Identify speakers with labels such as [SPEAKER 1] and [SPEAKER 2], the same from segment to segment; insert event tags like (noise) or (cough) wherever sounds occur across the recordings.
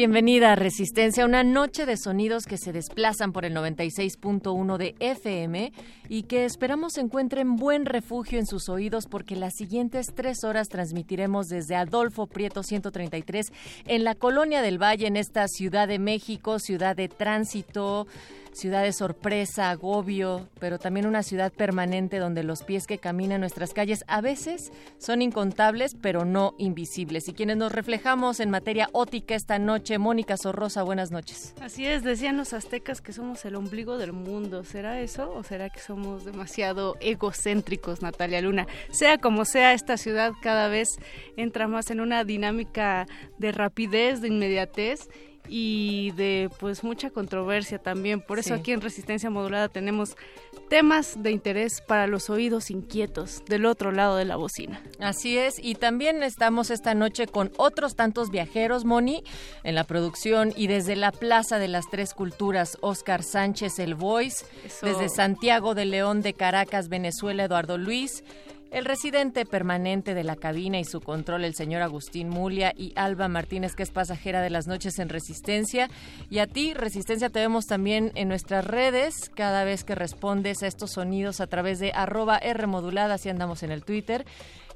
[SPEAKER 1] Bienvenida a Resistencia, una noche de sonidos que se desplazan por el 96.1 de FM y que esperamos encuentren buen refugio en sus oídos porque las siguientes tres horas transmitiremos desde Adolfo Prieto 133 en la Colonia del Valle, en esta Ciudad de México, ciudad de tránsito, ciudad de sorpresa, agobio, pero también una ciudad permanente donde los pies que caminan nuestras calles a veces son incontables, pero no invisibles. Y quienes nos reflejamos en materia ótica esta noche, Mónica Sorrosa, buenas noches.
[SPEAKER 2] Así es, decían los aztecas que somos el ombligo del mundo. ¿Será eso o será que somos demasiado egocéntricos, Natalia Luna? Sea como sea, esta ciudad cada vez entra más en una dinámica de rapidez, de inmediatez y de pues mucha controversia también. Por eso
[SPEAKER 1] Sí.
[SPEAKER 2] aquí en Resistencia Modulada tenemos temas de interés para los oídos inquietos del otro lado de la bocina.
[SPEAKER 1] Así es, y también estamos esta noche con otros tantos viajeros, Moni, en la producción y desde la Plaza de las Tres Culturas, Oscar Sánchez, el Voice,
[SPEAKER 2] Eso.
[SPEAKER 1] desde Santiago de León de Caracas, Venezuela, Eduardo Luis. El residente permanente de la cabina y su control, el señor Agustín Mulia y Alba Martínez, que es pasajera de las noches en Resistencia. Y a ti, Resistencia, te vemos también en nuestras redes cada vez que respondes a estos sonidos a través de arroba R modulada, así andamos en el Twitter.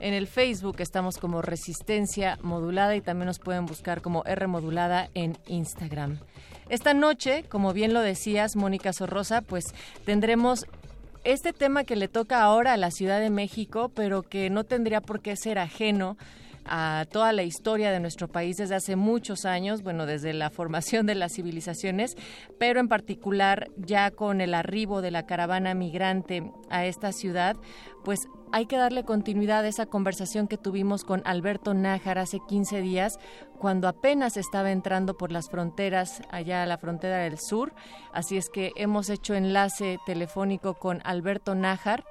[SPEAKER 1] En el Facebook estamos como Resistencia Modulada y también nos pueden buscar como R Modulada en Instagram. Esta noche, como bien lo decías, Mónica Sorrosa, pues tendremos este tema que le toca ahora a la Ciudad de México, pero que no tendría por qué ser ajeno a toda la historia de nuestro país desde hace muchos años, bueno, desde la formación de las civilizaciones, pero en particular ya con el arribo de la caravana migrante a esta ciudad, pues hay que darle continuidad a esa conversación que tuvimos con Alberto Nájar hace 15 días, cuando apenas estaba entrando por las fronteras, allá a la frontera del sur. Así es que hemos hecho enlace telefónico con Alberto Nájar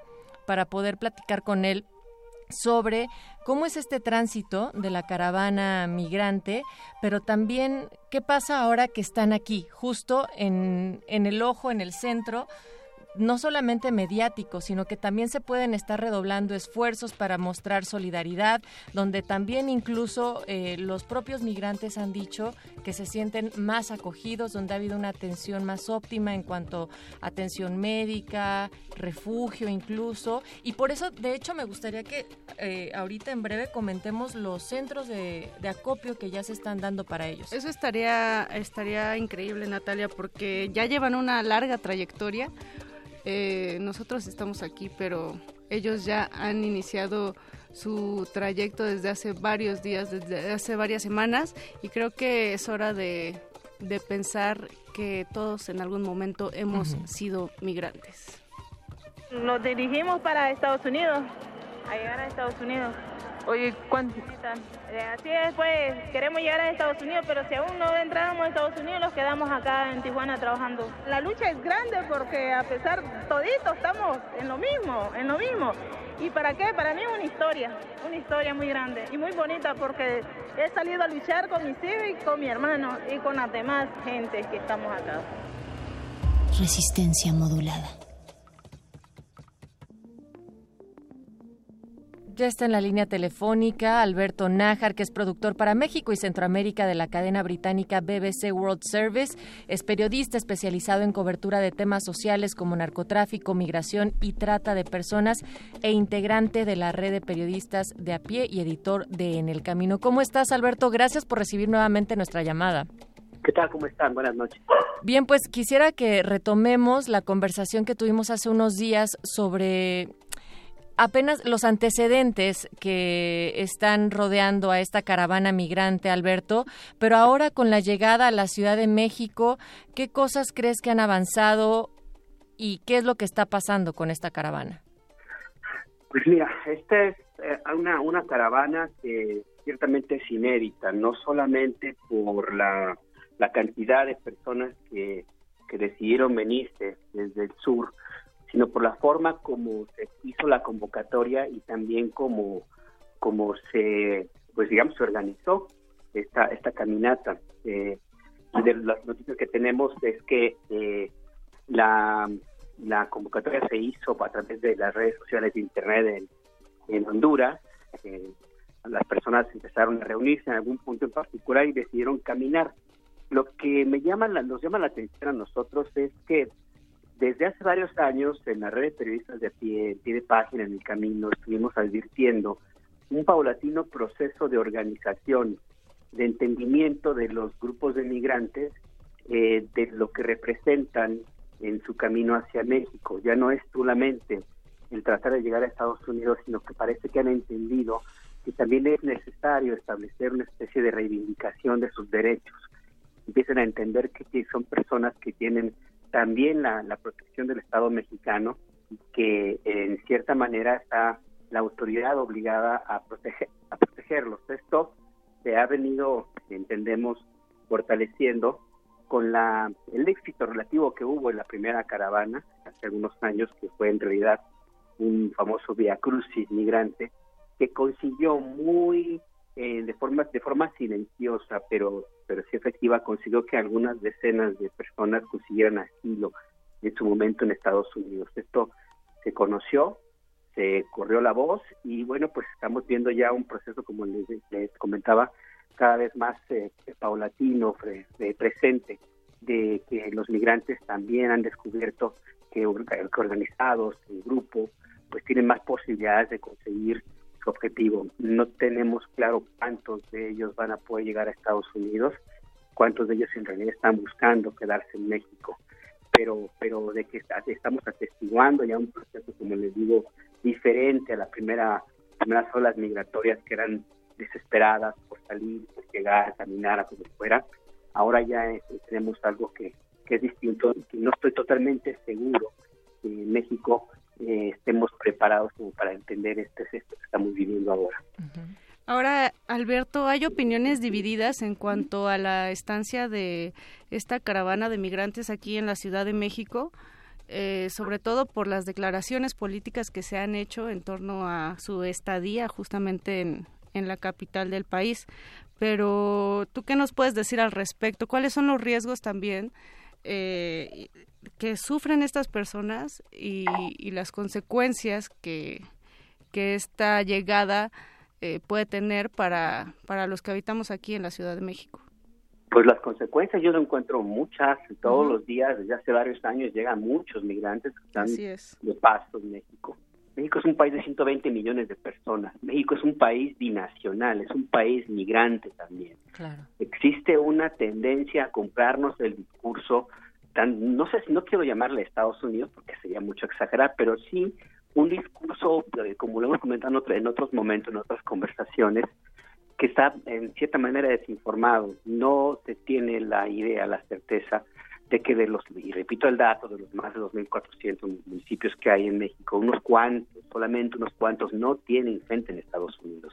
[SPEAKER 1] para poder platicar con él sobre cómo es este tránsito de la caravana migrante, pero también qué pasa ahora que están aquí, justo en, en el ojo, en el centro no solamente mediáticos, sino que también se pueden estar redoblando esfuerzos para mostrar solidaridad, donde también incluso eh, los propios migrantes han dicho que se sienten más acogidos, donde ha habido una atención más óptima en cuanto a atención médica, refugio incluso, y por eso, de hecho, me gustaría que eh, ahorita en breve comentemos los centros de, de acopio que ya se están dando para ellos.
[SPEAKER 2] Eso estaría, estaría increíble, Natalia, porque ya llevan una larga trayectoria. Eh, nosotros estamos aquí, pero ellos ya han iniciado su trayecto desde hace varios días, desde hace varias semanas, y creo que es hora de, de pensar que todos en algún momento hemos sido migrantes.
[SPEAKER 3] Nos dirigimos para Estados Unidos, a llegar a Estados Unidos.
[SPEAKER 4] Oye, ¿cuánto?
[SPEAKER 3] Eh, Así es, pues queremos llegar a Estados Unidos, pero si aún no entramos a Estados Unidos, nos quedamos acá en Tijuana trabajando. La lucha es grande porque a pesar todito estamos en lo mismo, en lo mismo. ¿Y para qué? Para mí es una historia, una historia muy grande y muy bonita porque he salido a luchar con mis hijos y con mi hermano y con las demás gentes que estamos acá.
[SPEAKER 5] Resistencia modulada.
[SPEAKER 1] Ya está en la línea telefónica Alberto Nájar, que es productor para México y Centroamérica de la cadena británica BBC World Service. Es periodista especializado en cobertura de temas sociales como narcotráfico, migración y trata de personas e integrante de la red de periodistas de a pie y editor de En el Camino. ¿Cómo estás, Alberto? Gracias por recibir nuevamente nuestra llamada.
[SPEAKER 4] ¿Qué tal? ¿Cómo están? Buenas noches.
[SPEAKER 1] Bien, pues quisiera que retomemos la conversación que tuvimos hace unos días sobre apenas los antecedentes que están rodeando a esta caravana migrante, Alberto, pero ahora con la llegada a la Ciudad de México, ¿qué cosas crees que han avanzado y qué es lo que está pasando con esta caravana?
[SPEAKER 4] Pues mira, esta es eh, una, una caravana que ciertamente es inédita, no solamente por la, la cantidad de personas que, que decidieron venirse desde el sur, sino por la forma como se hizo la convocatoria y también como, como se, pues digamos, se organizó esta, esta caminata. Eh, de las noticias que tenemos es que eh, la, la convocatoria se hizo a través de las redes sociales de Internet en, en Honduras. Eh, las personas empezaron a reunirse en algún punto en particular y decidieron caminar. Lo que me llama la, nos llama la atención a nosotros es que desde hace varios años, en la red de periodistas de pie, pie de página, en el camino, estuvimos advirtiendo un paulatino proceso de organización, de entendimiento de los grupos de migrantes, eh, de lo que representan en su camino hacia México. Ya no es solamente el tratar de llegar a Estados Unidos, sino que parece que han entendido que también es necesario establecer una especie de reivindicación de sus derechos. Empiezan a entender que son personas que tienen también la, protección del Estado mexicano, que en cierta manera está la autoridad obligada a, proteger, a protegerlos. Esto se ha venido, entendemos, fortaleciendo con la, el éxito relativo que hubo en la primera caravana hace algunos años, que fue en realidad un famoso Via Crucis migrante, que consiguió muy eh, de forma de forma silenciosa pero pero sí efectiva consiguió que algunas decenas de personas consiguieran asilo en su momento en Estados Unidos. Esto se conoció se corrió la voz y bueno pues estamos viendo ya un proceso como les, comentaba cada vez más eh, paulatino presente de que los migrantes también han descubierto que, que organizados en grupo pues tienen más posibilidades de conseguir objetivo. No tenemos claro cuántos de ellos van a poder llegar a Estados Unidos, cuántos de ellos en realidad están buscando quedarse en México, pero, pero de que estamos atestiguando ya un proceso, como les digo, diferente a la primera, primeras olas migratorias que eran desesperadas por salir, por llegar, caminar, a como fuera. Ahora ya tenemos algo que, que es distinto y no estoy totalmente seguro que México eh, estemos preparados como para entender este esto que estamos viviendo ahora.
[SPEAKER 2] Ahora, Alberto, hay opiniones divididas en cuanto a la estancia de esta caravana de migrantes aquí en la Ciudad de México, eh, sobre todo por las declaraciones políticas que se han hecho en torno a su estadía justamente en, en la capital del país. Pero, ¿tú qué nos puedes decir al respecto? ¿Cuáles son los riesgos también eh, que sufren estas personas y, las consecuencias que, que esta llegada eh, puede tener para, para los que habitamos aquí en la Ciudad de México.
[SPEAKER 4] Pues las consecuencias yo lo encuentro muchas, todos los días, desde hace varios años llegan muchos migrantes que están de paso en México. México es un país de 120 millones de personas. México es un país binacional, es un país migrante también. Existe una tendencia a comprarnos el discurso, tan, no sé si no quiero llamarle Estados Unidos porque sería mucho exagerar, pero sí un discurso, eh, como lo hemos comentado en otros momentos, en otras conversaciones, que está en cierta manera desinformado. No se tiene la idea, la certeza de que de los, y repito el dato, de los más de 2.400 municipios que hay en México, unos cuantos, solamente unos cuantos, no tienen gente en Estados Unidos.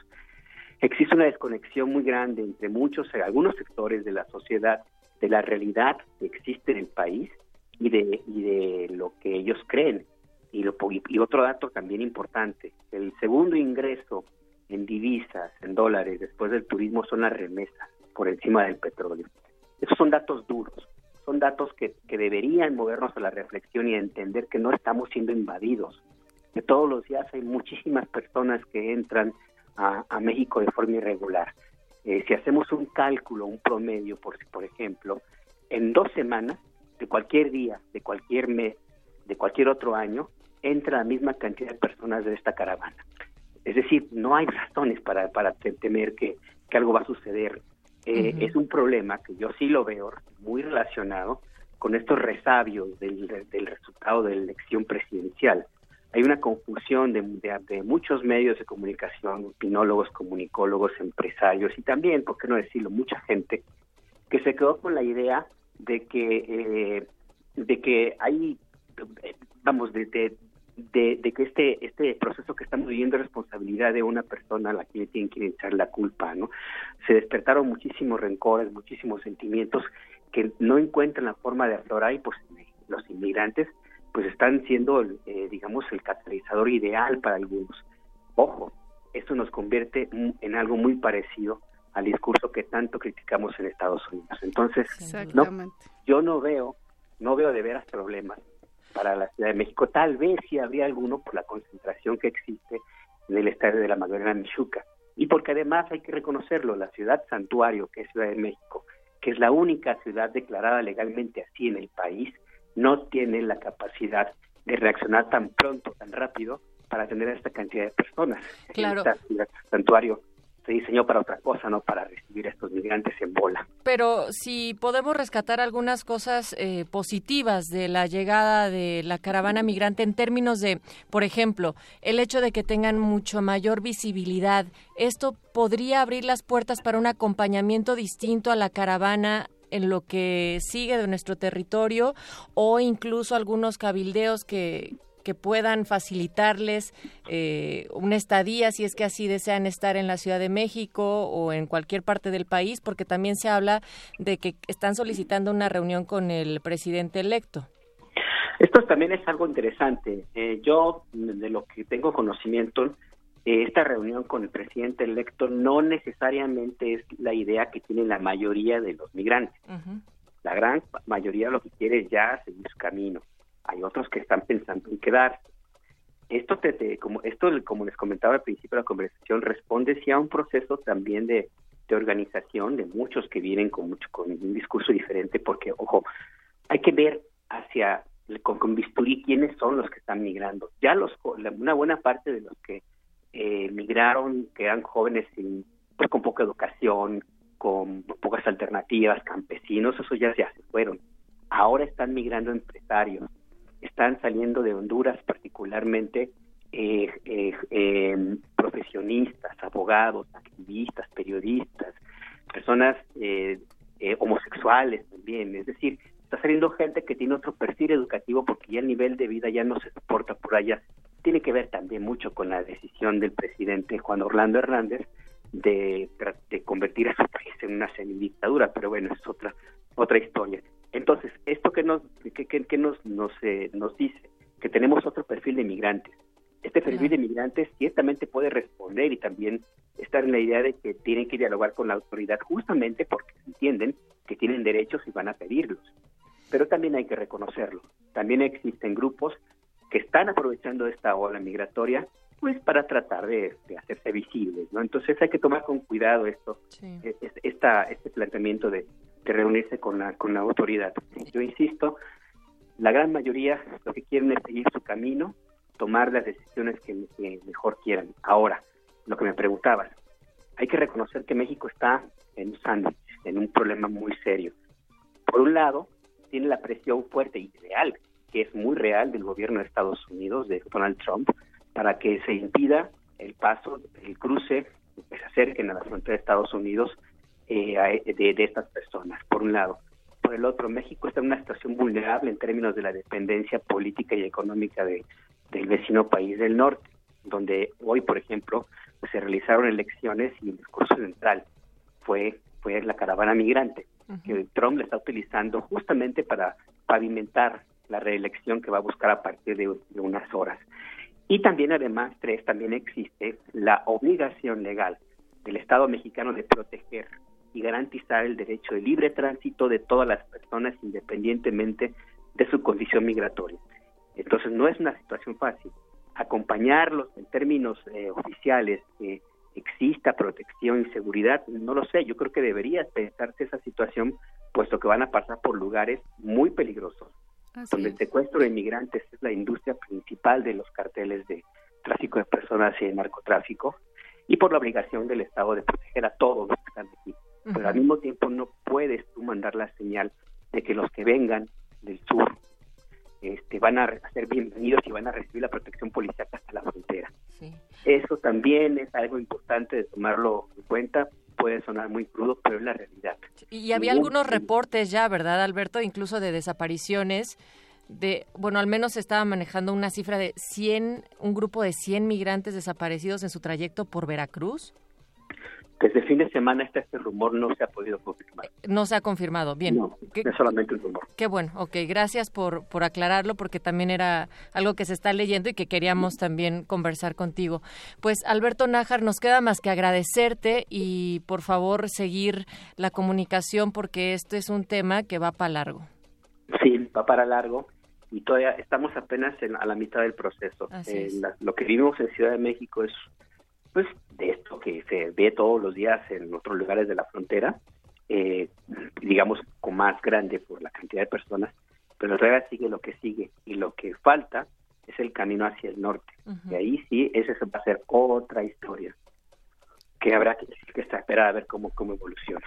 [SPEAKER 4] Existe una desconexión muy grande entre muchos, algunos sectores de la sociedad, de la realidad que existe en el país y de, y de lo que ellos creen. Y otro dato también importante, el segundo ingreso en divisas, en dólares, después del turismo son las remesas por encima del petróleo. Esos son datos duros son datos que, deberían movernos a la reflexión y a entender que no estamos siendo invadidos que todos los días hay muchísimas personas que entran a, México de forma irregular. Eh, si hacemos un cálculo, un promedio, por, ejemplo, en dos semanas, de cualquier día, de cualquier mes, de cualquier otro año, entra la misma cantidad de personas de esta caravana. Es decir, no hay razones para, para temer que algo va a suceder. Eh, es un problema que yo sí lo veo muy relacionado con estos resabios del, del resultado de la elección presidencial. Hay una confusión de, de, muchos medios de comunicación, opinólogos, comunicólogos, empresarios y también, por qué no decirlo, mucha gente que se quedó con la idea de que eh, de que hay vamos de, de, que este este proceso que estamos viviendo es responsabilidad de una persona a la que tienen que echar la culpa no se despertaron muchísimos rencores muchísimos sentimientos que no encuentran la forma de aflorar y pues los inmigrantes pues están siendo eh, digamos el catalizador ideal para algunos. Ojo esto nos convierte en algo muy parecido al discurso que tanto criticamos en Estados Unidos. Entonces, no, yo no veo, no veo de veras problemas para la Ciudad de México. Tal vez sí habría alguno por la concentración que existe en el estadio de la Magdalena Michuca. Y porque además hay que reconocerlo, la ciudad santuario, que es Ciudad de México, que es la única ciudad declarada legalmente así en el país, no tiene la capacidad de reaccionar tan pronto, tan rápido, para atender a esta cantidad de personas.
[SPEAKER 1] Claro.
[SPEAKER 4] Esta ciudad santuario se diseñó para otra cosa, no para recibir a estos migrantes en bola.
[SPEAKER 1] Pero si podemos rescatar algunas cosas eh, positivas de la llegada de la caravana migrante en términos de, por ejemplo, el hecho de que tengan mucho mayor visibilidad, ¿esto podría abrir las puertas para un acompañamiento distinto a la caravana en lo que sigue de nuestro territorio o incluso algunos cabildeos que, que puedan facilitarles eh, una estadía si es que así desean estar en la Ciudad de México o en cualquier parte del país, porque también se habla de que están solicitando una reunión con el presidente electo.
[SPEAKER 4] Esto también es algo interesante. Eh, yo, de lo que tengo conocimiento, eh, esta reunión con el presidente electo no necesariamente es la idea que tiene la mayoría de los migrantes. La gran mayoría lo que quiere es ya seguir su camino hay otros que están pensando en quedarse. Esto, te, como, esto, como les comentaba al principio de la conversación, responde sí a un proceso también de, de organización de muchos que vienen con, mucho, con un discurso diferente, porque, ojo, hay que ver hacia con, con bisturí quiénes son los que están migrando. Ya los una buena parte de los que eh, migraron, que eran jóvenes sin, pues, con poca educación, con pocas alternativas, campesinos, esos ya, ya se fueron. Ahora están migrando empresarios, están saliendo de Honduras particularmente eh, eh, em, profesionistas, abogados, activistas, periodistas, personas eh, homosexuales también, es decir, está saliendo gente que tiene otro perfil educativo porque ya el nivel de vida ya no se soporta por allá. Tiene que ver también mucho con la decisión del presidente Juan Orlando Hernández de, de convertir a su país en una semidictadura, pero bueno, es otra otra historia. Entonces, esto que nos, que, nos, nos, eh, nos dice que tenemos otro perfil de migrantes. Este perfil de migrantes ciertamente puede responder y también estar en la idea de que tienen que dialogar con la autoridad justamente porque entienden que tienen derechos y van a pedirlos. Pero también hay que reconocerlo. También existen grupos que están aprovechando esta ola migratoria pues para tratar de, hacerse visibles, ¿no? Entonces hay que tomar con cuidado esto, e, esta, este planteamiento de, de reunirse con la, con la autoridad. Yo insisto, la gran mayoría lo que quieren es seguir su camino, tomar las decisiones que, mejor quieran. Ahora, lo que me preguntabas, hay que reconocer que México está en un sándwich, en un problema muy serio. Por un lado, tiene la presión fuerte y real, que es muy real del gobierno de Estados Unidos, de Donald Trump, para que se impida el paso, el cruce, que se acerquen a la frontera de Estados Unidos eh, de, estas personas, por un lado. Por el otro, México está en una situación vulnerable en términos de la dependencia política y económica de, del vecino país del norte, donde hoy, por ejemplo, se realizaron elecciones y el discurso central fue, fue la caravana migrante, que Trump le está utilizando justamente para pavimentar la reelección que va a buscar a partir de, de unas horas. Y también, además, tres, también existe la obligación legal del Estado mexicano de proteger y garantizar el derecho de libre tránsito de todas las personas independientemente de su condición migratoria. Entonces no es una situación fácil. acompañarlos en términos eh, oficiales, que exista protección y seguridad, no lo sé, yo creo que debería pensarse esa situación, puesto que van a pasar por lugares muy peligrosos, donde el secuestro de inmigrantes es la industria principal de los carteles de tráfico de personas y de narcotráfico, y por la obligación del Estado de proteger a todos los que están aquí. Pero al mismo tiempo no puedes tú mandar la señal de que los que vengan del sur este, van a ser bienvenidos y van a recibir la protección policial hasta la frontera. Eso también es algo importante de tomarlo en cuenta. Puede sonar muy crudo, pero es la realidad.
[SPEAKER 1] Y había algunos reportes ya, ¿verdad, Alberto? Incluso de desapariciones de, bueno, al menos se estaba manejando una cifra de 100, un grupo de 100 migrantes desaparecidos en su trayecto por Veracruz.
[SPEAKER 4] Desde el fin de semana este, este rumor no se ha podido confirmar.
[SPEAKER 1] No se ha confirmado, bien.
[SPEAKER 4] No, es solamente un rumor.
[SPEAKER 1] Qué bueno, ok, gracias por, por aclararlo porque también era algo que se está leyendo y que queríamos también conversar contigo. Pues Alberto Nájar, nos queda más que agradecerte y por favor seguir la comunicación porque este es un tema que va para largo.
[SPEAKER 4] Sí, va para largo y todavía estamos apenas a la mitad del proceso. Eh, lo que vivimos en Ciudad de México es pues de esto que se ve todos los días en otros lugares de la frontera, eh, digamos con más grande por la cantidad de personas, pero en realidad sigue lo que sigue y lo que falta es el camino hacia el norte. Y ahí sí, ese va a ser otra historia que habrá que, que esperar a ver cómo, cómo evoluciona.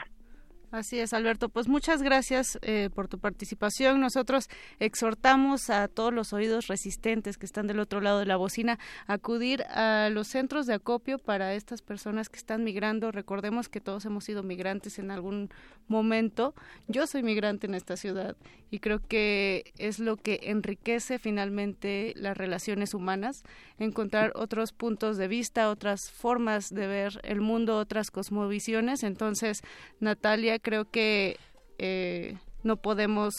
[SPEAKER 2] Así es, Alberto. Pues muchas gracias eh, por tu participación. Nosotros exhortamos a todos los oídos resistentes que están del otro lado de la bocina a acudir a los centros de acopio para estas personas que están migrando. Recordemos que todos hemos sido migrantes en algún momento. Yo soy migrante en esta ciudad y creo que es lo que enriquece finalmente las relaciones humanas, encontrar otros puntos de vista, otras formas de ver el mundo, otras cosmovisiones. Entonces, Natalia, creo que eh, no podemos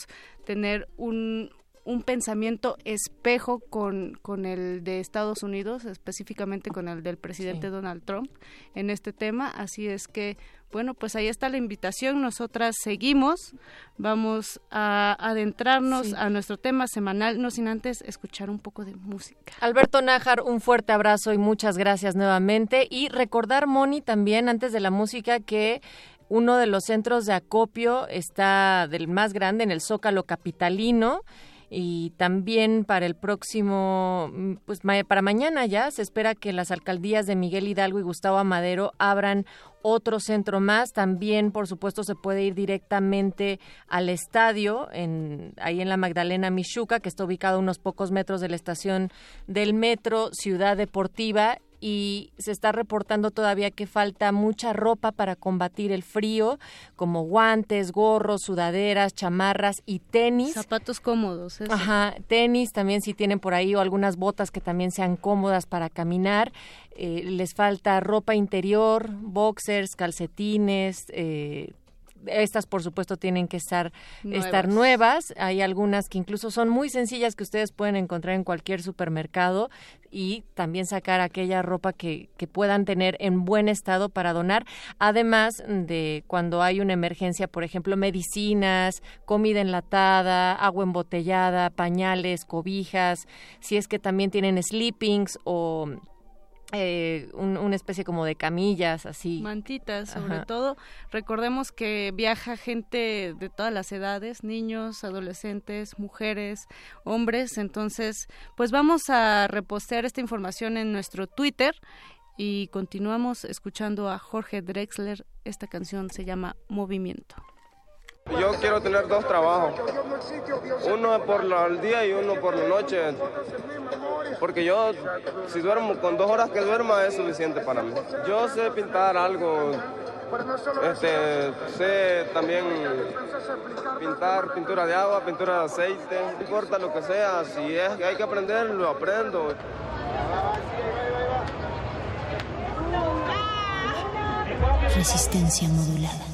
[SPEAKER 2] tener un, un pensamiento espejo con, con el de Estados Unidos, específicamente con el del presidente Donald Trump en este tema. Así es que, bueno, pues ahí está la invitación. Nosotras seguimos, vamos a adentrarnos a nuestro tema semanal, no sin antes escuchar un poco de música.
[SPEAKER 1] Alberto Nájar, un fuerte abrazo y muchas gracias nuevamente. Y recordar, Moni, también antes de la música que uno de los centros de acopio está del más grande en el Zócalo Capitalino y también para el próximo, mm, pues para mañana ya se espera que las alcaldías de Miguel Hidalgo y Gustavo Amadero abran otro centro más. También, por supuesto, se puede ir directamente al estadio, en, ahí en la Magdalena Michuca, que está ubicado a unos pocos metros de la estación del metro Ciudad Deportiva y se está reportando todavía que falta mucha ropa para combatir el frío, como guantes, gorros, sudaderas, chamarras y tenis.
[SPEAKER 2] Zapatos cómodos.
[SPEAKER 1] Ajá, tenis también si tienen por ahí o algunas botas que también sean cómodas para caminar. Eh, les falta ropa interior, boxers, calcetines, eh, estas, por supuesto, tienen que estar nuevas. estar nuevas. Hay algunas que incluso son muy sencillas que ustedes pueden encontrar en cualquier supermercado y también sacar aquella ropa que, que puedan tener en buen estado para donar. Además de cuando hay una emergencia, por ejemplo, medicinas, comida enlatada, agua embotellada, pañales, cobijas, si es que también tienen sleepings o eh, una especie como de camillas, así.
[SPEAKER 2] Mantitas, sobre todo. Recordemos que viaja gente de todas las edades, niños, adolescentes, mujeres, hombres. Entonces, pues vamos a repostear esta información en nuestro Twitter y continuamos escuchando a Jorge Drexler. Esta canción se llama Movimiento.
[SPEAKER 6] Yo quiero tener dos trabajos, uno por el día y uno por la noche, porque yo si duermo con dos horas que duerma es suficiente para mí. Yo sé pintar algo, este, sé también pintar pintura de agua, pintura de aceite, no importa lo que sea, si es que hay que aprender, lo aprendo.
[SPEAKER 5] Resistencia modulada.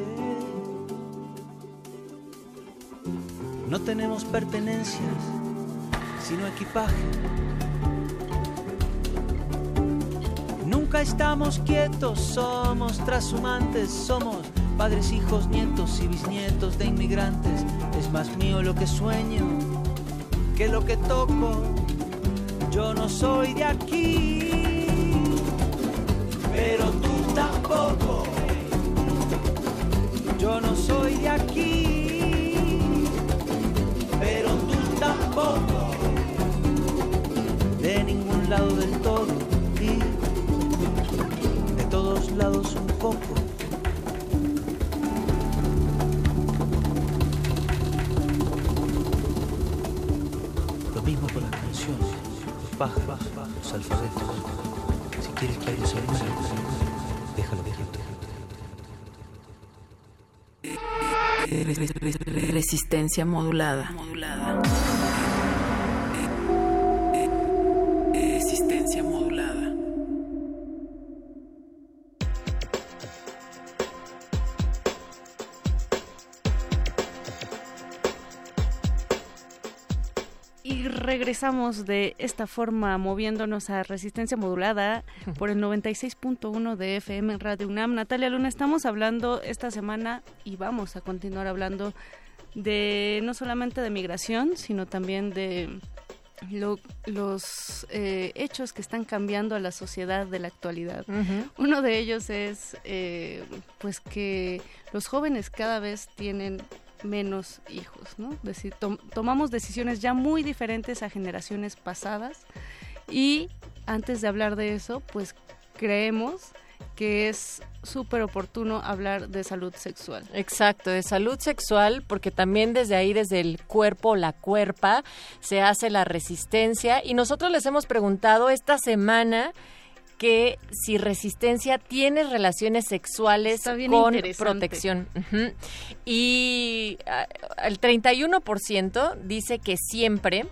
[SPEAKER 7] No tenemos pertenencias, sino equipaje. Nunca estamos quietos, somos trashumantes, somos padres, hijos, nietos y bisnietos de inmigrantes. Es más mío lo que sueño que lo que toco. Yo no soy de aquí, pero tú tampoco. Yo no soy de aquí, lado del todo y de todos lados un poco. Lo mismo con las canciones, los pájaros, los alfabetos. Si quieres que se muera, déjalo que
[SPEAKER 5] Resistencia modulada. Modulada.
[SPEAKER 2] Regresamos de esta forma moviéndonos a resistencia modulada (laughs) por el 96.1 de FM en Radio UNAM. Natalia Luna, estamos hablando esta semana y vamos a continuar hablando de no solamente de migración, sino también de lo- los eh, hechos que están cambiando a la sociedad de la actualidad. Uno de ellos es eh, pues que los jóvenes cada vez tienen menos hijos, ¿no? Deci- tom- tomamos decisiones ya muy diferentes a generaciones pasadas y antes de hablar de eso, pues creemos que es súper oportuno hablar de salud sexual.
[SPEAKER 1] Exacto, de salud sexual, porque también desde ahí, desde el cuerpo, la cuerpa, se hace la resistencia. Y nosotros les hemos preguntado esta semana que si resistencia tiene relaciones sexuales con protección. Y el 31% dice que siempre,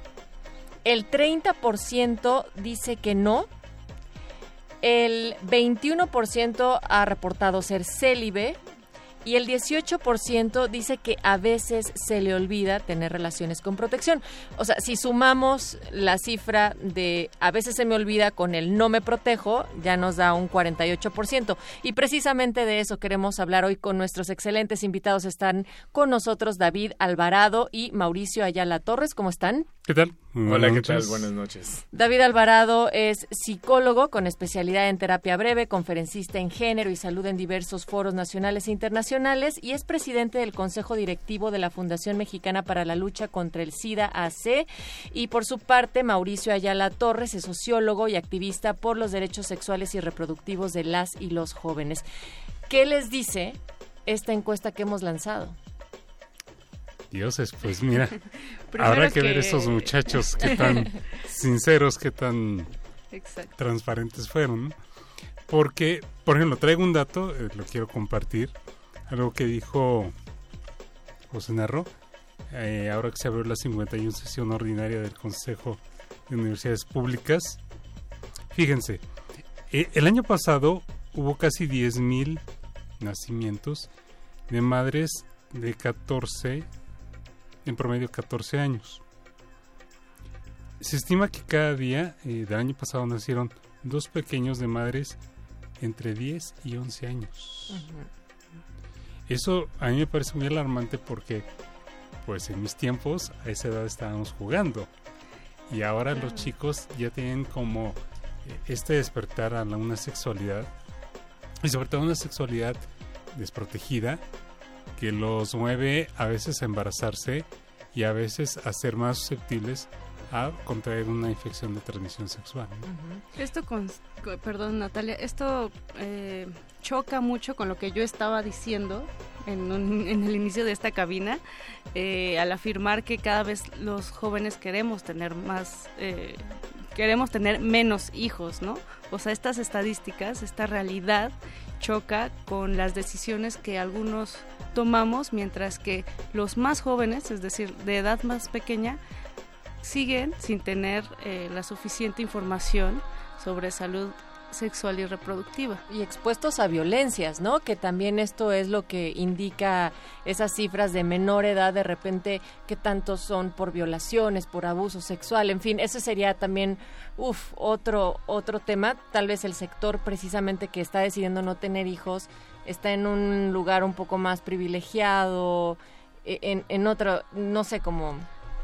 [SPEAKER 1] el 30% dice que no El 21% ha reportado ser célibe y el 18% dice que a veces se le olvida tener relaciones con protección. O sea, si sumamos la cifra de a veces se me olvida con el no me protejo, ya nos da un 48%. Y precisamente de eso queremos hablar hoy con nuestros excelentes invitados. Están con nosotros David Alvarado y Mauricio Ayala Torres. ¿Cómo están?
[SPEAKER 8] ¿Qué tal?
[SPEAKER 9] Hola, ¿qué tal? Buenas noches.
[SPEAKER 1] David Alvarado es psicólogo con especialidad en terapia breve, conferencista en género y salud en diversos foros nacionales e internacionales y es presidente del Consejo Directivo de la Fundación Mexicana para la Lucha contra el SIDA AC. Y por su parte, Mauricio Ayala Torres es sociólogo y activista por los derechos sexuales y reproductivos de las y los jóvenes. ¿Qué les dice esta encuesta que hemos lanzado?
[SPEAKER 8] Dioses, pues mira, (laughs) habrá que, ver esos muchachos que (laughs) tan sinceros, que tan transparentes fueron. Porque, por ejemplo, traigo un dato, eh, lo quiero compartir, algo que dijo José Narro, eh, ahora que se abrió la 51 sesión ordinaria del Consejo de Universidades Públicas. Fíjense, eh, el año pasado hubo casi 10.000 nacimientos de madres de 14 en promedio 14 años. Se estima que cada día eh, del año pasado nacieron dos pequeños de madres entre 10 y 11 años. Eso a mí me parece muy alarmante porque pues en mis tiempos a esa edad estábamos jugando y ahora los chicos ya tienen como eh, este despertar a una sexualidad y sobre todo una sexualidad desprotegida que los mueve a veces a embarazarse y a veces a ser más susceptibles a contraer una infección de transmisión sexual.
[SPEAKER 2] Esto, con, perdón Natalia, esto eh, choca mucho con lo que yo estaba diciendo en, (laughs) en el inicio de esta cabina, eh, al afirmar que cada vez los jóvenes queremos tener más, eh, queremos tener menos hijos, ¿no? O sea, estas estadísticas, esta realidad choca con las decisiones que algunos tomamos, mientras que los más jóvenes, es decir, de edad más pequeña, siguen sin tener eh, la suficiente información sobre salud sexual y reproductiva.
[SPEAKER 1] Y expuestos a violencias, ¿no? Que también esto es lo que indica esas cifras de menor edad, de repente, que tantos son por violaciones, por abuso sexual, en fin, ese sería también, uff, otro, otro tema. Tal vez el sector precisamente que está decidiendo no tener hijos está en un lugar un poco más privilegiado, e, en, en otro, no sé cómo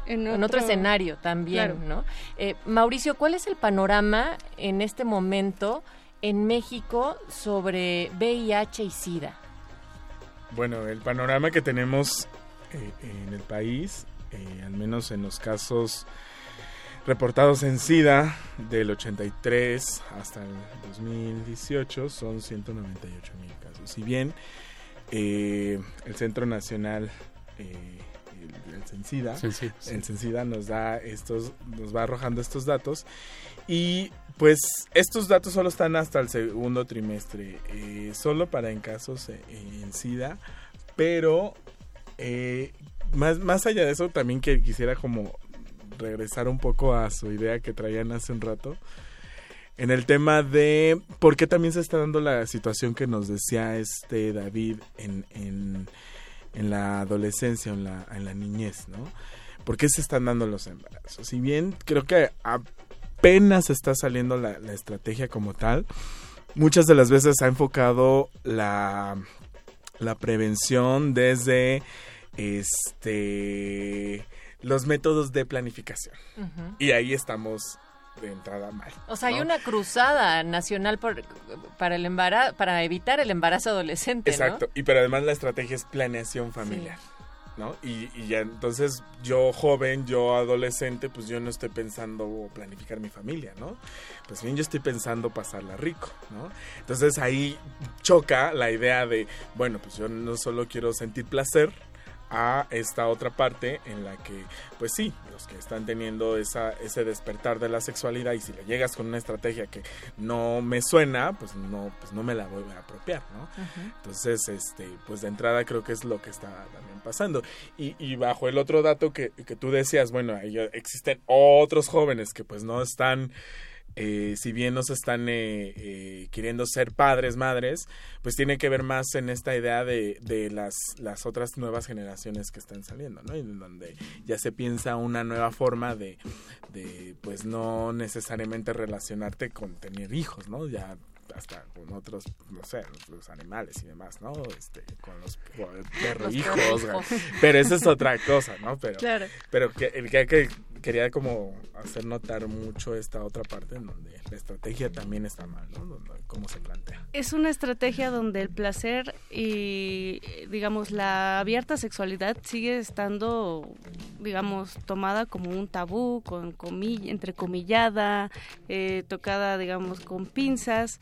[SPEAKER 1] en otro, escenario también, ¿no? Eh, Mauricio, ¿cuál es el panorama en este momento en México sobre VIH y SIDA?
[SPEAKER 9] Bueno, el panorama que tenemos eh, en el país, eh, al menos en los casos reportados en SIDA del 83 hasta el 2018 son 198 mil casos. Si bien el Centro Nacional el, Censida, el Censida nos da estos, nos va arrojando estos datos. Y pues estos datos solo están hasta el segundo trimestre, eh, solo para en casos eh, en SIDA, pero eh, más, más allá de eso también que quisiera como regresar un poco a su idea que traían hace un rato en el tema de por qué también se está dando la situación que nos decía este David en, en en la adolescencia, en la, en la niñez, ¿no? ¿Por qué se están dando los embarazos? Si bien creo que apenas está saliendo la, estrategia como tal, muchas de las veces ha enfocado la, la prevención desde este los métodos de planificación. Y ahí estamos de entrada mal.
[SPEAKER 1] O sea, hay una cruzada nacional por, para el embarazo, para evitar el embarazo adolescente.
[SPEAKER 9] Exacto, y pero además la estrategia es planeación familiar. ¿No? Y, y, ya entonces yo joven, yo adolescente, pues yo no estoy pensando planificar mi familia, ¿no? Pues bien, yo estoy pensando pasarla rico, ¿no? Entonces ahí choca la idea de, bueno, pues yo no solo quiero sentir placer, a esta otra parte en la que, pues sí, los que están teniendo esa, ese despertar de la sexualidad y si le llegas con una estrategia que no me suena, pues no, pues no me la voy a apropiar, ¿no? Entonces, este, pues de entrada creo que es lo que está también pasando. Y, y bajo el otro dato que, que tú decías, bueno, existen otros jóvenes que pues no están eh, si bien no se están eh, eh, queriendo ser padres, madres, pues tiene que ver más en esta idea de, de las, las otras nuevas generaciones que están saliendo, ¿no? En donde ya se piensa una nueva forma de, de pues no necesariamente relacionarte con tener hijos, ¿no? Ya hasta con otros, no sé, los animales y demás, ¿no? Este, con los perros hijos, pero esa es otra cosa, ¿no? Pero, pero que, que, que quería como hacer notar mucho esta otra parte en donde la estrategia también está mal, ¿no? ¿Cómo se plantea?
[SPEAKER 2] Es una estrategia donde el placer y, digamos, la abierta sexualidad sigue estando, digamos, tomada como un tabú, con comilla, entrecomillada, eh, tocada, digamos, con pinzas.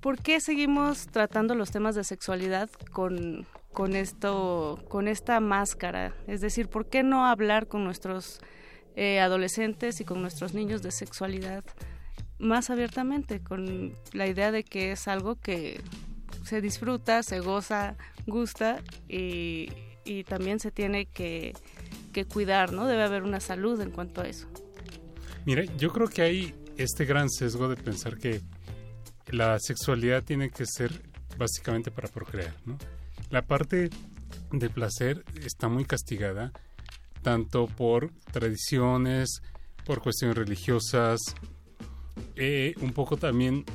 [SPEAKER 2] ¿Por qué seguimos tratando los temas de sexualidad con, con esto, con esta máscara? Es decir, ¿por qué no hablar con nuestros eh, adolescentes y con nuestros niños de sexualidad más abiertamente, con la idea de que es algo que se disfruta, se goza, gusta y, también se tiene que, que, cuidar, ¿no? Debe haber una salud en cuanto a eso.
[SPEAKER 8] Mira, yo creo que hay este gran sesgo de pensar que la sexualidad tiene que ser básicamente para procrear. La parte de placer está muy castigada tanto por tradiciones, por cuestiones religiosas, eh, un poco también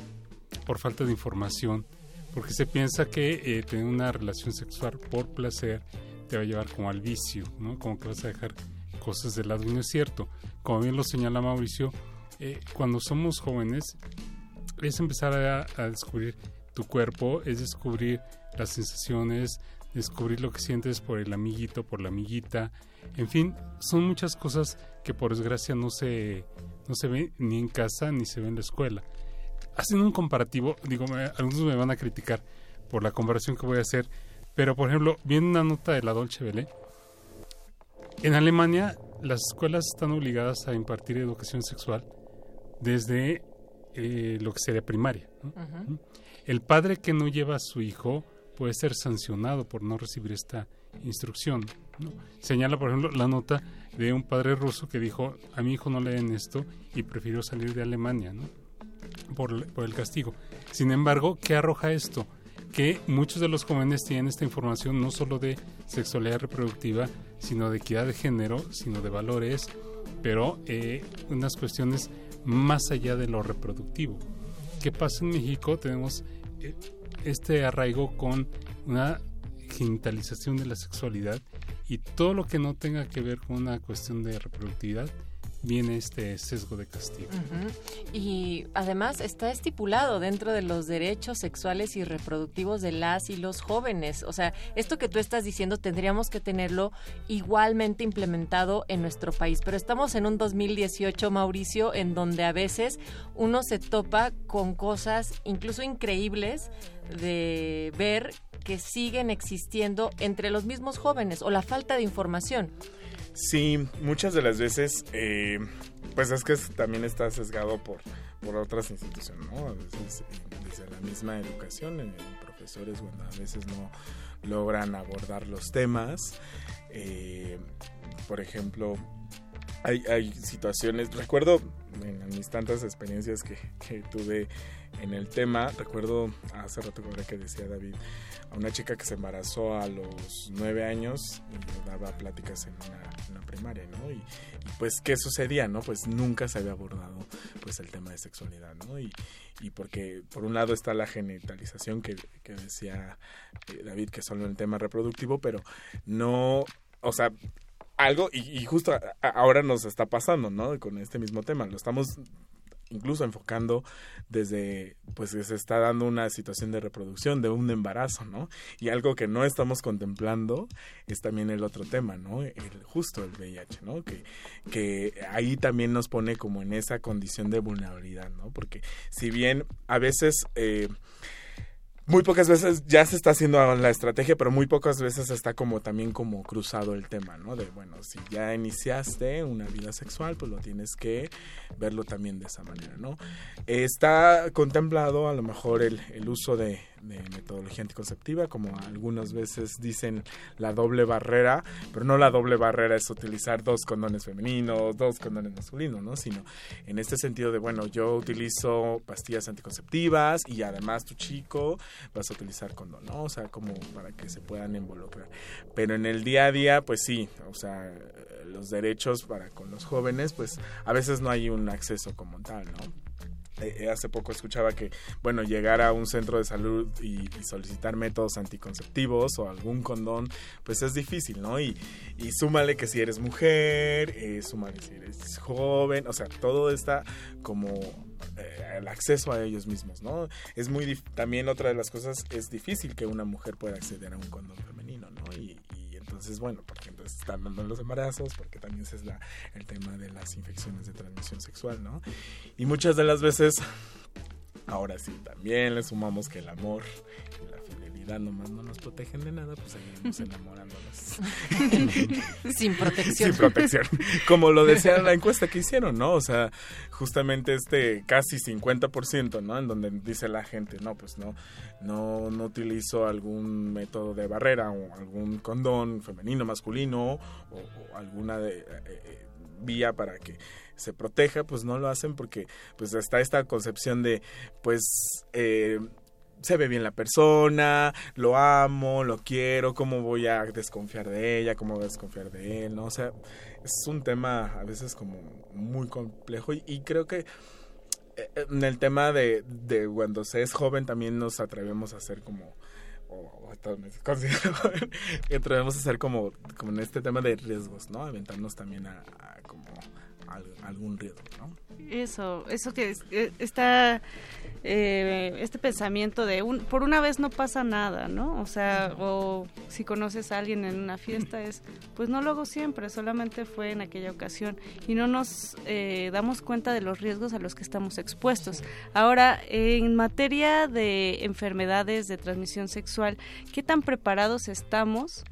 [SPEAKER 8] por falta de información, porque se piensa que eh, tener una relación sexual por placer te va a llevar como al vicio, ¿no? Como que vas a dejar cosas de lado y no es cierto. Como bien lo señala Mauricio, eh, cuando somos jóvenes es empezar a descubrir tu cuerpo, es descubrir las sensaciones, descubrir lo que sientes por el amiguito, por la amiguita, en fin, son muchas cosas que por desgracia no se, no se ven ni en casa ni se ven en la escuela. Haciendo un comparativo, digo, algunos me van a criticar por la comparación que voy a hacer, pero por ejemplo, viendo una nota de la Dolce Vele, en Alemania las escuelas están obligadas a impartir educación sexual desde eh, lo que sería primaria. El padre que no lleva a su hijo puede ser sancionado por no recibir esta instrucción. Señala, por ejemplo, la nota de un padre ruso que dijo, a mi hijo no le den esto y prefirió salir de Alemania por el castigo. Sin embargo, ¿qué arroja esto? Que muchos de los jóvenes tienen esta información no solo de sexualidad reproductiva, sino de equidad de género, sino de valores, pero eh, unas cuestiones más allá de lo reproductivo. ¿Qué pasa en México? Tenemos eh, este arraigo con una genitalización de la sexualidad y todo lo que no tenga que ver con una cuestión de reproductividad viene este sesgo de castigo.
[SPEAKER 1] Y además está estipulado dentro de los derechos sexuales y reproductivos de las y los jóvenes. O sea, esto que tú estás diciendo tendríamos que tenerlo igualmente implementado en nuestro país. Pero estamos en un 2018, Mauricio, en donde a veces uno se topa con cosas incluso increíbles de ver que siguen existiendo entre los mismos jóvenes o la falta de información.
[SPEAKER 9] Sí, muchas de las veces, eh, pues es que también está sesgado por, por otras instituciones, ¿no? A veces eh, desde la misma educación, en, profesores, bueno, a veces no logran abordar los temas. Eh, por ejemplo, hay, hay situaciones, recuerdo en mis tantas experiencias que, que tuve en el tema. Recuerdo hace rato que decía David, a una chica que se embarazó a los nueve años y daba pláticas en una, primaria, ¿no? Y, pues, ¿qué sucedía, no? Pues nunca se había abordado pues el tema de sexualidad, ¿no? Y, y porque por un lado está la genitalización que, que decía eh, David, que es solo el tema reproductivo, pero no, o sea, algo, y, y, justo ahora nos está pasando, ¿no? Con este mismo tema, lo estamos incluso enfocando desde, pues se está dando una situación de reproducción, de un embarazo, ¿no? Y algo que no estamos contemplando es también el otro tema, ¿no? El, justo el VIH, ¿no? Que, que ahí también nos pone como en esa condición de vulnerabilidad, ¿no? Porque si bien a veces... Eh, muy pocas veces ya se está haciendo la estrategia, pero muy pocas veces está como también como cruzado el tema, ¿no? De, bueno, si ya iniciaste una vida sexual, pues lo tienes que verlo también de esa manera, ¿no? Está contemplado a lo mejor el, el uso de, metodología anticonceptiva, como algunas veces dicen la doble barrera, pero no la doble barrera es utilizar dos condones femeninos, dos condones masculinos, ¿no? Sino en este sentido de, bueno, yo utilizo pastillas anticonceptivas y además tu chico vas a utilizar condón, ¿no? O sea, como para que se puedan involucrar. Pero en el día a día, pues sí, o sea, los derechos para con los jóvenes, pues a veces no hay un acceso como tal, ¿no? Eh, hace poco escuchaba que, bueno, llegar a un centro de salud y, solicitar métodos anticonceptivos o algún condón, pues es difícil, ¿no? Y, y súmale que si eres mujer, eh, súmale si eres joven, o sea, todo está como eh, el acceso a ellos mismos, ¿no? Es muy, también otra de las cosas, es difícil que una mujer pueda acceder a un condón femenino, ¿no? Y, entonces, bueno, porque entonces están dando los embarazos, porque también es la, el tema de las infecciones de transmisión sexual, ¿no? Y muchas de las veces, ahora sí, también le sumamos que el amor la nomás no nos protegen de nada, pues seguimos enamorándonos. (laughs)
[SPEAKER 1] Sin protección.
[SPEAKER 9] Sin protección. Como lo decía la encuesta que hicieron, ¿no? O sea, justamente este casi 50%, ¿no? En donde dice la gente, no, pues no, no, no utilizo algún método de barrera o algún condón femenino, masculino o, alguna de, eh, eh, vía para que se proteja, pues no lo hacen porque pues está esta concepción de pues eh, se ve bien la persona, lo amo, lo quiero, cómo voy a desconfiar de ella, cómo voy a desconfiar de él, ¿no? O sea, es un tema a veces como muy complejo y creo que en el tema de, de cuando se es joven también nos atrevemos a hacer como o, (laughs) atrevemos a hacer como, como en este tema de riesgos, ¿no? Aventarnos también a, como algún riesgo, ¿no?
[SPEAKER 2] Eso, eso que eh, está eh, este pensamiento de un, por una vez no pasa nada, ¿no? O sea, o si conoces a alguien en una fiesta es, pues no lo hago siempre, solamente fue en aquella ocasión y no nos eh, damos cuenta de los riesgos a los que estamos expuestos. Ahora, en materia de enfermedades de transmisión sexual, ¿qué tan preparados estamos?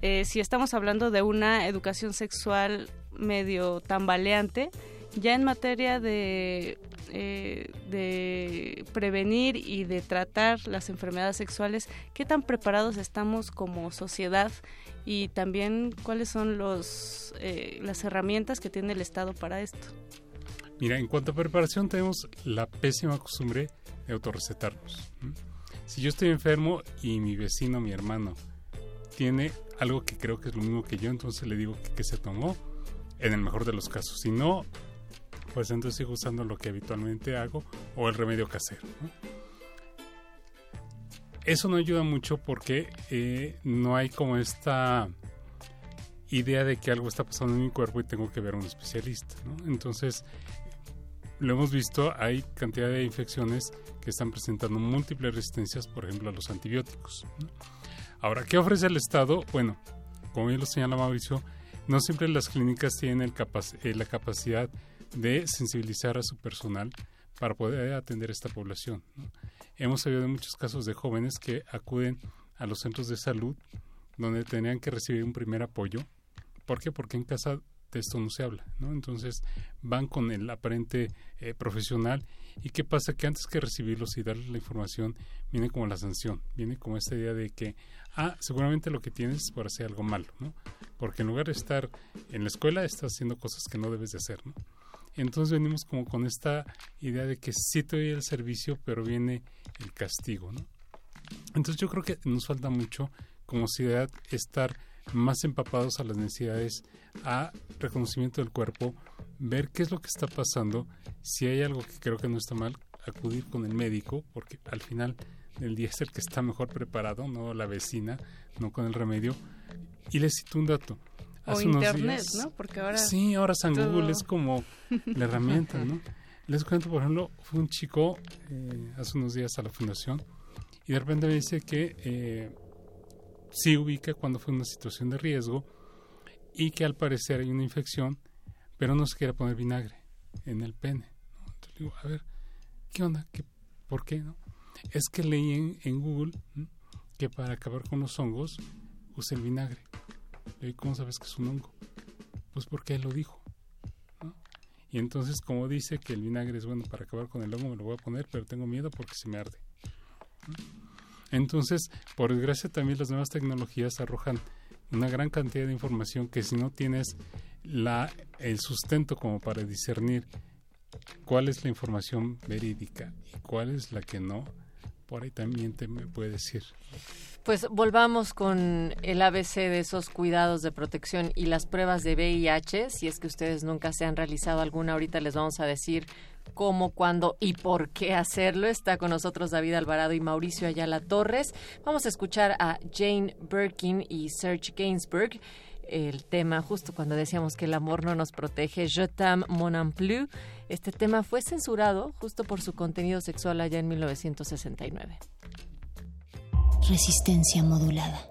[SPEAKER 2] Eh, si estamos hablando de una educación sexual medio tambaleante, ya en materia de eh, de prevenir y de tratar las enfermedades sexuales, ¿qué tan preparados estamos como sociedad y también cuáles son los, eh, las herramientas que tiene el Estado para esto?
[SPEAKER 8] Mira, en cuanto a preparación tenemos la pésima costumbre de autorrecetarnos. Si yo estoy enfermo y mi vecino, mi hermano, tiene algo que creo que es lo mismo que yo, entonces le digo que, que se tomó, en el mejor de los casos. Si no, pues entonces sigo usando lo que habitualmente hago o el remedio casero. Eso no ayuda mucho porque eh, no hay como esta idea de que algo está pasando en mi cuerpo y tengo que ver a un especialista. Entonces, lo hemos visto, hay cantidad de infecciones que están presentando múltiples resistencias, por ejemplo, a los antibióticos. Ahora, ¿qué ofrece el Estado? Bueno, como bien lo señala Mauricio, no siempre las clínicas tienen eh, la capacidad de sensibilizar a su personal para poder atender a esta población. Hemos sabido de muchos casos de jóvenes que acuden a los centros de salud donde tenían que recibir un primer apoyo. ¿Por qué? Porque en casa de esto no se habla, ¿no? Entonces van con el aparente eh, profesional y qué pasa que antes que recibirlos y darles la información viene como la sanción, viene como esta idea de que ah seguramente lo que tienes es por hacer algo malo, ¿no? Porque en lugar de estar en la escuela estás haciendo cosas que no debes de hacer, ¿no? Entonces venimos como con esta idea de que sí te doy el servicio, pero viene el castigo, ¿no? Entonces yo creo que nos falta mucho como sociedad estar más empapados a las necesidades, a reconocimiento del cuerpo, ver qué es lo que está pasando, si hay algo que creo que no está mal, acudir con el médico, porque al final del día es el que está mejor preparado, no la vecina, no con el remedio. Y les cito un dato
[SPEAKER 2] o internet, ¿no? Porque ahora
[SPEAKER 8] sí, ahora San Google es como la herramienta, ¿no? (laughs) Les cuento, por ejemplo, fue un chico eh, hace unos días a la fundación y de repente me dice que eh, sí ubica cuando fue una situación de riesgo y que al parecer hay una infección, pero no se quiere poner vinagre en el pene. Entonces digo, a ver, ¿qué onda? ¿Qué, ¿Por qué? No? Es que leí en, Google que para acabar con los hongos use el vinagre. ¿Y cómo sabes que es un hongo? Pues porque él lo dijo. Y entonces, como dice que el vinagre es bueno para acabar con el hongo, me lo voy a poner, pero tengo miedo porque se me arde. Entonces, por desgracia también las nuevas tecnologías arrojan una gran cantidad de información que si no tienes el sustento como para discernir cuál es la información verídica y cuál es la que no, por ahí también te me puede decir.
[SPEAKER 1] Pues volvamos con el ABC de esos cuidados de protección y las pruebas de VIH. Si es que ustedes nunca se han realizado alguna, ahorita les vamos a decir cómo, cuándo y por qué hacerlo. Está con nosotros David Alvarado y Mauricio Ayala Torres. Vamos a escuchar a Jane Birkin y Serge Gainsbourg. El tema, justo cuando decíamos que el amor no nos protege, Je t'aime mon plus. Este tema fue censurado justo por su contenido sexual allá en 1969.
[SPEAKER 10] Resistencia modulada.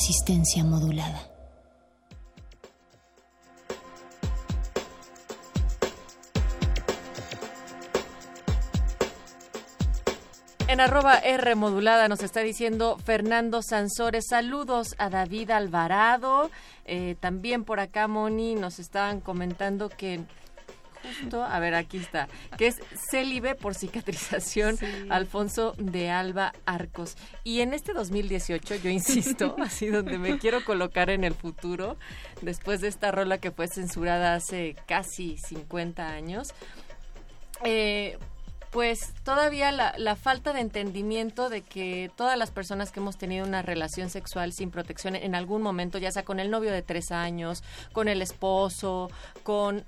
[SPEAKER 10] Resistencia modulada.
[SPEAKER 1] En arroba R modulada nos está diciendo Fernando Sansores, saludos a David Alvarado. Eh, también por acá, Moni, nos estaban comentando que justo, a ver, aquí está, que es célibe por cicatrización Alfonso de Alba Arcos. Y en este 2018, yo insisto, (laughs) así donde me quiero colocar en el futuro, después de esta rola que fue censurada hace casi 50 años, eh, pues todavía la, la, falta de entendimiento de que todas las personas que hemos tenido una relación sexual sin protección en algún momento, ya sea con el novio de tres años, con el esposo, con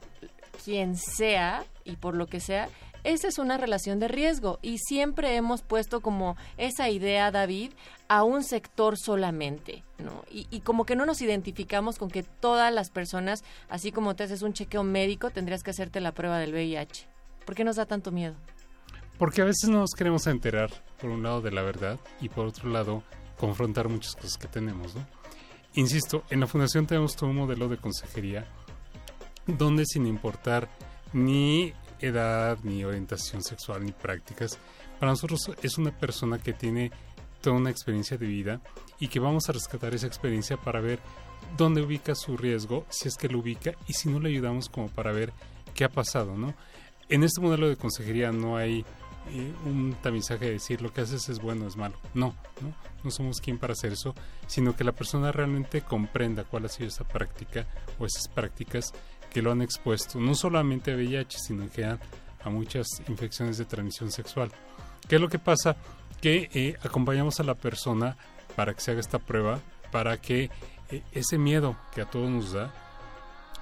[SPEAKER 1] quien sea y por lo que sea, esa es una relación de riesgo y siempre hemos puesto como esa idea, David, a un sector solamente, ¿no? Y, y, como que no nos identificamos con que todas las personas, así como te haces un chequeo médico, tendrías que hacerte la prueba del VIH. ¿Por qué nos da tanto miedo?
[SPEAKER 8] Porque a veces no nos queremos enterar, por un lado, de la verdad y por otro lado, confrontar muchas cosas que tenemos, ¿no? Insisto, en la Fundación tenemos todo un modelo de consejería (laughs) donde sin importar ni edad, ni orientación sexual, ni prácticas, para nosotros es una persona que tiene toda una experiencia de vida y que vamos a rescatar esa experiencia para ver dónde ubica su riesgo, si es que lo ubica y si no le ayudamos como para ver qué ha pasado, ¿no? En este modelo de consejería no hay eh, un tamizaje de decir lo que haces es bueno, es malo. No, no, no somos quien para hacer eso, sino que la persona realmente comprenda cuál ha sido esa práctica o esas prácticas que lo han expuesto no solamente a VIH, sino en general a muchas infecciones de transmisión sexual. ¿Qué es lo que pasa? Que eh, acompañamos a la persona para que se haga esta prueba, para que eh, ese miedo que a todos nos da,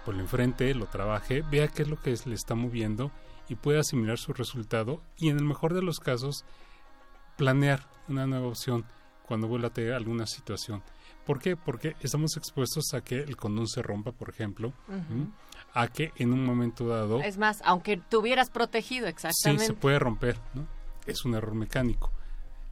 [SPEAKER 8] por el enfrente, lo trabaje, vea qué es lo que le está moviendo y pueda asimilar su resultado y en el mejor de los casos planear una nueva opción cuando vuelva a tener alguna situación. ¿Por qué? Porque estamos expuestos a que el condón se rompa, por ejemplo, a que en un momento dado...
[SPEAKER 1] Es más, aunque te hubieras protegido, exactamente.
[SPEAKER 8] Sí, se puede romper, ¿no? Es un error mecánico.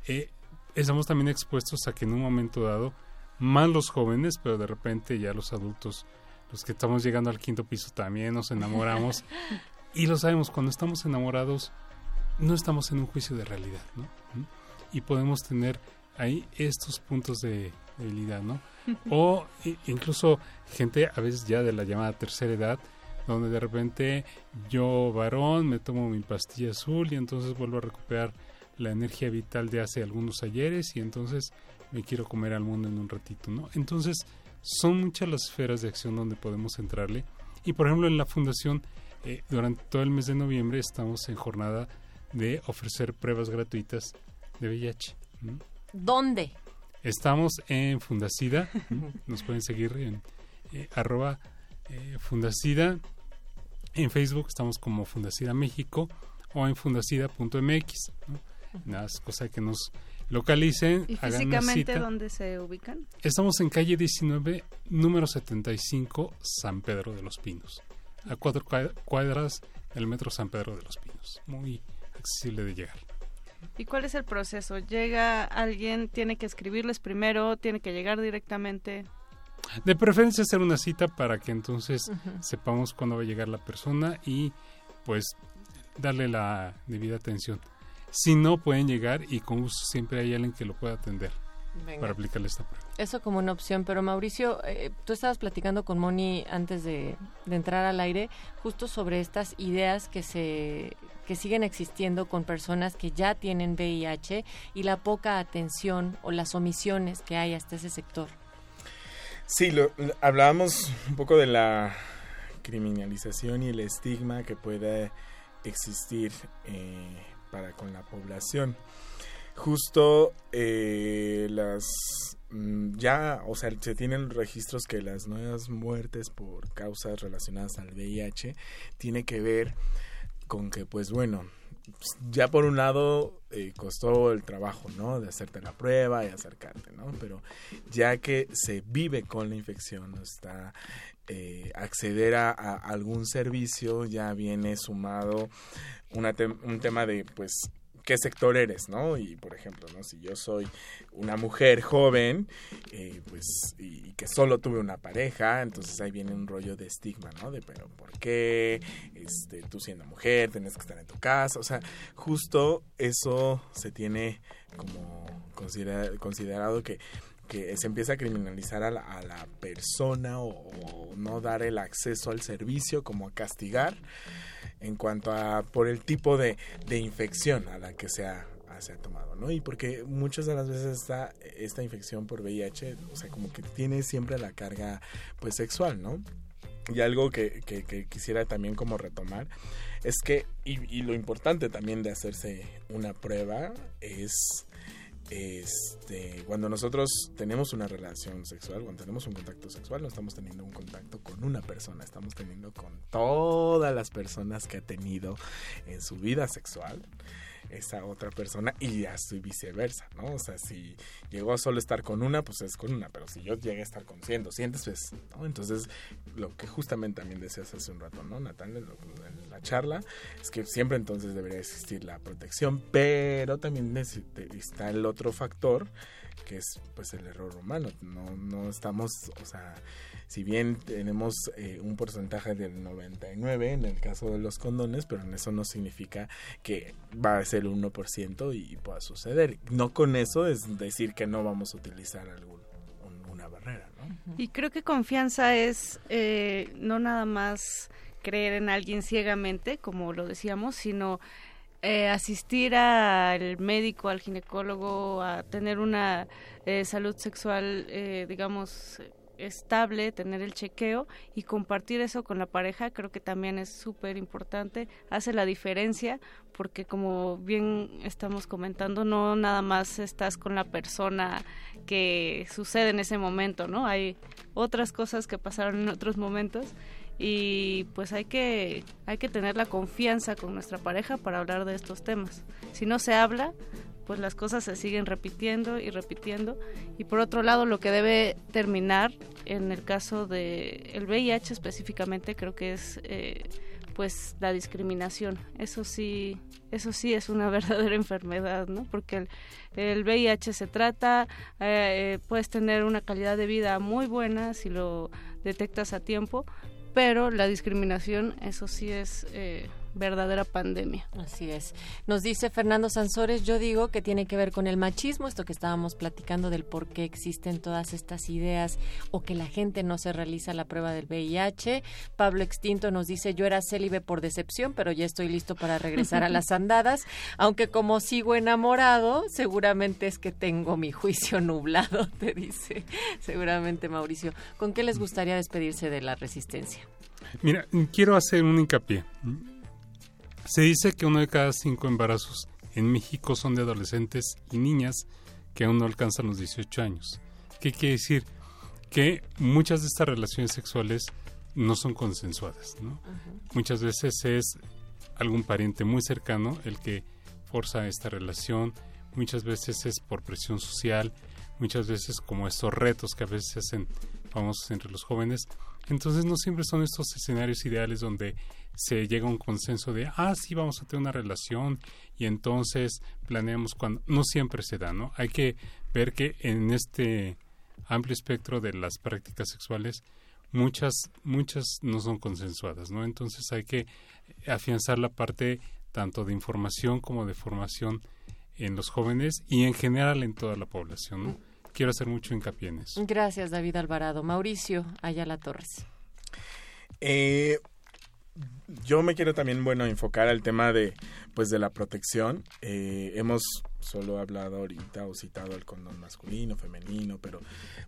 [SPEAKER 8] Eh, estamos también expuestos a que en un momento dado, más los jóvenes, pero de repente ya los adultos, los que estamos llegando al quinto piso también nos enamoramos. (laughs) y lo sabemos, cuando estamos enamorados, no estamos en un juicio de realidad, ¿no? Y podemos tener ahí estos puntos de debilidad, ¿no? (laughs) O incluso gente a veces ya de la llamada tercera edad, donde de repente yo varón me tomo mi pastilla azul y entonces vuelvo a recuperar la energía vital de hace algunos ayeres y entonces me quiero comer al mundo en un ratito, ¿no? Entonces son muchas las esferas de acción donde podemos entrarle y por ejemplo en la fundación eh, durante todo el mes de noviembre estamos en jornada de ofrecer pruebas gratuitas de VIH.
[SPEAKER 1] ¿Dónde?
[SPEAKER 8] Estamos en Fundacida, nos pueden seguir en eh, arroba eh, Fundacida. En Facebook estamos como Fundacida México o en fundacida.mx. Nada, es cosa que nos localicen.
[SPEAKER 2] ¿Y físicamente dónde se ubican?
[SPEAKER 8] Estamos en calle 19, número 75, San Pedro de los Pinos. A cuatro cuadras del metro San Pedro de los Pinos. Muy accesible de llegar.
[SPEAKER 2] ¿Y cuál es el proceso? ¿Llega alguien, tiene que escribirles primero, tiene que llegar directamente?
[SPEAKER 8] De preferencia hacer una cita para que entonces sepamos cuándo va a llegar la persona y pues darle la debida atención. Si no pueden llegar y con gusto siempre hay alguien que lo pueda atender para aplicarle esta prueba.
[SPEAKER 1] Eso como una opción, pero Mauricio, eh, tú estabas platicando con Moni antes de, entrar al aire justo sobre estas ideas que se que siguen existiendo con personas que ya tienen VIH y la poca atención o las omisiones que hay hasta ese sector.
[SPEAKER 9] Sí, lo, hablábamos un poco de la criminalización y el estigma que puede existir eh, para con la población. Justo eh, las ya, o sea, se tienen registros que las nuevas muertes por causas relacionadas al VIH tiene que ver con que, pues bueno, ya por un lado eh, costó el trabajo, ¿no? De hacerte la prueba y acercarte, ¿no? Pero ya que se vive con la infección, está eh, acceder a, algún servicio ya viene sumado una un tema de, pues, qué sector eres, ¿no? Y por ejemplo, ¿no? Si yo soy una mujer joven, eh, pues, y, que solo tuve una pareja, entonces ahí viene un rollo de estigma, ¿no? De, pero ¿por qué? Este, tú siendo mujer, tienes que estar en tu casa, o sea, justo eso se tiene como considerado que que se empieza a criminalizar a la, persona o, no dar el acceso al servicio como a castigar en cuanto a por el tipo de, infección a la que se ha, se ha tomado, ¿no? Y porque muchas de las veces esta, esta infección por VIH, o sea, como que tiene siempre la carga pues sexual, ¿no? Y algo que, que, quisiera también como retomar es que, y, y, lo importante también de hacerse una prueba es este, cuando nosotros tenemos una relación sexual, cuando tenemos un contacto sexual, no estamos teniendo un contacto con una persona, estamos teniendo con todas las personas que ha tenido en su vida sexual esa otra persona y así viceversa, ¿no? O sea, si llegó a solo estar con una, pues es con una, pero si yo llegué a estar con 100, 200, pues, ¿no? Entonces, lo que justamente también decías hace un rato, ¿no, Natalia? En la charla, es que siempre entonces debería existir la protección, pero también está el otro factor, que es pues el error humano, no, no estamos, o sea si bien tenemos eh, un porcentaje del 99 en el caso de los condones, pero en eso no significa que va a ser el 1% y pueda suceder. No con eso es decir que no vamos a utilizar algún, una barrera. ¿no?
[SPEAKER 2] Y creo que confianza es eh, no nada más creer en alguien ciegamente, como lo decíamos, sino eh, asistir al médico, al ginecólogo, a tener una salud sexual, digamos, estable, tener el chequeo y compartir eso con la pareja, creo que también es súper importante, hace la diferencia porque como bien estamos comentando, no nada más estás con la persona que sucede en ese momento, ¿no? Hay otras cosas que pasaron en otros momentos y pues hay que hay que tener la confianza con nuestra pareja para hablar de estos temas. Si no se habla, pues las cosas se siguen repitiendo y repitiendo. Y por otro lado, lo que debe terminar en el caso de el VIH específicamente, creo que es eh, pues la discriminación. Eso sí, eso sí es una (laughs) verdadera enfermedad, ¿no? Porque el, VIH se trata, eh, eh, puedes tener una calidad de vida muy buena si lo detectas a tiempo, pero la discriminación, eso sí es verdadera pandemia.
[SPEAKER 1] Así es. Nos dice Fernando Sansores, yo digo que tiene que ver con el machismo, esto que estábamos platicando del por qué existen todas estas ideas o que la gente no se realiza la prueba del VIH. Pablo Extinto nos dice, yo era célibe por decepción, pero ya estoy listo para regresar a las (laughs) andadas, aunque como sigo enamorado, seguramente es que tengo mi juicio (laughs) nublado, te dice seguramente Mauricio. ¿Con qué les gustaría despedirse de la resistencia?
[SPEAKER 8] Mira, quiero hacer un hincapié. Se dice que uno de cada cinco embarazos en México son de adolescentes y niñas que aún no alcanzan los 18 años. ¿Qué quiere decir? Que muchas de estas relaciones sexuales no son consensuadas. Muchas veces es algún pariente muy cercano el que forza esta relación, muchas veces es por presión social, muchas veces como estos retos que a veces se hacen famosos entre los jóvenes. Entonces no siempre son estos escenarios ideales donde se llega a un consenso de, ah, sí, vamos a tener una relación y entonces planeamos cuando... No siempre se da, ¿no? Hay que ver que en este amplio espectro de las prácticas sexuales, muchas, muchas no son consensuadas, ¿no? Entonces hay que afianzar la parte tanto de información como de formación en los jóvenes y en general en toda la población, ¿no? Quiero hacer mucho hincapié en eso.
[SPEAKER 1] Gracias, David Alvarado. Mauricio Ayala Torres.
[SPEAKER 9] Eh, yo me quiero también, bueno, enfocar al tema de, pues, de la protección. Eh, hemos solo hablado ahorita o citado el condón masculino, femenino, pero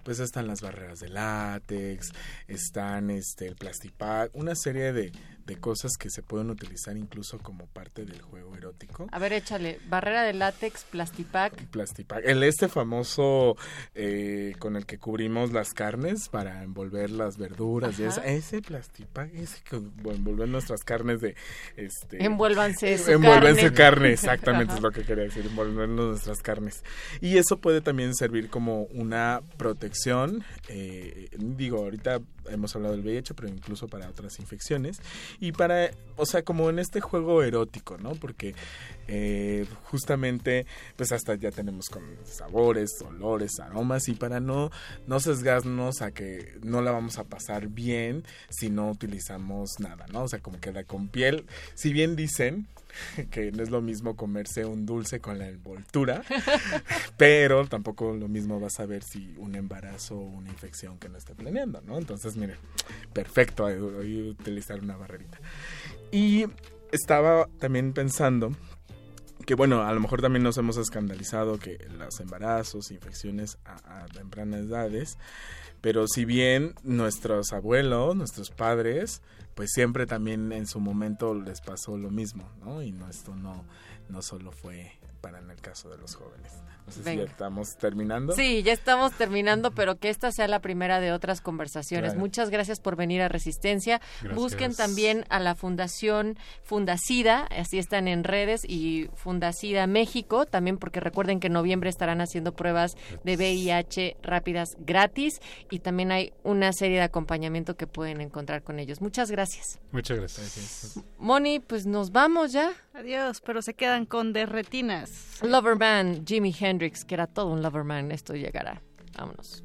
[SPEAKER 9] pues están las barreras de látex, están este el plastipack, una serie de, de cosas que se pueden utilizar incluso como parte del juego erótico.
[SPEAKER 1] A ver, échale, barrera de látex, plastipack.
[SPEAKER 9] Plastipack, el este famoso eh, con el que cubrimos las carnes para envolver las verduras y ese plastipack, ese que envolver nuestras carnes de este
[SPEAKER 1] envuélvanse su
[SPEAKER 9] envuelven carne. su carne, exactamente es lo que quería decir, envuelven nuestras carnes. Y eso puede también servir como una protección, eh, digo, ahorita hemos hablado del VIH, pero incluso para otras infecciones. Y para, o sea, como en este juego erótico, ¿no? Porque eh, justamente, pues hasta ya tenemos con sabores, olores, aromas, y para no, no sesgarnos a que no la vamos a pasar bien si no utilizamos nada, ¿no? O sea, como queda con piel. Si bien dicen, (laughs) que no es lo mismo comerse un dulce con la envoltura, (laughs) pero tampoco lo mismo vas a ver si un embarazo o una infección que no esté planeando, ¿no? Entonces, miren, perfecto, hoy utilizar una barrerita. Y estaba también pensando que bueno, a lo mejor también nos hemos escandalizado que los embarazos, infecciones a, a tempranas edades, pero si bien nuestros abuelos, nuestros padres, pues siempre también en su momento les pasó lo mismo, ¿no? Y no, esto no, no solo fue para en el caso de los jóvenes. No sé si ya estamos terminando.
[SPEAKER 1] Sí, ya estamos terminando, pero que esta sea la primera de otras conversaciones. Muchas gracias por venir a Resistencia. Busquen también a la Fundación Fundacida, así están en redes, y Fundacida México, también porque recuerden que en noviembre estarán haciendo pruebas de VIH rápidas gratis y también hay una serie de acompañamiento que pueden encontrar con ellos. Muchas gracias.
[SPEAKER 8] Muchas gracias.
[SPEAKER 1] Moni, pues nos vamos ya.
[SPEAKER 2] Adiós, pero se quedan con derretinas.
[SPEAKER 1] Loverman, Jimi Hendrix, que era todo un Loverman, esto llegará. Vámonos.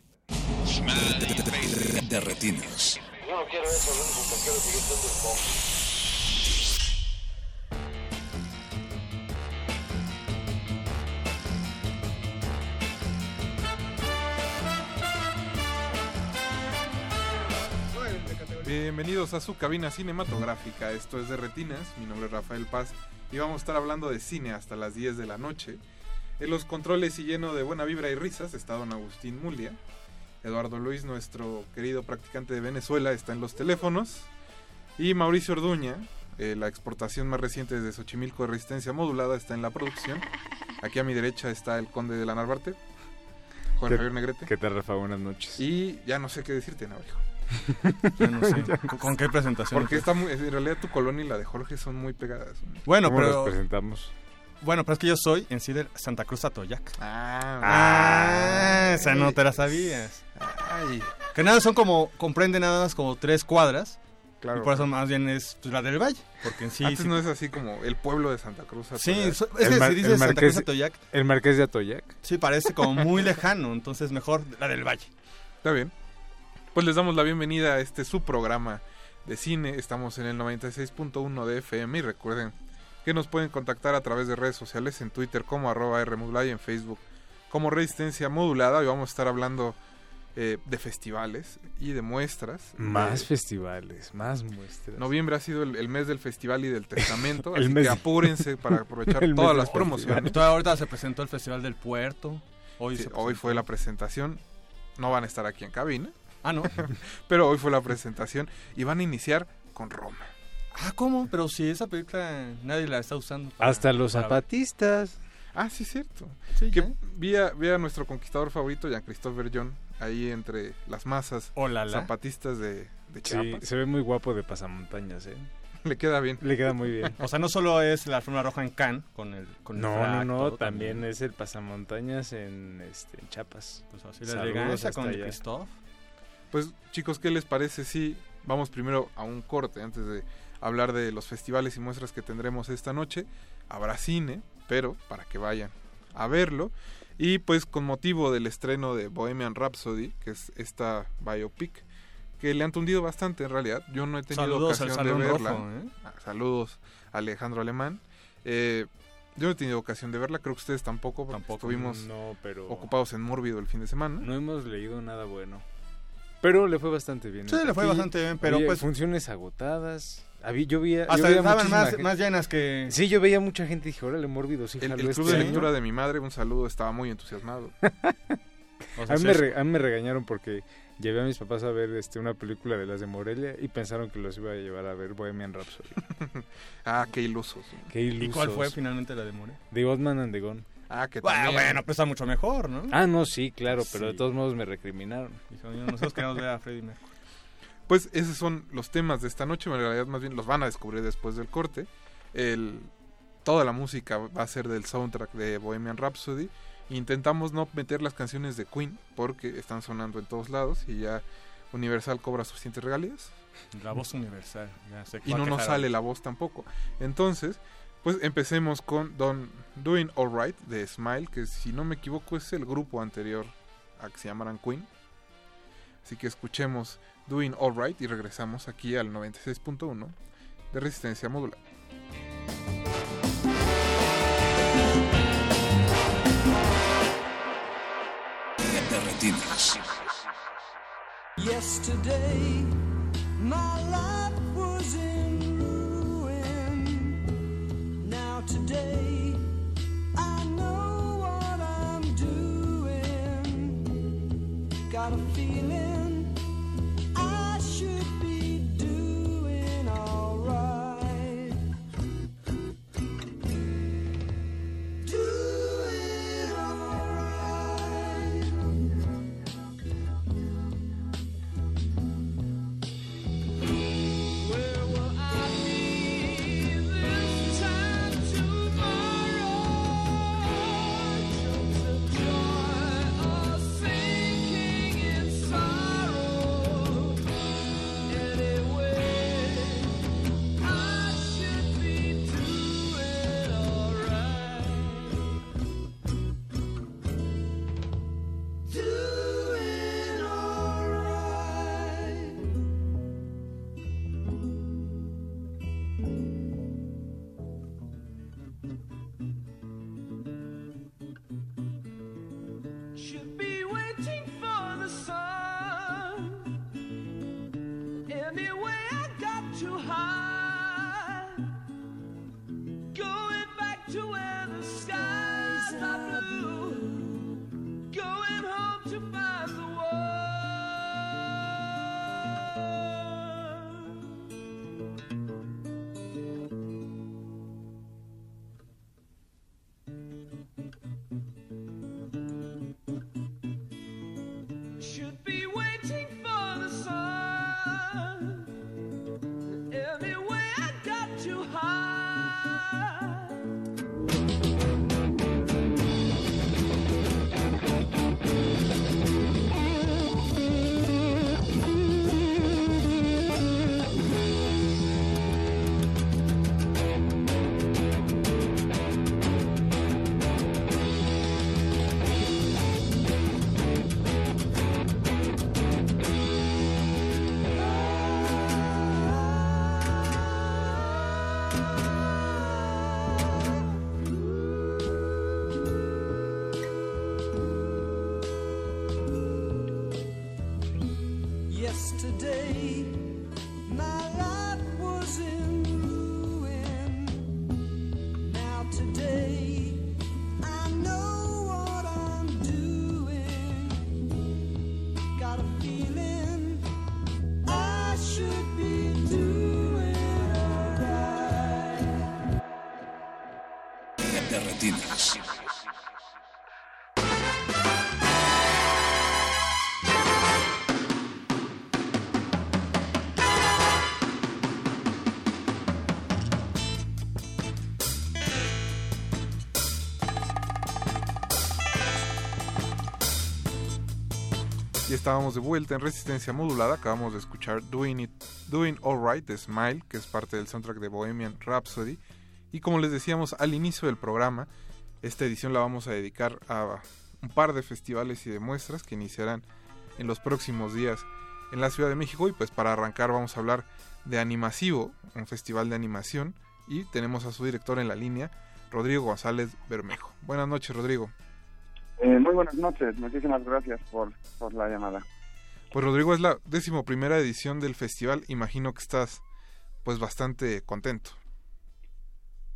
[SPEAKER 11] De, retinas.
[SPEAKER 12] Yo no quiero eso, quiero seguir siendo el
[SPEAKER 13] Bienvenidos a su cabina cinematográfica. Esto es de Retinas. Mi nombre es Rafael Paz y vamos a estar hablando de cine hasta las 10 de la noche. En los controles y lleno de buena vibra y risas está don Agustín Mulia. Eduardo Luis, nuestro querido practicante de Venezuela, está en los teléfonos. Y Mauricio Orduña, eh, la exportación más reciente desde Xochimilco de resistencia modulada, está en la producción. Aquí a mi derecha está el conde de la Narvarte, Juan Javier Negrete.
[SPEAKER 14] ¿Qué tal, Rafa? Buenas noches.
[SPEAKER 13] Y ya no sé qué decirte, Navajo. (laughs)
[SPEAKER 14] no sé. (laughs) ¿Con qué presentación?
[SPEAKER 13] Porque está en realidad tu colonia y la de Jorge son muy pegadas.
[SPEAKER 14] Bueno, ¿Cómo pero presentamos? Bueno, pero es que yo soy en sí de Santa Cruz Atoyac.
[SPEAKER 13] Ah,
[SPEAKER 14] ah esa no te la sabías. Ay. Que nada, son como, comprende nada más como tres cuadras. Claro. Y por eso más bien es pues, la del Valle. Porque en sí.
[SPEAKER 13] Antes no es así como el pueblo de Santa Cruz.
[SPEAKER 14] Atoyac. Sí, es que se dice Santa Cruz Atoyac. El Marqués de Atoyac. Sí, parece como muy lejano. Entonces mejor la del Valle.
[SPEAKER 13] Está bien. Pues les damos la bienvenida a este su programa de cine. Estamos en el 96.1 de FM y recuerden que nos pueden contactar a través de redes sociales en Twitter como arroba Rmodulada y en Facebook como Resistencia Modulada. Y vamos a estar hablando eh, de festivales y de muestras.
[SPEAKER 14] Más festivales, más muestras.
[SPEAKER 13] Noviembre ha sido el, mes del festival y del testamento, (laughs) así que apúrense para aprovechar (laughs) todas las promociones.
[SPEAKER 14] ahorita se presentó el Festival del Puerto.
[SPEAKER 13] Hoy, hoy fue la presentación. No van a estar aquí en cabina,
[SPEAKER 14] Ah, no. (laughs)
[SPEAKER 13] Pero hoy fue la presentación y van a iniciar con Roma.
[SPEAKER 14] Ah, ¿cómo? Pero si esa película nadie la está usando. Hasta los zapatistas.
[SPEAKER 13] Ah, sí, cierto. Sí, que vi a, vi a, nuestro conquistador favorito, Jean-Christophe John, ahí entre las masas zapatistas de, de Chiapas.
[SPEAKER 14] Sí, se ve muy guapo de pasamontañas, ¿eh?
[SPEAKER 13] Le queda bien.
[SPEAKER 14] Le queda muy bien. o sea, no solo es la forma roja en Cannes con el con No, no, no, también, es el pasamontañas en este en Chiapas. Pues así la elegancia con Christophe.
[SPEAKER 13] Pues chicos, ¿qué les parece si vamos primero a un corte antes de hablar de los festivales y muestras que tendremos esta noche? Habrá cine, pero para que vayan a verlo. Y pues con motivo del estreno de Bohemian Rhapsody, que es esta biopic, que le han tundido bastante en realidad. Yo no he tenido ocasión de verla. ¿eh? Ah, saludos Alejandro Alemán. Eh, yo no he tenido ocasión de verla, creo que ustedes tampoco, tampoco estuvimos ocupados en Mórbido el fin de semana.
[SPEAKER 14] No hemos leído nada bueno. Pero le fue bastante bien.
[SPEAKER 13] Sí, le fue bastante bien, pero pues...
[SPEAKER 14] Funciones agotadas. Yo veía,
[SPEAKER 13] Hasta estaban más, más, llenas que...
[SPEAKER 14] Sí, yo veía mucha gente y dije, órale, mórbido, sí,
[SPEAKER 13] El, el club de lectura de mi madre, un saludo, estaba muy entusiasmado. (laughs)
[SPEAKER 14] a, mí me a, mí me regañaron porque llevé a mis papás a ver este una película de las de Morelia y pensaron que los iba a llevar a ver Bohemian Rhapsody. (laughs)
[SPEAKER 13] ah, qué ilusos.
[SPEAKER 14] Qué ilusos. ¿Y
[SPEAKER 13] cuál fue finalmente la de Morelia?
[SPEAKER 14] The Old Man and the Gone.
[SPEAKER 13] Ah, que también.
[SPEAKER 14] Bueno, pues está mucho mejor, ¿no? Ah, no, sí, claro, pero de todos modos me recriminaron.
[SPEAKER 13] nosotros queremos ver a Freddy Mercury. Pues esos son los temas de esta noche, en realidad más bien los van a descubrir después del corte. El, toda la música va a ser del soundtrack de Bohemian Rhapsody. Intentamos no meter las canciones de Queen porque están sonando en todos lados y ya Universal cobra suficientes regalías.
[SPEAKER 14] La voz universal. Ya sé
[SPEAKER 13] y no nos sale la voz tampoco. Entonces, pues empecemos con Don Doing Alright de Smile, que si no me equivoco es el grupo anterior a que se llamaran Queen. Así que escuchemos Doing Alright y regresamos aquí al 96.1 de resistencia modular.
[SPEAKER 15] Yesterday, my life was in ruin. Now today.
[SPEAKER 13] Estábamos de vuelta en resistencia modulada. Acabamos de escuchar Doing It, Doing Alright de Smile, que es parte del soundtrack de Bohemian Rhapsody. Y como les decíamos al inicio del programa, esta edición la vamos a dedicar a un par de festivales y de muestras que iniciarán en los próximos días en la Ciudad de México. Y pues para arrancar vamos a hablar de Animasivo, un festival de animación. Y tenemos a su director en la línea, Rodrigo González Bermejo. Buenas noches, Rodrigo.
[SPEAKER 16] Eh, muy buenas noches, muchísimas gracias por, por la llamada.
[SPEAKER 13] Pues Rodrigo, es la décimo primera edición del festival, imagino que estás pues bastante contento.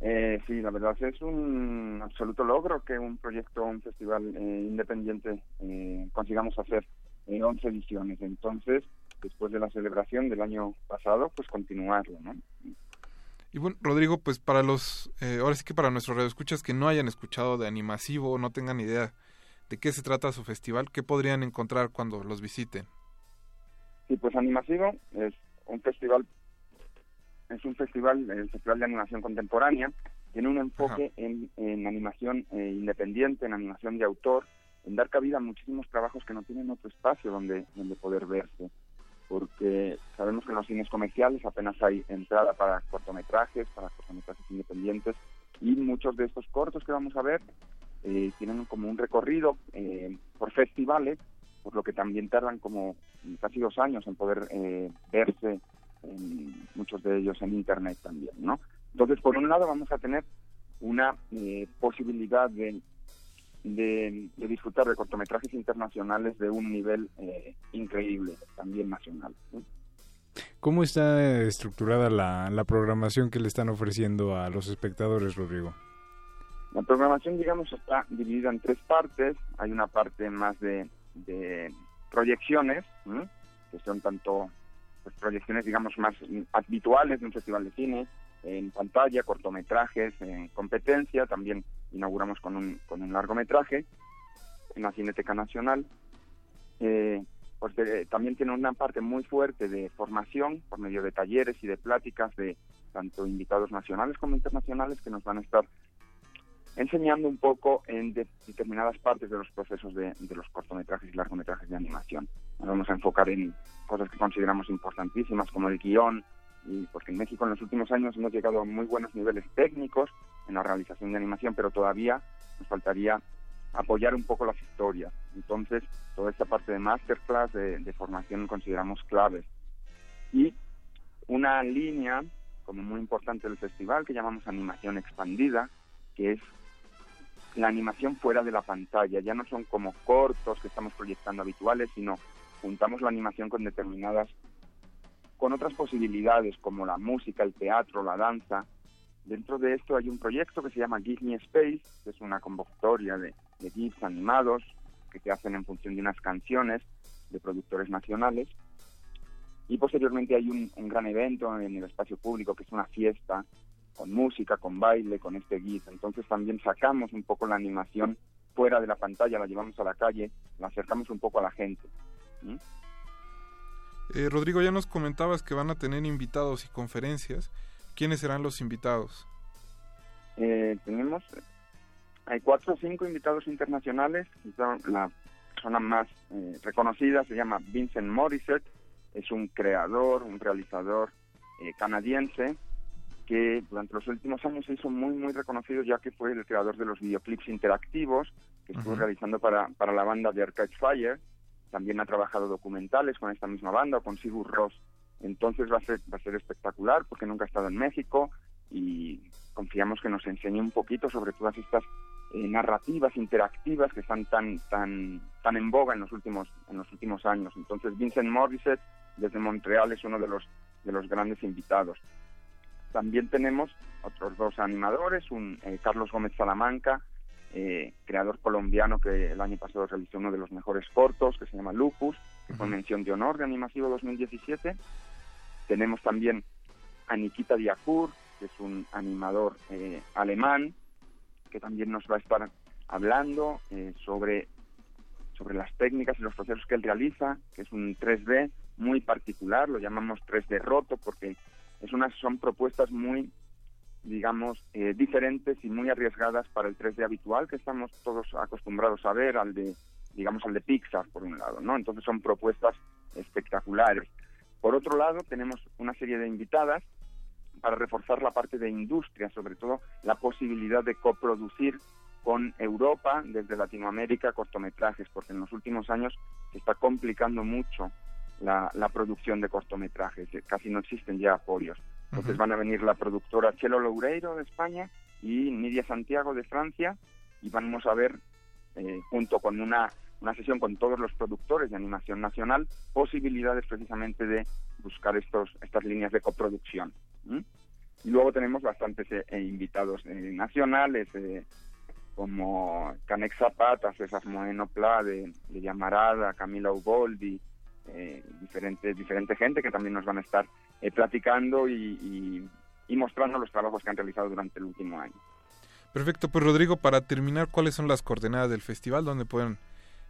[SPEAKER 16] Eh, sí, la verdad es un absoluto logro que un proyecto, un festival eh, independiente eh, consigamos hacer 11 ediciones. Entonces, después de la celebración del año pasado, pues continuarlo, ¿no?
[SPEAKER 13] Y bueno, Rodrigo, pues para los, ahora sí que para nuestros radioescuchas que no hayan escuchado de Animasivo o no tengan idea de qué se trata su festival, qué podrían encontrar cuando los visiten.
[SPEAKER 16] Sí, pues Animasivo es un festival, es un festival, el Festival de Animación Contemporánea, tiene un enfoque en, en, animación eh, independiente, en animación de autor, en dar cabida a muchísimos trabajos que no tienen otro espacio donde, donde poder verse. Porque sabemos que en los cines comerciales apenas hay entrada para cortometrajes, para cortometrajes independientes, y muchos de estos cortos que vamos a ver eh, tienen como un recorrido eh, por festivales, por lo que también tardan como casi dos años en poder eh, verse, muchos de ellos en Internet también, ¿no? Entonces, por un lado vamos a tener una posibilidad de, de, disfrutar de cortometrajes internacionales de un nivel eh, increíble, también nacional.
[SPEAKER 17] ¿Cómo está estructurada la, la programación que le están ofreciendo a los espectadores, Rodrigo?
[SPEAKER 16] La programación, digamos, está dividida en tres partes. Hay una parte más de, proyecciones, que son tanto pues, proyecciones, digamos, más habituales de un festival de cine, en pantalla, cortometrajes, en competencia. También inauguramos con un, con un largometraje en la Cineteca Nacional. Eh, pues también tiene una parte muy fuerte de formación por medio de talleres y de pláticas de tanto invitados nacionales como internacionales que nos van a estar enseñando un poco en determinadas partes de los procesos de, los cortometrajes y largometrajes de animación. Nos vamos a enfocar en cosas que consideramos importantísimas como el guion, y porque en México en los últimos años hemos llegado a muy buenos niveles técnicos en la realización de animación, pero todavía nos faltaría apoyar un poco las historias. Entonces, toda esta parte de masterclass, de, de formación, consideramos claves. Y una línea como muy importante del festival que llamamos animación expandida, que es la animación fuera de la pantalla. Ya no son como cortos que estamos proyectando habituales, sino juntamos la animación con determinadas, con otras posibilidades como la música, el teatro, la danza. Dentro de esto hay un proyecto que se llama Give Me Space, que es una convocatoria de, de GIFs animados que se hacen en función de unas canciones de productores nacionales. Y posteriormente hay un, un gran evento en el espacio público que es una fiesta con música, con baile, con este GIF. Entonces también sacamos un poco la animación fuera de la pantalla, la llevamos a la calle, la acercamos un poco a la gente.
[SPEAKER 13] Eh, Rodrigo, ya nos comentabas que van a tener invitados y conferencias. ¿Quiénes serán los invitados?
[SPEAKER 16] Eh, tenemos, hay cuatro o cinco invitados internacionales. La persona más eh, reconocida se llama Vincent Morissette, es un creador, un realizador canadiense que durante los últimos años se hizo muy, muy reconocido ya que fue el creador de los videoclips interactivos que estuvo realizando para, para la banda de Arcade Fire. También ha trabajado documentales con esta misma banda o con Sigur Ross. Entonces va a ser, va a ser espectacular porque nunca ha estado en México y confiamos que nos enseñe un poquito sobre todas estas eh, narrativas interactivas que están tan tan tan en boga en los últimos en los últimos años. Entonces Vincent Morissette desde Montreal es uno de los de los grandes invitados. También tenemos otros dos animadores, un eh, Carlos Gómez Salamanca, eh, creador colombiano que el año pasado realizó uno de los mejores cortos, que se llama Lupus, que fue mención de honor de Animasivo 2017. Tenemos también a Nikita Diakur, que es un animador eh, alemán, que también nos va a estar hablando sobre, sobre las técnicas y los procesos que él realiza, que es un 3D muy particular, lo llamamos 3D roto porque son propuestas muy, digamos, eh, diferentes y muy arriesgadas para el 3D habitual que estamos todos acostumbrados a ver, al de, digamos, al de Pixar, por un lado, ¿no? Entonces son propuestas espectaculares. Por otro lado, tenemos una serie de invitadas para reforzar la parte de industria, sobre todo la posibilidad de coproducir con Europa, desde Latinoamérica, cortometrajes, porque en los últimos años se está complicando mucho la, producción de cortometrajes, eh, casi no existen ya apoyos. Entonces van a venir la productora Chelo Loureiro de España y Nidia Santiago de Francia y vamos a ver, eh, junto con una, una sesión con todos los productores de animación nacional, posibilidades precisamente de buscar estos, estas líneas de coproducción. Y luego tenemos bastantes eh, invitados nacionales, como Canex Zapata, César Moreno Pla de, de Llamarada, Camila Uboldi, eh, diferentes diferente gente que también nos van a estar eh, platicando y, mostrando los trabajos que han realizado durante el último año.
[SPEAKER 13] Perfecto, pues Rodrigo, para terminar, ¿cuáles son las coordenadas del festival? donde pueden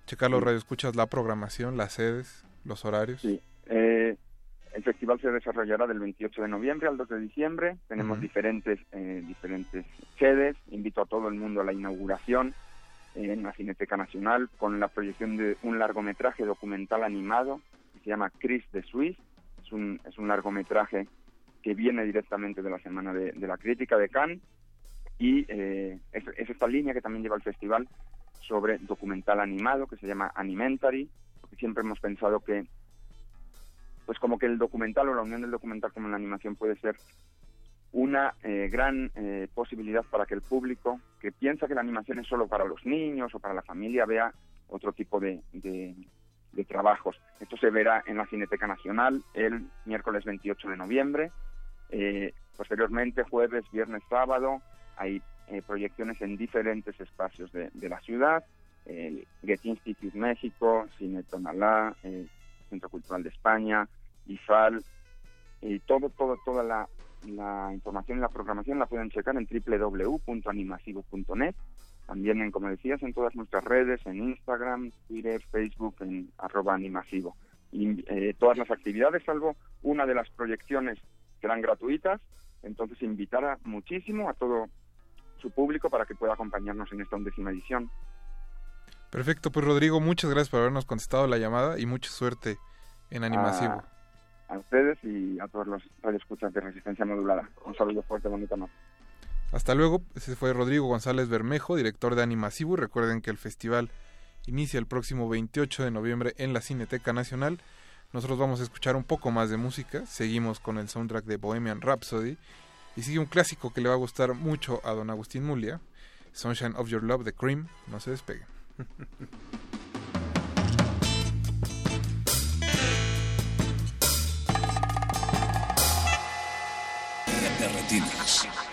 [SPEAKER 13] checar los radioescuchas, la programación, las sedes, los horarios?
[SPEAKER 16] Sí, eh, el festival se desarrollará del 28 de noviembre al 2 de diciembre. Tenemos diferentes, eh, diferentes sedes. Invito a todo el mundo a la inauguración en la Cineteca Nacional con la proyección de un largometraje documental animado que se llama Chris de Suisse. Es un, es un largometraje que viene directamente de la Semana de, la Crítica de Cannes y eh, es, esta línea que también lleva el festival sobre documental animado que se llama Animentary, porque siempre hemos pensado que pues como que el documental o la unión del documental con la animación puede ser una eh, gran eh, posibilidad para que el público que piensa que la animación es solo para los niños o para la familia vea otro tipo de, de, trabajos. Esto se verá en la Cineteca Nacional el miércoles 28 de noviembre. Eh, posteriormente, jueves, viernes, sábado, hay proyecciones en diferentes espacios de, la ciudad. El Getty Institute México, Cine Tonalá, Centro Cultural de España, IFAL, y todo, todo, toda la, la información y la programación la pueden checar en www.animasivo.net. También, en, como decías, en todas nuestras redes, en Instagram, Twitter, Facebook, en arroba animasivo. Y eh, todas las actividades, salvo una de las proyecciones, serán gratuitas. Entonces, invitar a muchísimo a todo su público para que pueda acompañarnos en esta undécima edición.
[SPEAKER 13] Perfecto, pues Rodrigo, muchas gracias por habernos contestado la llamada y mucha suerte en Animasivo.
[SPEAKER 16] Ah, a ustedes y a todos los radioescuchas de Resistencia Modulada. Un saludo fuerte, bonito más.
[SPEAKER 13] Hasta luego, ese fue Rodrigo González Bermejo, director de Animasivo, y recuerden que el festival inicia el próximo 28 de noviembre en la Cineteca Nacional. Nosotros vamos a escuchar un poco más de música, seguimos con el soundtrack de Bohemian Rhapsody, y sigue un clásico que le va a gustar mucho a don Agustín Mulia, Sunshine of Your Love de Cream, no se despeguen. (laughs)
[SPEAKER 11] Retinas.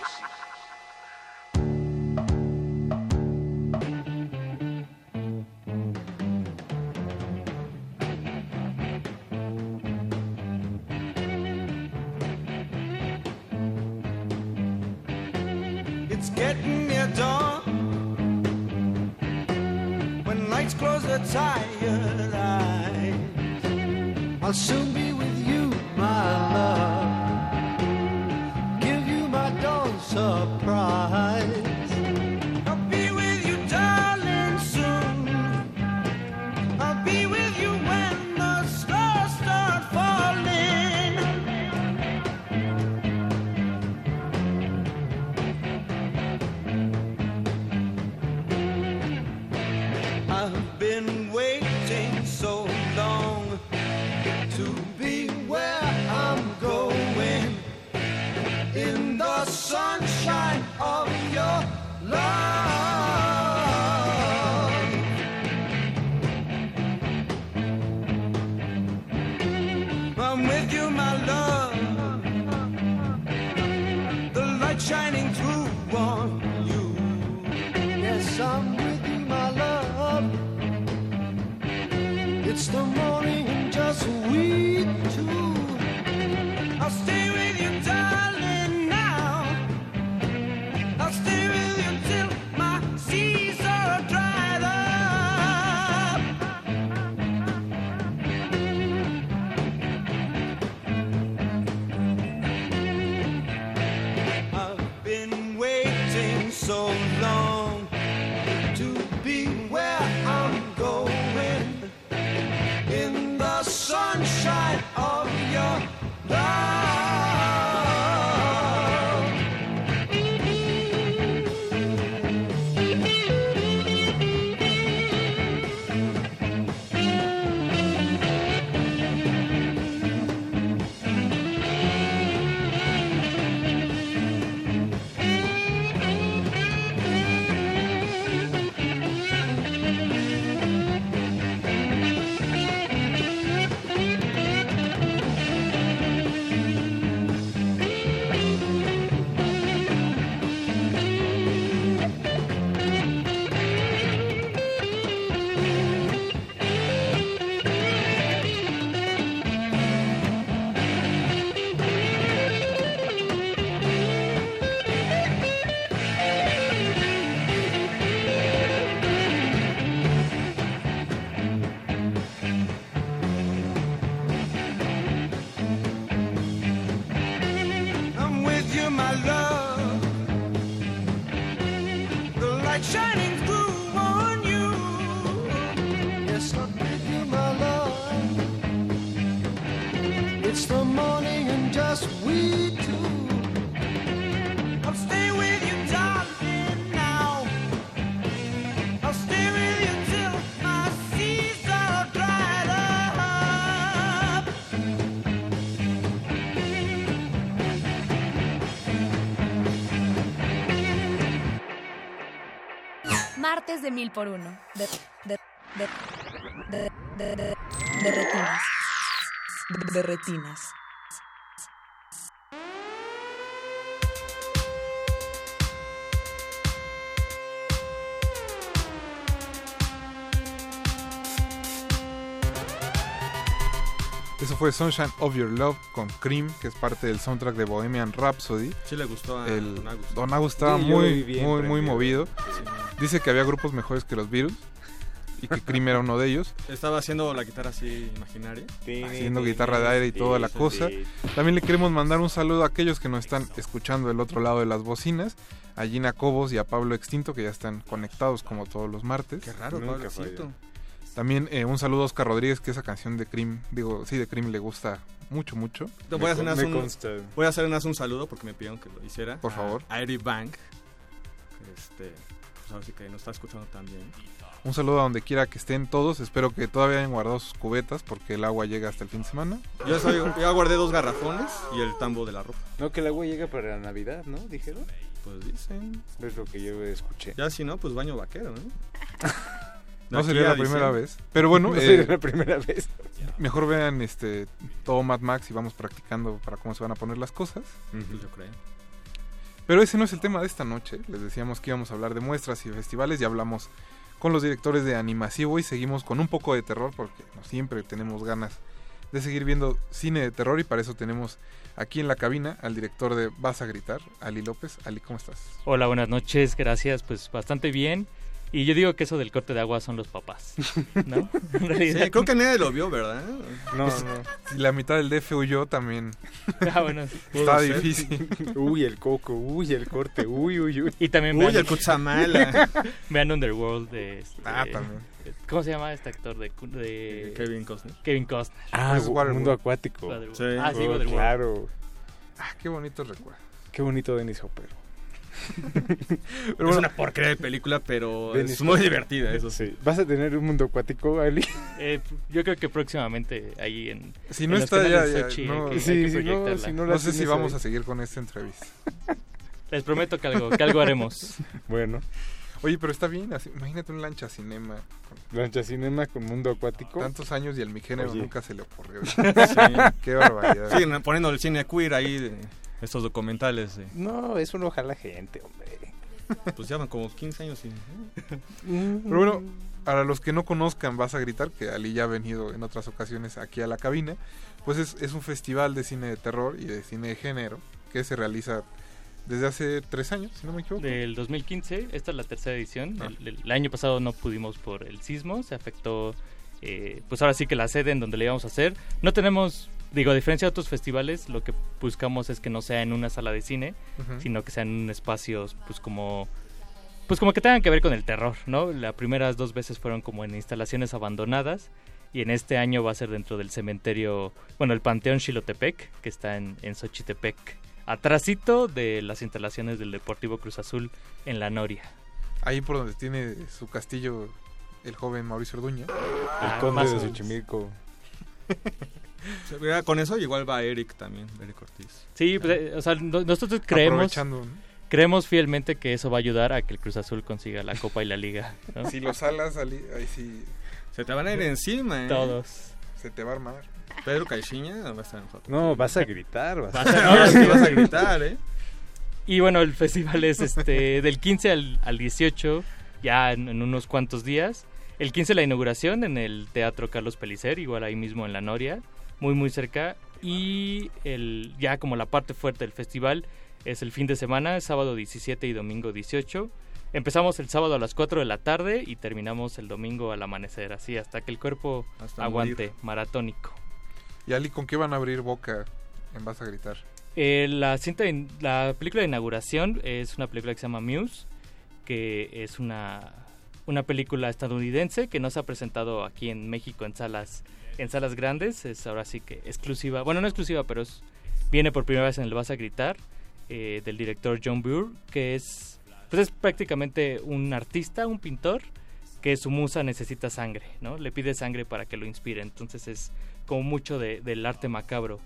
[SPEAKER 18] De mil por uno. De, de, de, de, de, de, de retinas. De, retinas.
[SPEAKER 13] Eso fue Sunshine of Your Love con Cream, que es parte del soundtrack de Bohemian Rhapsody.
[SPEAKER 14] Sí le gustó a
[SPEAKER 13] el,
[SPEAKER 14] Don Agus.
[SPEAKER 13] Don Agus estaba
[SPEAKER 14] Sí,
[SPEAKER 13] muy, muy, muy movido. Dice que había grupos mejores que los Virus y que Cream era uno de ellos.
[SPEAKER 14] Estaba haciendo la guitarra así imaginaria.
[SPEAKER 13] haciendo guitarra de aire y toda la cosa. También le queremos mandar un saludo a aquellos que nos están escuchando del otro lado de las bocinas, a Gina Cobos y a Pablo Extinto, que ya están conectados como todos los martes.
[SPEAKER 14] Qué raro, Pablo. Extinto.
[SPEAKER 13] También eh, un saludo a Oscar Rodríguez, que esa canción de Cream, digo, sí, de Cream le gusta mucho, mucho.
[SPEAKER 14] Voy a, hacer un,
[SPEAKER 13] consta.
[SPEAKER 14] voy a hacer un, saludo porque me pidieron que lo hiciera.
[SPEAKER 13] Por
[SPEAKER 14] a-
[SPEAKER 13] favor.
[SPEAKER 14] A Eric Bank. Este, pues ahora sí que nos está escuchando también.
[SPEAKER 13] Un saludo a donde quiera que estén todos. Espero que todavía hayan guardado sus cubetas porque el agua llega hasta el fin de semana.
[SPEAKER 14] Yo, soy, yo guardé dos garrafones y el tambo de la ropa.
[SPEAKER 17] No, que el agua llega para la Navidad, ¿no? Dijeron.
[SPEAKER 14] Pues dicen.
[SPEAKER 17] Es lo que yo escuché.
[SPEAKER 14] Ya si no, pues baño vaquero, ¿no? (laughs)
[SPEAKER 13] No sería la primera vez. Pero bueno,
[SPEAKER 17] No
[SPEAKER 13] eh,
[SPEAKER 17] sería la primera vez.
[SPEAKER 13] Mejor vean este todo Mad Max y vamos practicando para cómo se van a poner las cosas.
[SPEAKER 14] Pues yo creo.
[SPEAKER 13] Pero ese no es el tema de esta noche. Les decíamos que íbamos a hablar de muestras y festivales y hablamos con los directores de Animasivo y seguimos con un poco de terror porque no siempre tenemos ganas de seguir viendo cine de terror y para eso tenemos aquí en la cabina al director de Vas a gritar, Ali López. Ali, ¿cómo estás?
[SPEAKER 19] Hola, buenas noches, gracias, pues bastante bien. Y yo digo que eso del corte de agua son los papás, ¿no? (laughs) En realidad.
[SPEAKER 14] Sí, creo que nadie lo vio, ¿verdad?
[SPEAKER 13] No, no. Si la mitad del DF huyó también.
[SPEAKER 19] Ah, bueno,
[SPEAKER 14] ser. (laughs)
[SPEAKER 13] difícil. (laughs)
[SPEAKER 17] Uy, el coco, uy, el corte, uy, uy, uy.
[SPEAKER 19] Y también
[SPEAKER 14] Uy,
[SPEAKER 19] vean,
[SPEAKER 14] el Cutzamala.
[SPEAKER 19] vean Underworld de... este-
[SPEAKER 13] Ah, también.
[SPEAKER 19] ¿Cómo se llama este actor de... de
[SPEAKER 14] Kevin Costner.
[SPEAKER 19] Kevin Costner.
[SPEAKER 17] Ah,
[SPEAKER 13] Es Waterworld.
[SPEAKER 17] mundo acuático.
[SPEAKER 19] Waterworld.
[SPEAKER 14] Sí.
[SPEAKER 19] Ah, sí,
[SPEAKER 17] Oh,
[SPEAKER 19] Waterworld.
[SPEAKER 17] claro.
[SPEAKER 13] Ah, qué bonito recuerdo.
[SPEAKER 17] Qué bonito Dennis Hopper. (laughs)
[SPEAKER 14] Pero es una porquería de película, pero es muy
[SPEAKER 17] Hopper.
[SPEAKER 14] divertida, eso sí.
[SPEAKER 17] ¿Vas a tener un mundo acuático, Ali?
[SPEAKER 19] Eh, yo creo que próximamente ahí en...
[SPEAKER 13] Si no está ya, ya,
[SPEAKER 19] Sochi
[SPEAKER 13] no,
[SPEAKER 19] hay que,
[SPEAKER 17] Sí,
[SPEAKER 19] hay que
[SPEAKER 17] si no,
[SPEAKER 19] proyectarla.
[SPEAKER 17] si no
[SPEAKER 13] No
[SPEAKER 17] la
[SPEAKER 13] sé si vamos
[SPEAKER 17] ahí.
[SPEAKER 13] a seguir con esta entrevista. (laughs)
[SPEAKER 19] Les prometo que algo, que algo haremos. (laughs)
[SPEAKER 17] Bueno,
[SPEAKER 13] Oye, pero está bien, así- imagínate un lancha cinema. con
[SPEAKER 17] lancha cinema con mundo acuático.
[SPEAKER 13] tantos años y el mi género
[SPEAKER 17] Oye.
[SPEAKER 13] nunca se le ocurrió.
[SPEAKER 14] Sí.
[SPEAKER 13] Qué barbaridad.
[SPEAKER 14] Poniendo el cine queer ahí, de estos documentales. de-
[SPEAKER 17] No, eso no jala gente, hombre.
[SPEAKER 14] pues llevan como 15 años sin...
[SPEAKER 13] Pero bueno, para los que no conozcan, vas a gritar, que Ali ya ha venido en otras ocasiones aquí a la cabina, pues es, es un festival de cine de terror y de cine de género que se realiza desde hace tres años, si no me equivoco.
[SPEAKER 19] Del 2015, esta es la tercera edición.
[SPEAKER 13] Ah.
[SPEAKER 19] El, el año pasado no pudimos por el sismo, se afectó, eh, pues ahora sí que la sede en donde le íbamos a hacer. No tenemos, digo, a diferencia de otros festivales, lo que buscamos es que no sea en una sala de cine, sino que sean en espacios, pues como, pues como que tengan que ver con el terror, ¿no? Las primeras dos veces fueron como en instalaciones abandonadas. Y en este año va a ser dentro del cementerio, bueno, el Panteón Xilotepec, que está en, en Xochitepec, atrásito de las instalaciones del Deportivo Cruz Azul en La Noria.
[SPEAKER 13] Ahí por donde tiene su castillo el joven Mauricio Orduña.
[SPEAKER 17] El
[SPEAKER 19] Ah,
[SPEAKER 17] conde de. Xochimilco. (laughs)
[SPEAKER 14] Con eso igual va Eric también, Eric Ortiz.
[SPEAKER 19] Sí, pues, eh, o sea, no- nosotros creemos, creemos fielmente que eso va a ayudar a que el Cruz Azul consiga la Copa y la Liga. ¿no?
[SPEAKER 13] Si los alas, Ali, ahí sí
[SPEAKER 14] Se te van a ir encima, ¿eh?
[SPEAKER 19] Todos.
[SPEAKER 13] se te va a armar.
[SPEAKER 14] Pedro Caixinha va a estar enojado.
[SPEAKER 17] No, vas a gritar. Vas
[SPEAKER 14] Vas
[SPEAKER 17] a...
[SPEAKER 14] a, no, sí vas a gritar, ¿eh?
[SPEAKER 19] Y bueno, el festival es este del 15 al, al 18, ya en, en unos cuantos días. El 15 la inauguración en el Teatro Carlos Pellicer, igual ahí mismo en La Noria, muy muy cerca. Y el ya como la parte fuerte del festival es el fin de semana, sábado 17 y domingo 18. Empezamos el sábado a las 4 de la tarde y terminamos el domingo al amanecer, así hasta que el cuerpo
[SPEAKER 14] Hasta
[SPEAKER 19] aguante,
[SPEAKER 14] morir.
[SPEAKER 19] maratónico.
[SPEAKER 13] Y Ali, ¿con qué van a abrir boca en Vas a gritar?
[SPEAKER 19] Eh, la, cinta de- la película de inauguración es una película que se llama Muse, que es una, una película estadounidense que no se ha presentado aquí en México en salas en salas grandes. Es ahora sí que exclusiva, bueno, no exclusiva, pero es, viene por primera vez en el Vas a Gritar, eh, del director John Burr, que es, pues es prácticamente un artista, un pintor, que su musa necesita sangre, ¿no? Le pide sangre para que lo inspire, entonces es como mucho de- del arte macabro.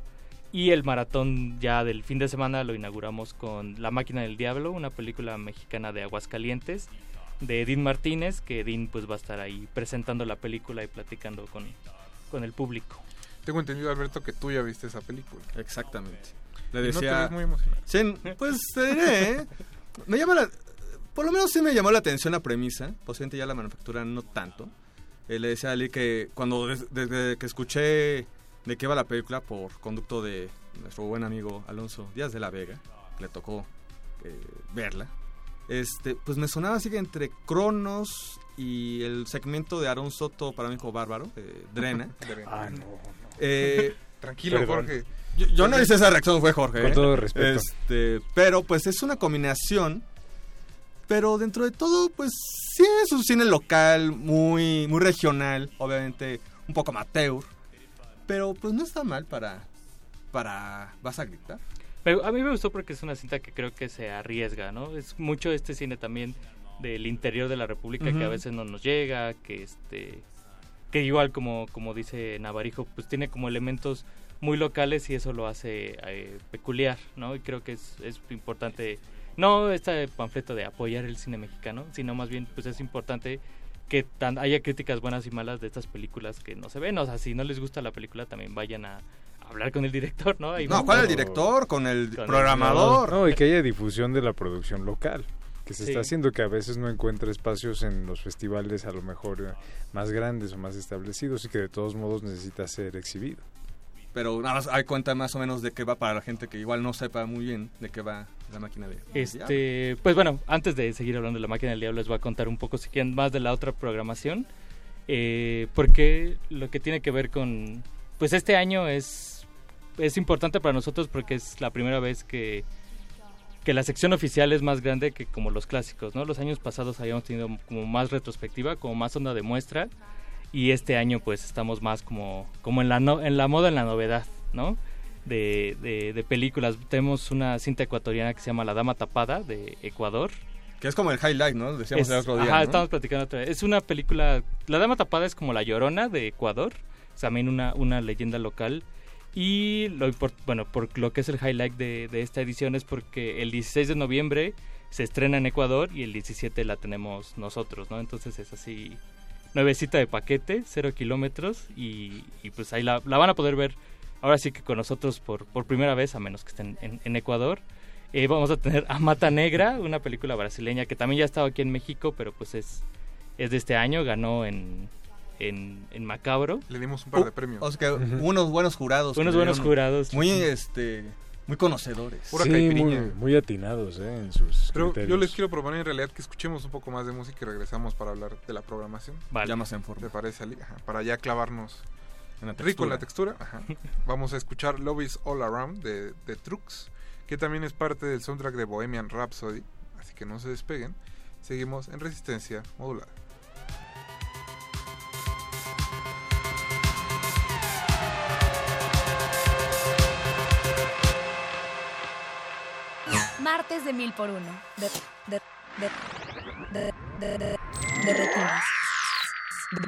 [SPEAKER 19] Y el maratón ya del fin de semana lo inauguramos con La máquina del diablo, una película mexicana de Aguascalientes, de Edín Martínez, que Edín pues va a estar ahí presentando la película y platicando con, con el público.
[SPEAKER 13] Tengo entendido, Alberto, que tú ya viste esa película.
[SPEAKER 14] Exactamente.
[SPEAKER 13] Le decía... muy emocionado.
[SPEAKER 14] Sí, pues te diré, ¿eh? me llama la... Por lo menos sí me llamó la atención la premisa, posiblemente ya la manufactura no tanto. Eh, le decía a Ali que cuando desde que escuché de qué va la película por conducto de nuestro buen amigo Alonso Díaz de la Vega, le tocó eh, verla, este, pues me sonaba así que entre Cronos y el segmento de Aaron Soto para mí como bárbaro, eh, Drena. (laughs)
[SPEAKER 13] ah, no,
[SPEAKER 14] Eh,
[SPEAKER 13] Tranquilo, Jorge.
[SPEAKER 14] Yo, no hice esa reacción, fue Jorge.
[SPEAKER 17] Con todo respeto.
[SPEAKER 14] Este, pero pues es una combinación. Pero dentro de todo, pues sí es un cine local, muy, muy regional, obviamente un poco amateur. Pero pues no está mal para, para ¿Vas a gritar?
[SPEAKER 19] a mí me gustó porque es una cinta que creo que se arriesga, ¿no? Es mucho este cine también del interior de la República que a veces no nos llega, que este que igual como como dice Navarijo, pues tiene como elementos muy locales y eso lo hace eh, peculiar, ¿no? Y creo que es, es importante no este panfleto de apoyar el cine mexicano, sino más bien pues es importante que haya críticas buenas y malas de estas películas que no se ven, o sea, si no les gusta la película también vayan a hablar con el director, ¿no?
[SPEAKER 14] no, ¿cuál el director? Con el programador.
[SPEAKER 17] no, y que haya difusión de la producción local que se está haciendo que a veces no encuentra espacios en los festivales a lo mejor eh, más grandes o más establecidos y que de todos modos necesita ser exhibido.
[SPEAKER 14] Pero nada más hay cuenta más o menos de qué va para la gente que igual no sepa muy bien de qué va la máquina de
[SPEAKER 19] Este, pues bueno, antes de seguir hablando de la máquina del diablo les voy a contar un poco si quieren más de la otra programación. Eh, porque lo que tiene que ver con pues este año es es importante para nosotros porque es la primera vez que, que la sección oficial es más grande que como los clásicos, ¿no? Los años pasados habíamos tenido como más retrospectiva, como más onda de muestra y este año pues estamos más como, como en, la en la moda, en la novedad, ¿no? De, de, películas. Tenemos una cinta ecuatoriana que se llama La Dama Tapada de Ecuador.
[SPEAKER 14] Que es como el highlight, ¿no? Decíamos el otro día.
[SPEAKER 19] Ajá, estamos platicando otra vez. Es una película. La Dama Tapada es como la llorona de Ecuador. También una, una leyenda local. Y lo bueno, por lo que es el highlight de, esta edición es porque el 16 de noviembre se estrena en Ecuador y el 17 la tenemos nosotros, ¿no? Entonces es así, nuevecita de paquete, cero kilómetros y, pues ahí la, van a poder ver ahora sí que con nosotros por, por primera vez, a menos que estén en, Ecuador. Eh, vamos a tener a Mata Negra, una película brasileña que también ya ha estado aquí en México, pero pues es, es de este año, ganó en, en, Macabro.
[SPEAKER 13] Le dimos un par de uh, premios.
[SPEAKER 14] O sea, unos buenos jurados.
[SPEAKER 19] Unos buenos jurados.
[SPEAKER 14] Muy, este, muy conocedores.
[SPEAKER 17] sí, muy, atinados eh, en sus
[SPEAKER 13] Pero yo les quiero proponer en realidad que escuchemos un poco más de música y regresamos para hablar de la programación.
[SPEAKER 14] Vale. Ya más en forma.
[SPEAKER 13] ¿Te parece, Ali? para ya clavarnos en la rico en la textura. (laughs) Vamos a escuchar Love is All Around de, de Trux, que también es parte del soundtrack de Bohemian Rhapsody. Así que no se despeguen. Seguimos en resistencia modulada.
[SPEAKER 18] Martes de mil por uno. De, de, de, de, de, de retinas.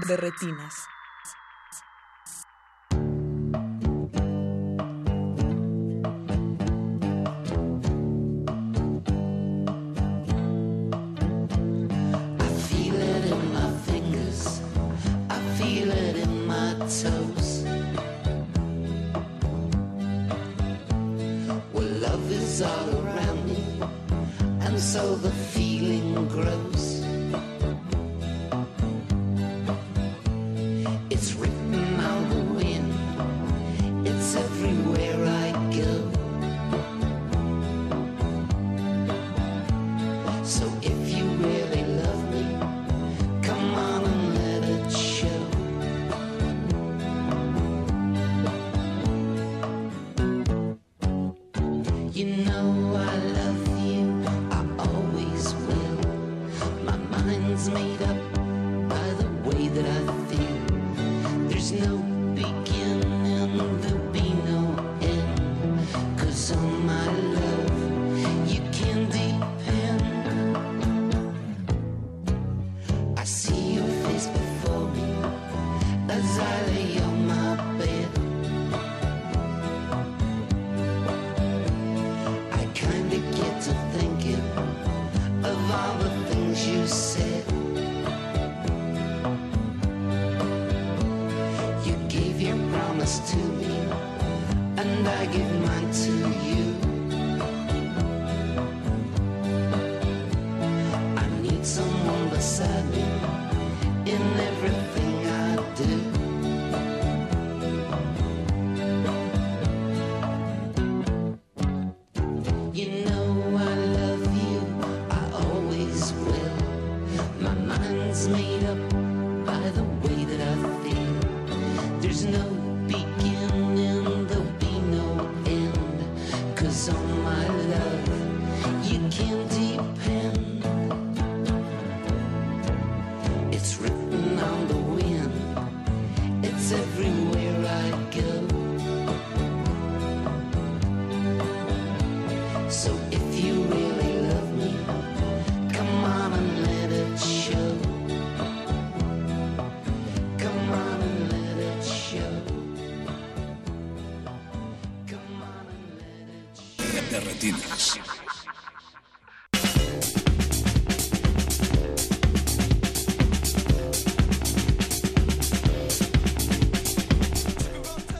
[SPEAKER 18] De retinas.
[SPEAKER 15] So the feeling grows.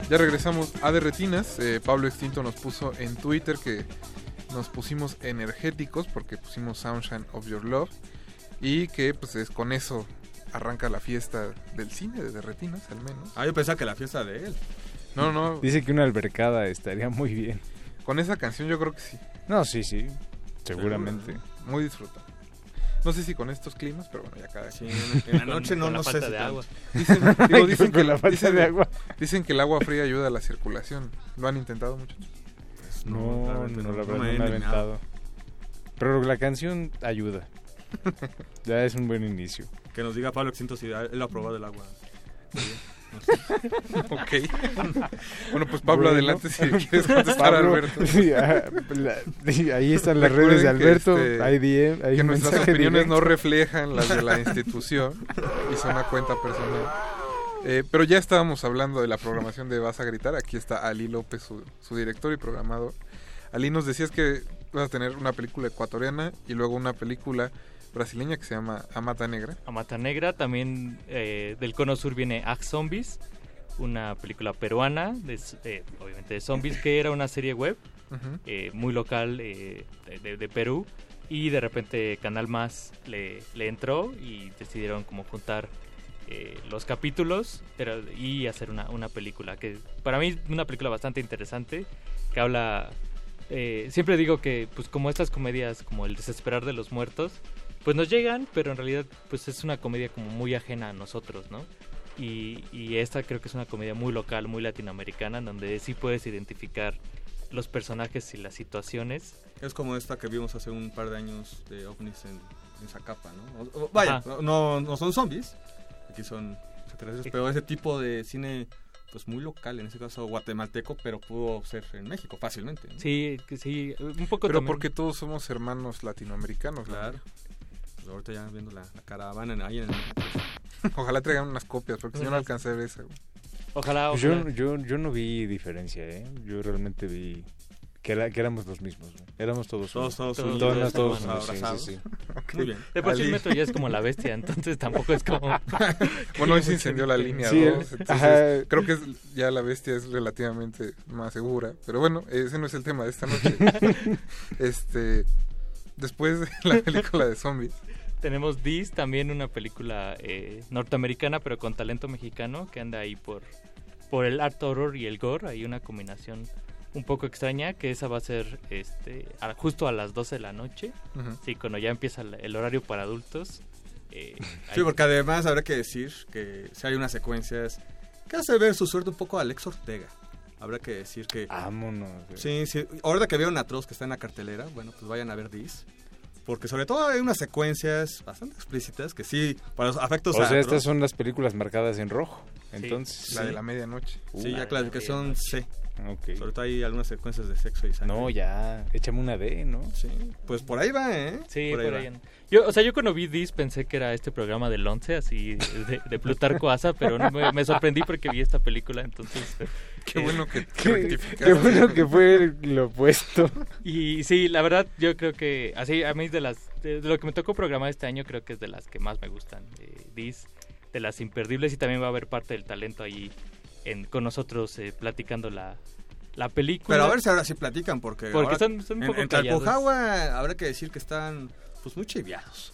[SPEAKER 13] Ya regresamos a De Retinas. Eh, Pablo Extinto nos puso en Twitter que nos pusimos energéticos porque pusimos Sunshine of Your Love y que pues es con eso arranca la fiesta del cine de De Retinas al menos.
[SPEAKER 14] Ah, yo pensaba que la fiesta de él.
[SPEAKER 13] No, no.
[SPEAKER 17] Dice que una albercada estaría muy bien.
[SPEAKER 13] Con esa canción yo creo que sí.
[SPEAKER 17] No, sí, sí. Seguramente.
[SPEAKER 13] Muy disfrutable. No sé si con estos climas, pero bueno, ya cada
[SPEAKER 14] Sí, en la noche no,
[SPEAKER 19] Con la
[SPEAKER 14] no sé
[SPEAKER 19] falta
[SPEAKER 14] si
[SPEAKER 19] de agua.
[SPEAKER 13] Dicen, digo, (laughs) dicen que
[SPEAKER 17] Con la falta
[SPEAKER 13] dicen-
[SPEAKER 17] de agua.
[SPEAKER 13] Dicen que el agua fría ayuda a la circulación. ¿Lo han intentado muchachos?
[SPEAKER 17] No,
[SPEAKER 14] realmente
[SPEAKER 17] no,
[SPEAKER 14] no,
[SPEAKER 17] la
[SPEAKER 14] no
[SPEAKER 17] verdad no
[SPEAKER 14] he
[SPEAKER 17] me he
[SPEAKER 14] animado.
[SPEAKER 17] aventado. Pero la canción ayuda. ya es un buen inicio.
[SPEAKER 14] Que nos diga Pablo Extinto si él lo ha probado el agua. (laughs) (laughs)
[SPEAKER 13] ok. (laughs) bueno, pues Pablo,
[SPEAKER 17] Bueno,
[SPEAKER 13] adelante si quieres contestar
[SPEAKER 17] Pablo,
[SPEAKER 13] a Alberto. (laughs)
[SPEAKER 17] sí, ah, la- ahí están las redes de
[SPEAKER 13] que,
[SPEAKER 17] Alberto.
[SPEAKER 13] este,
[SPEAKER 17] hay DM, hay
[SPEAKER 13] que nuestras opiniones no
[SPEAKER 17] directo.
[SPEAKER 13] reflejan las de la institución y son a cuenta personal. Eh, pero ya estábamos hablando de la programación de Vas a Gritar. Aquí está Ali López, su, su director y programador. Ali, nos decías que vas a tener una película ecuatoriana y luego una película brasileña que se llama Amata Negra.
[SPEAKER 19] Amata Negra, también eh, del Cono Sur viene Act Zombies, una película peruana, de, eh, obviamente de zombies, que era una serie web eh, muy local de, de- de Perú y de repente Canal Más le, le entró y decidieron como juntar los capítulos pero, y hacer una, una película que para mí es una película bastante interesante que habla eh, siempre digo que pues como estas comedias como el desesperar de los muertos pues nos llegan pero en realidad pues es una comedia como muy ajena a nosotros no y, y esta creo que es una comedia muy local muy latinoamericana en donde sí puedes identificar los personajes y las situaciones
[SPEAKER 14] Es como esta que vimos hace un par de años de ovnis en, en Zacapa, ¿no? O- o- vaya, no, no son zombies, aquí son extraterrestres, pero ese tipo de cine, pues muy local, en ese caso guatemalteco, pero pudo ser en México fácilmente. ¿no?
[SPEAKER 19] Sí, sí, un poco
[SPEAKER 13] Pero
[SPEAKER 19] también-
[SPEAKER 13] porque todos somos hermanos latinoamericanos. ¿no?
[SPEAKER 14] Pues ahorita ya viendo la, la caravana en- ahí en el... (laughs)
[SPEAKER 13] Ojalá traigan unas copias, porque si no, no alcancé a ver esa. güey.
[SPEAKER 19] Ojalá,
[SPEAKER 17] Pues
[SPEAKER 19] ojalá.
[SPEAKER 17] Yo, yo, yo no vi diferencia, ¿eh? Yo realmente vi que, era- que éramos los mismos. ¿no? Éramos todos
[SPEAKER 14] Todos, todos
[SPEAKER 17] Todos, todos, unos, sí,
[SPEAKER 14] abrazados.
[SPEAKER 17] sí, sí.
[SPEAKER 14] Ok. Muy bien.
[SPEAKER 19] De por el metro ya es como la bestia, entonces tampoco es como... (laughs)
[SPEAKER 13] Bueno, hoy se incendió la línea
[SPEAKER 17] Sí,
[SPEAKER 13] 2,
[SPEAKER 17] el-
[SPEAKER 13] entonces creo que es- ya la bestia es relativamente más segura. Pero bueno, ese no es el tema de esta noche. (laughs) este Después de la película de zombies. (laughs)
[SPEAKER 19] Tenemos This, también una película eh, norteamericana, pero con talento mexicano, que anda ahí por, por el art horror y el gore. Hay una combinación un poco extraña, que esa va a ser este, a- justo a las 12 de la noche.
[SPEAKER 14] Ujú.
[SPEAKER 19] Sí, cuando ya empieza el, el horario para adultos. eh,
[SPEAKER 14] Sí,
[SPEAKER 19] ahí-
[SPEAKER 14] porque además habrá que decir que si hay unas secuencias que hace ver su suerte un poco a Alex Ortega. Habrá que decir que...
[SPEAKER 17] Vámonos.
[SPEAKER 14] Sí, sí. Ahorita que vieron Atroz que está en la cartelera, bueno, pues vayan a ver This. Porque sobre todo hay unas secuencias bastante explícitas que sí, para los afectos
[SPEAKER 17] O
[SPEAKER 14] a
[SPEAKER 17] sea,
[SPEAKER 14] Atroz-
[SPEAKER 17] estas son las películas marcadas en rojo. Entonces,
[SPEAKER 13] La de la medianoche.
[SPEAKER 14] Sí,
[SPEAKER 17] Uh,
[SPEAKER 14] ya clasificación C. Okay. Sobre todo hay algunas secuencias de sexo y sangre.
[SPEAKER 17] No, ya, échame una D, ¿no?
[SPEAKER 14] Sí, pues por ahí va, ¿eh?
[SPEAKER 19] Sí, por, ahí, Yo, o sea, yo cuando vi This pensé que era este programa del 11, así, de, de Plutarco Asa, pero no, me, sorprendí porque vi esta película, entonces...
[SPEAKER 13] Qué bueno que
[SPEAKER 17] qué, qué bueno que fue lo opuesto.
[SPEAKER 19] Y sí, la verdad, yo creo que, así, a mí de las... De, lo que me tocó programar este año, creo que es de las que más me gustan. Eh, This, de las imperdibles, y también va a haber parte del talento ahí con nosotros eh, platicando la, la película.
[SPEAKER 14] Pero a ver si ahora sí platican, porque,
[SPEAKER 19] porque son, un poco
[SPEAKER 14] en, en habrá que decir que están pues muy chiviados.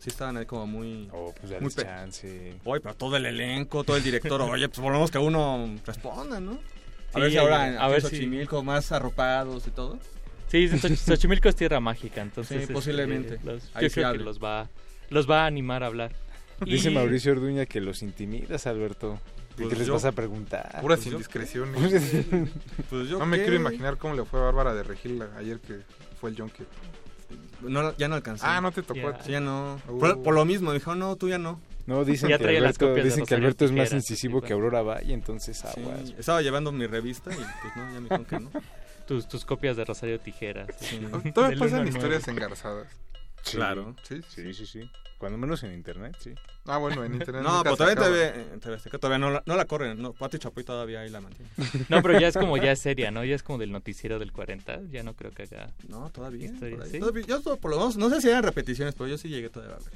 [SPEAKER 14] Sí estaban ahí como muy...
[SPEAKER 17] Oh, pues
[SPEAKER 14] muy
[SPEAKER 17] chance.
[SPEAKER 14] Oye, pero todo el elenco, todo el director, (laughs) oye, pues por lo menos que uno responda, ¿no? A ver si ahora a ver Xochimilco más arropados y todo.
[SPEAKER 19] Sí, (laughs) Xochimilco es tierra mágica, entonces... Sí,
[SPEAKER 14] este, posiblemente.
[SPEAKER 19] los, yo creo que los va, los va a animar a hablar.
[SPEAKER 17] Dice Mauricio Orduña que los intimidas, Alberto. ¿Qué pues les vas a preguntar?
[SPEAKER 13] Puras pues indiscreciones. (laughs) pues no me quiero imaginar cómo le fue a Bárbara de Regil ayer que fue el Junket.
[SPEAKER 14] No, ya no alcanzó.
[SPEAKER 13] Ah, no te tocó.
[SPEAKER 14] Sí, ya no. Por, lo mismo, dijo, no, tú ya no.
[SPEAKER 17] No, dicen que Alberto, dicen que Alberto es más incisivo que Aurora Valle, entonces aguas.
[SPEAKER 14] estaba llevando mi revista y pues no, ya me dijeron que no.
[SPEAKER 19] tus, tus copias de Rosario Tijeras.
[SPEAKER 13] Sí. Todavía pasan historias engarzadas.
[SPEAKER 14] Claro.
[SPEAKER 17] Sí, sí, sí, sí. Cuando menos en internet, sí.
[SPEAKER 13] Ah, bueno, en internet. (laughs)
[SPEAKER 14] no, pues todavía, todavía, todavía no, la, no la corren. No, Pati Chapoy todavía ahí la mantiene. (laughs)
[SPEAKER 19] No, pero ya es como ya es seria, ¿no? Ya es como del noticiero del 40. Ya no creo que haga.
[SPEAKER 14] No, todavía. todavía yo por lo menos, no sé si eran repeticiones, pero yo sí llegué todavía a ver.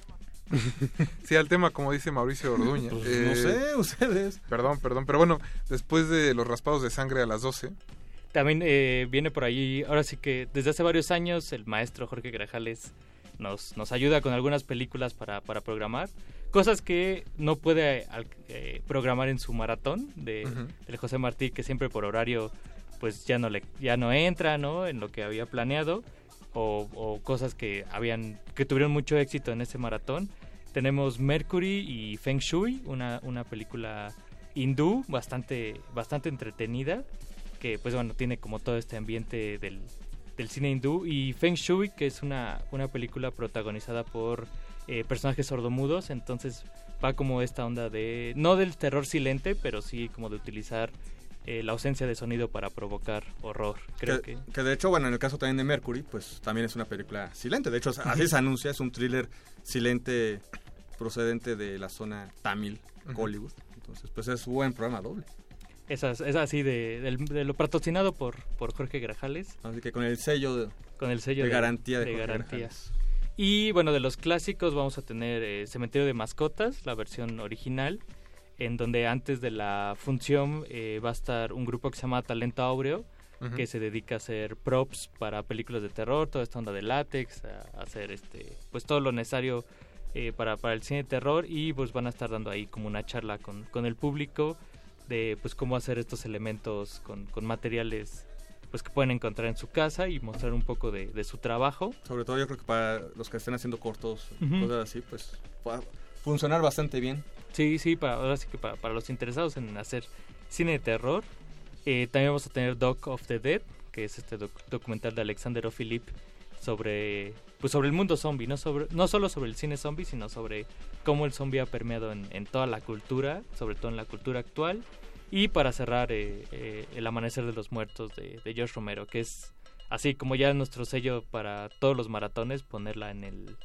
[SPEAKER 14] (laughs)
[SPEAKER 13] sí, al tema, como dice Mauricio Orduña.
[SPEAKER 14] Pues, no eh, sé, ustedes.
[SPEAKER 13] Perdón, perdón. Pero bueno, después de los raspados de sangre a las 12.
[SPEAKER 19] También eh, viene por ahí, ahora sí que desde hace varios años, el maestro Jorge Grajales nos, nos ayuda con algunas películas para, para programar. Cosas que no puede eh, programar en su maratón de, José Martí, que siempre por horario pues ya no, le, ya no entra ¿no? en lo que había planeado. O, cosas que habían que tuvieron mucho éxito en ese maratón. Tenemos Mercury y Feng Shui, una, una película hindú bastante, bastante entretenida, que pues bueno, tiene como todo este ambiente del, del cine hindú y Feng Shui, que es una, una película protagonizada por eh, personajes sordomudos, entonces va como esta onda de, no del terror silente, pero sí como de utilizar eh, la ausencia de sonido para provocar horror. Creo que,
[SPEAKER 14] que, de hecho, bueno, en el caso también de Mercury, pues también es una película silente. De hecho, así se anuncia, es un thriller silente procedente de la zona Tamil, Hollywood. Entonces, pues es un buen programa doble.
[SPEAKER 19] Es, es así de, lo patrocinado por, por Jorge Grajales.
[SPEAKER 14] Así que con el sello de,
[SPEAKER 19] con el sello
[SPEAKER 14] de, garantía de,
[SPEAKER 19] de Y bueno, de los clásicos vamos a tener eh, Cementerio de Mascotas, la versión original, en donde antes de la función eh, va a estar un grupo que se llama Talento Áureo, que se dedica a hacer props para películas de terror, toda esta onda de látex, a, hacer este pues todo lo necesario eh, para, para el cine de terror. Y pues van a estar dando ahí como una charla con, con el público de pues cómo hacer estos elementos con, con materiales pues que pueden encontrar en su casa y mostrar un poco de, su trabajo.
[SPEAKER 14] Sobre todo yo creo que para los que estén haciendo cortos, cosas así, pues va a funcionar bastante bien.
[SPEAKER 19] Sí, sí, para, ahora sí que para, los interesados en hacer cine de terror. Eh, también vamos a tener Dog of the Dead, que es este documental de Alexander O'Philip sobre pues sobre el mundo zombie, no sobre no solo sobre el cine zombie, sino sobre cómo el zombie ha permeado en, toda la cultura, sobre todo en la cultura actual. Y para cerrar, eh, eh, El Amanecer de los Muertos de, de George Romero, que es así como ya nuestro sello para todos los maratones, ponerla en el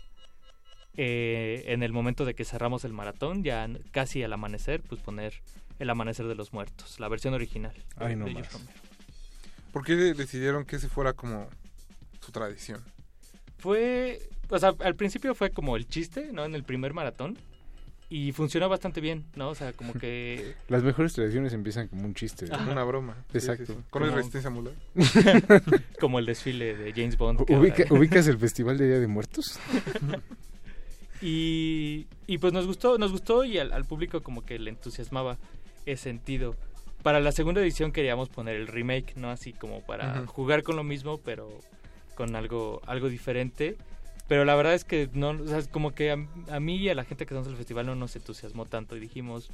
[SPEAKER 19] eh, en el momento de que cerramos el maratón, ya casi al amanecer, pues poner El Amanecer de los Muertos, la versión original
[SPEAKER 13] de, George Romero. ¿Por qué decidieron que ese fuera como su tradición?
[SPEAKER 19] Fue, o sea, al principio fue como el chiste, ¿no? En el primer maratón. Y funcionó bastante bien, ¿no? O sea, como que... (laughs)
[SPEAKER 17] Las mejores tradiciones empiezan como un chiste.
[SPEAKER 13] Una broma.
[SPEAKER 17] Exacto.
[SPEAKER 13] Con el resistencia mula. (laughs)
[SPEAKER 19] como el desfile de James Bond.
[SPEAKER 17] ¿Ubicas el Festival de Día de Muertos? (laughs)
[SPEAKER 19] y, y pues nos gustó, nos gustó y al, público como que le entusiasmaba ese sentido. Para la segunda edición queríamos poner el remake, ¿no? Así como para jugar con lo mismo, pero con algo, algo diferente. Pero la verdad es que no, o sea, como que a, mí y a la gente que estamos en el festival no nos entusiasmó tanto y dijimos,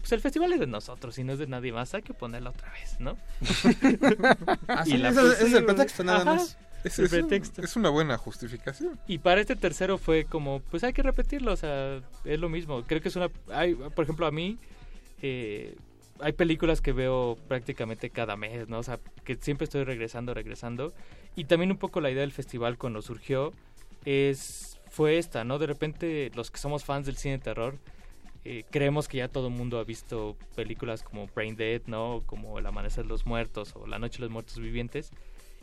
[SPEAKER 19] pues el festival es de nosotros y no es de nadie más, hay que ponerlo otra vez, ¿no? (laughs)
[SPEAKER 14] Así y es, el pretexto nada más.
[SPEAKER 13] Es, el pretexto. es una buena justificación.
[SPEAKER 19] Y para este tercero fue como, pues hay que repetirlo, o sea, es lo mismo. Creo que es una, hay, por ejemplo, a mí, eh, hay películas que veo prácticamente cada mes, ¿no? O sea, que siempre estoy regresando, regresando. Y también un poco la idea del festival cuando surgió es fue esta, ¿no? De repente los que somos fans del cine de terror eh, creemos que ya todo el mundo ha visto películas como Brain Dead, ¿no? Como El Amanecer de los Muertos o La Noche de los Muertos Vivientes.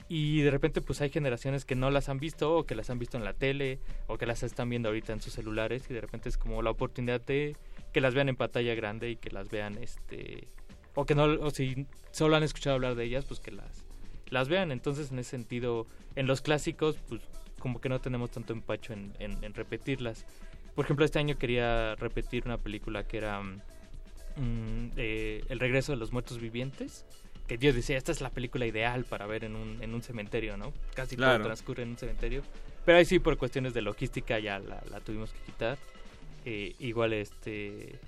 [SPEAKER 19] Y de repente pues hay generaciones que no las han visto o que las han visto en la tele o que las están viendo ahorita en sus celulares y de repente es como la oportunidad de que las vean en pantalla grande y que las vean este o que no o si solo han escuchado hablar de ellas pues que las las vean. Entonces en ese sentido en los clásicos pues como que no tenemos tanto empacho en, en, repetirlas. Por ejemplo este año quería repetir una película que era mm, eh, el regreso de los muertos vivientes que Dios decía, esta es la película ideal para ver en un, en un cementerio, ¿no? Casi todo transcurre en un cementerio. Pero ahí sí, por cuestiones de logística, ya la, tuvimos que quitar. Eh, igual, este.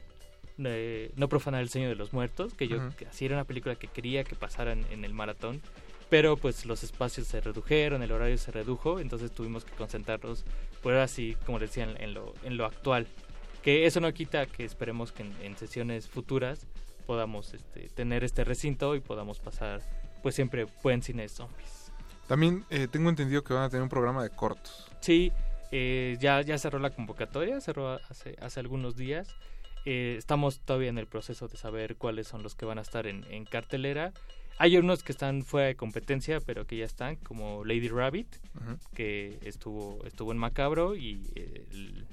[SPEAKER 19] Eh, no profanar el sueño de los muertos, que yo así era una película que quería que pasara en, el maratón. Pero pues los espacios se redujeron, el horario se redujo, entonces tuvimos que concentrarnos, por así, como decían, en lo, en lo actual. Que eso no quita que esperemos que en sesiones futuras podamos este, tener este recinto y podamos pasar pues siempre buen cine de zombies.
[SPEAKER 13] También eh, tengo entendido que van a tener un programa de cortos.
[SPEAKER 19] Sí, eh, ya, ya cerró la convocatoria, cerró hace, hace algunos días. Eh, estamos todavía en el proceso de saber cuáles son los que van a estar en, en, cartelera. Hay unos que están fuera de competencia, pero que ya están, como Lady Rabbit, que estuvo, estuvo en Macabro, y el,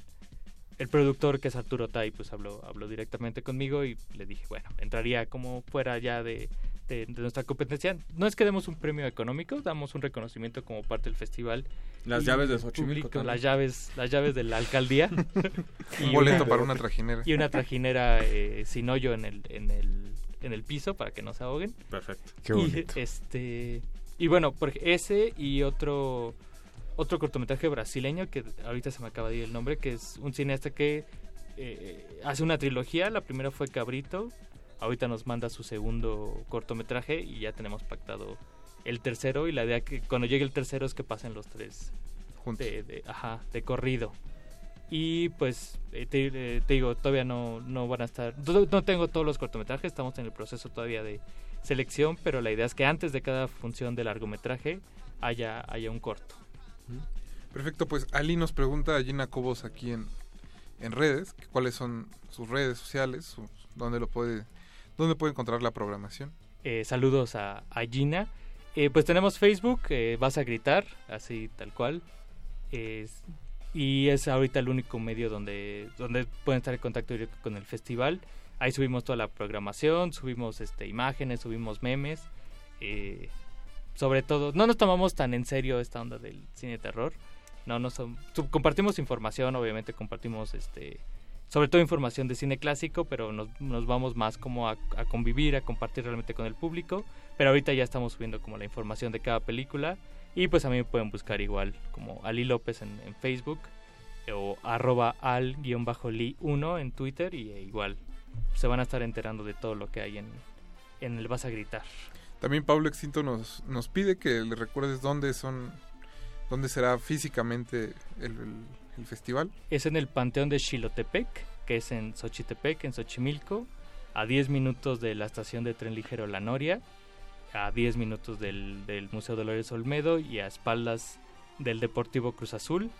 [SPEAKER 19] el productor que es Arturo Tai pues habló, habló directamente conmigo y le dije, bueno, entraría como fuera ya de, de, nuestra competencia. No es que demos un premio económico, damos un reconocimiento como parte del festival.
[SPEAKER 14] Las llaves de Xochimilco.
[SPEAKER 19] Las llaves, las llaves de la alcaldía. (laughs)
[SPEAKER 13] un boleto para una trajinera.
[SPEAKER 19] Y una trajinera eh, sin hoyo en el, en, el, en el piso para que no se ahoguen.
[SPEAKER 14] Perfecto.
[SPEAKER 17] Qué bonito.
[SPEAKER 19] Y, este, y bueno, por ese y otro otro cortometraje brasileño que ahorita se me acaba de ir el nombre, que es un cineasta que eh, hace una trilogía. La primera fue Cabrito, ahorita nos manda su segundo cortometraje y ya tenemos pactado el tercero. Y la idea que cuando llegue el tercero es que pasen los tres juntos. De, ajá, de corrido. Y pues eh, eh, te, digo, todavía no, no van a estar. No tengo todos los cortometrajes, estamos en el proceso todavía de selección, pero la idea es que antes de cada función de largometraje haya, haya un corto.
[SPEAKER 13] Perfecto, pues Ali nos pregunta a Gina Cobos aquí en, en redes, cuáles son sus redes sociales, dónde lo puede, dónde puede encontrar la programación.
[SPEAKER 19] Eh, saludos a, Gina. Eh, pues tenemos Facebook, eh, vas a gritar, así tal cual. y es ahorita el único medio donde, donde pueden estar en contacto directo con el festival. Ahí subimos toda la programación, subimos este, imágenes, subimos memes sobre todo, no nos tomamos tan en serio esta onda del cine terror. No, no son, compartimos información, obviamente compartimos este sobre todo información de cine clásico, pero nos, nos vamos más como a, convivir, a compartir realmente con el público. Pero ahorita ya estamos subiendo como la información de cada película. Y pues a mí pueden buscar igual como Ali López en, Facebook o arroba al-li1 en Twitter y e igual se van a estar enterando de todo lo que hay en, en el Vas a Gritar.
[SPEAKER 13] También Pablo Extinto nos, nos pide que le recuerdes dónde son, dónde será físicamente el, festival.
[SPEAKER 19] Es en el Panteón de Xilotepec, que es en Xochitepec, en Xochimilco, a 10 minutos de la estación de tren ligero La Noria, a 10 minutos del, del Museo Dolores Olmedo y a espaldas del Deportivo Cruz Azul.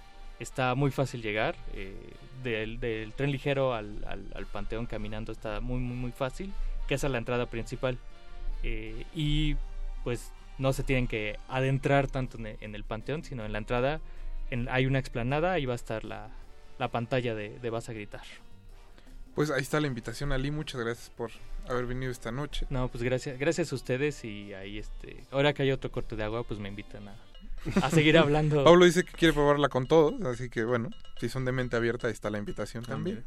[SPEAKER 19] Está muy fácil llegar. Eh, del, del, tren ligero al, al, Panteón caminando está muy, muy, muy fácil, que es a la entrada principal. Eh, y pues no se tienen que adentrar tanto en el, panteón, sino en la entrada hay una explanada y va a estar la, pantalla de, Vas a Gritar.
[SPEAKER 13] Pues ahí está la invitación, Ali. Muchas gracias por haber venido esta noche.
[SPEAKER 19] No, pues gracias, gracias a ustedes y ahí este, ahora que hay otro corte de agua, pues me invitan a, a seguir hablando. (laughs)
[SPEAKER 13] Pablo dice que quiere probarla con todos, así que bueno, si son de mente abierta, ahí está la invitación también.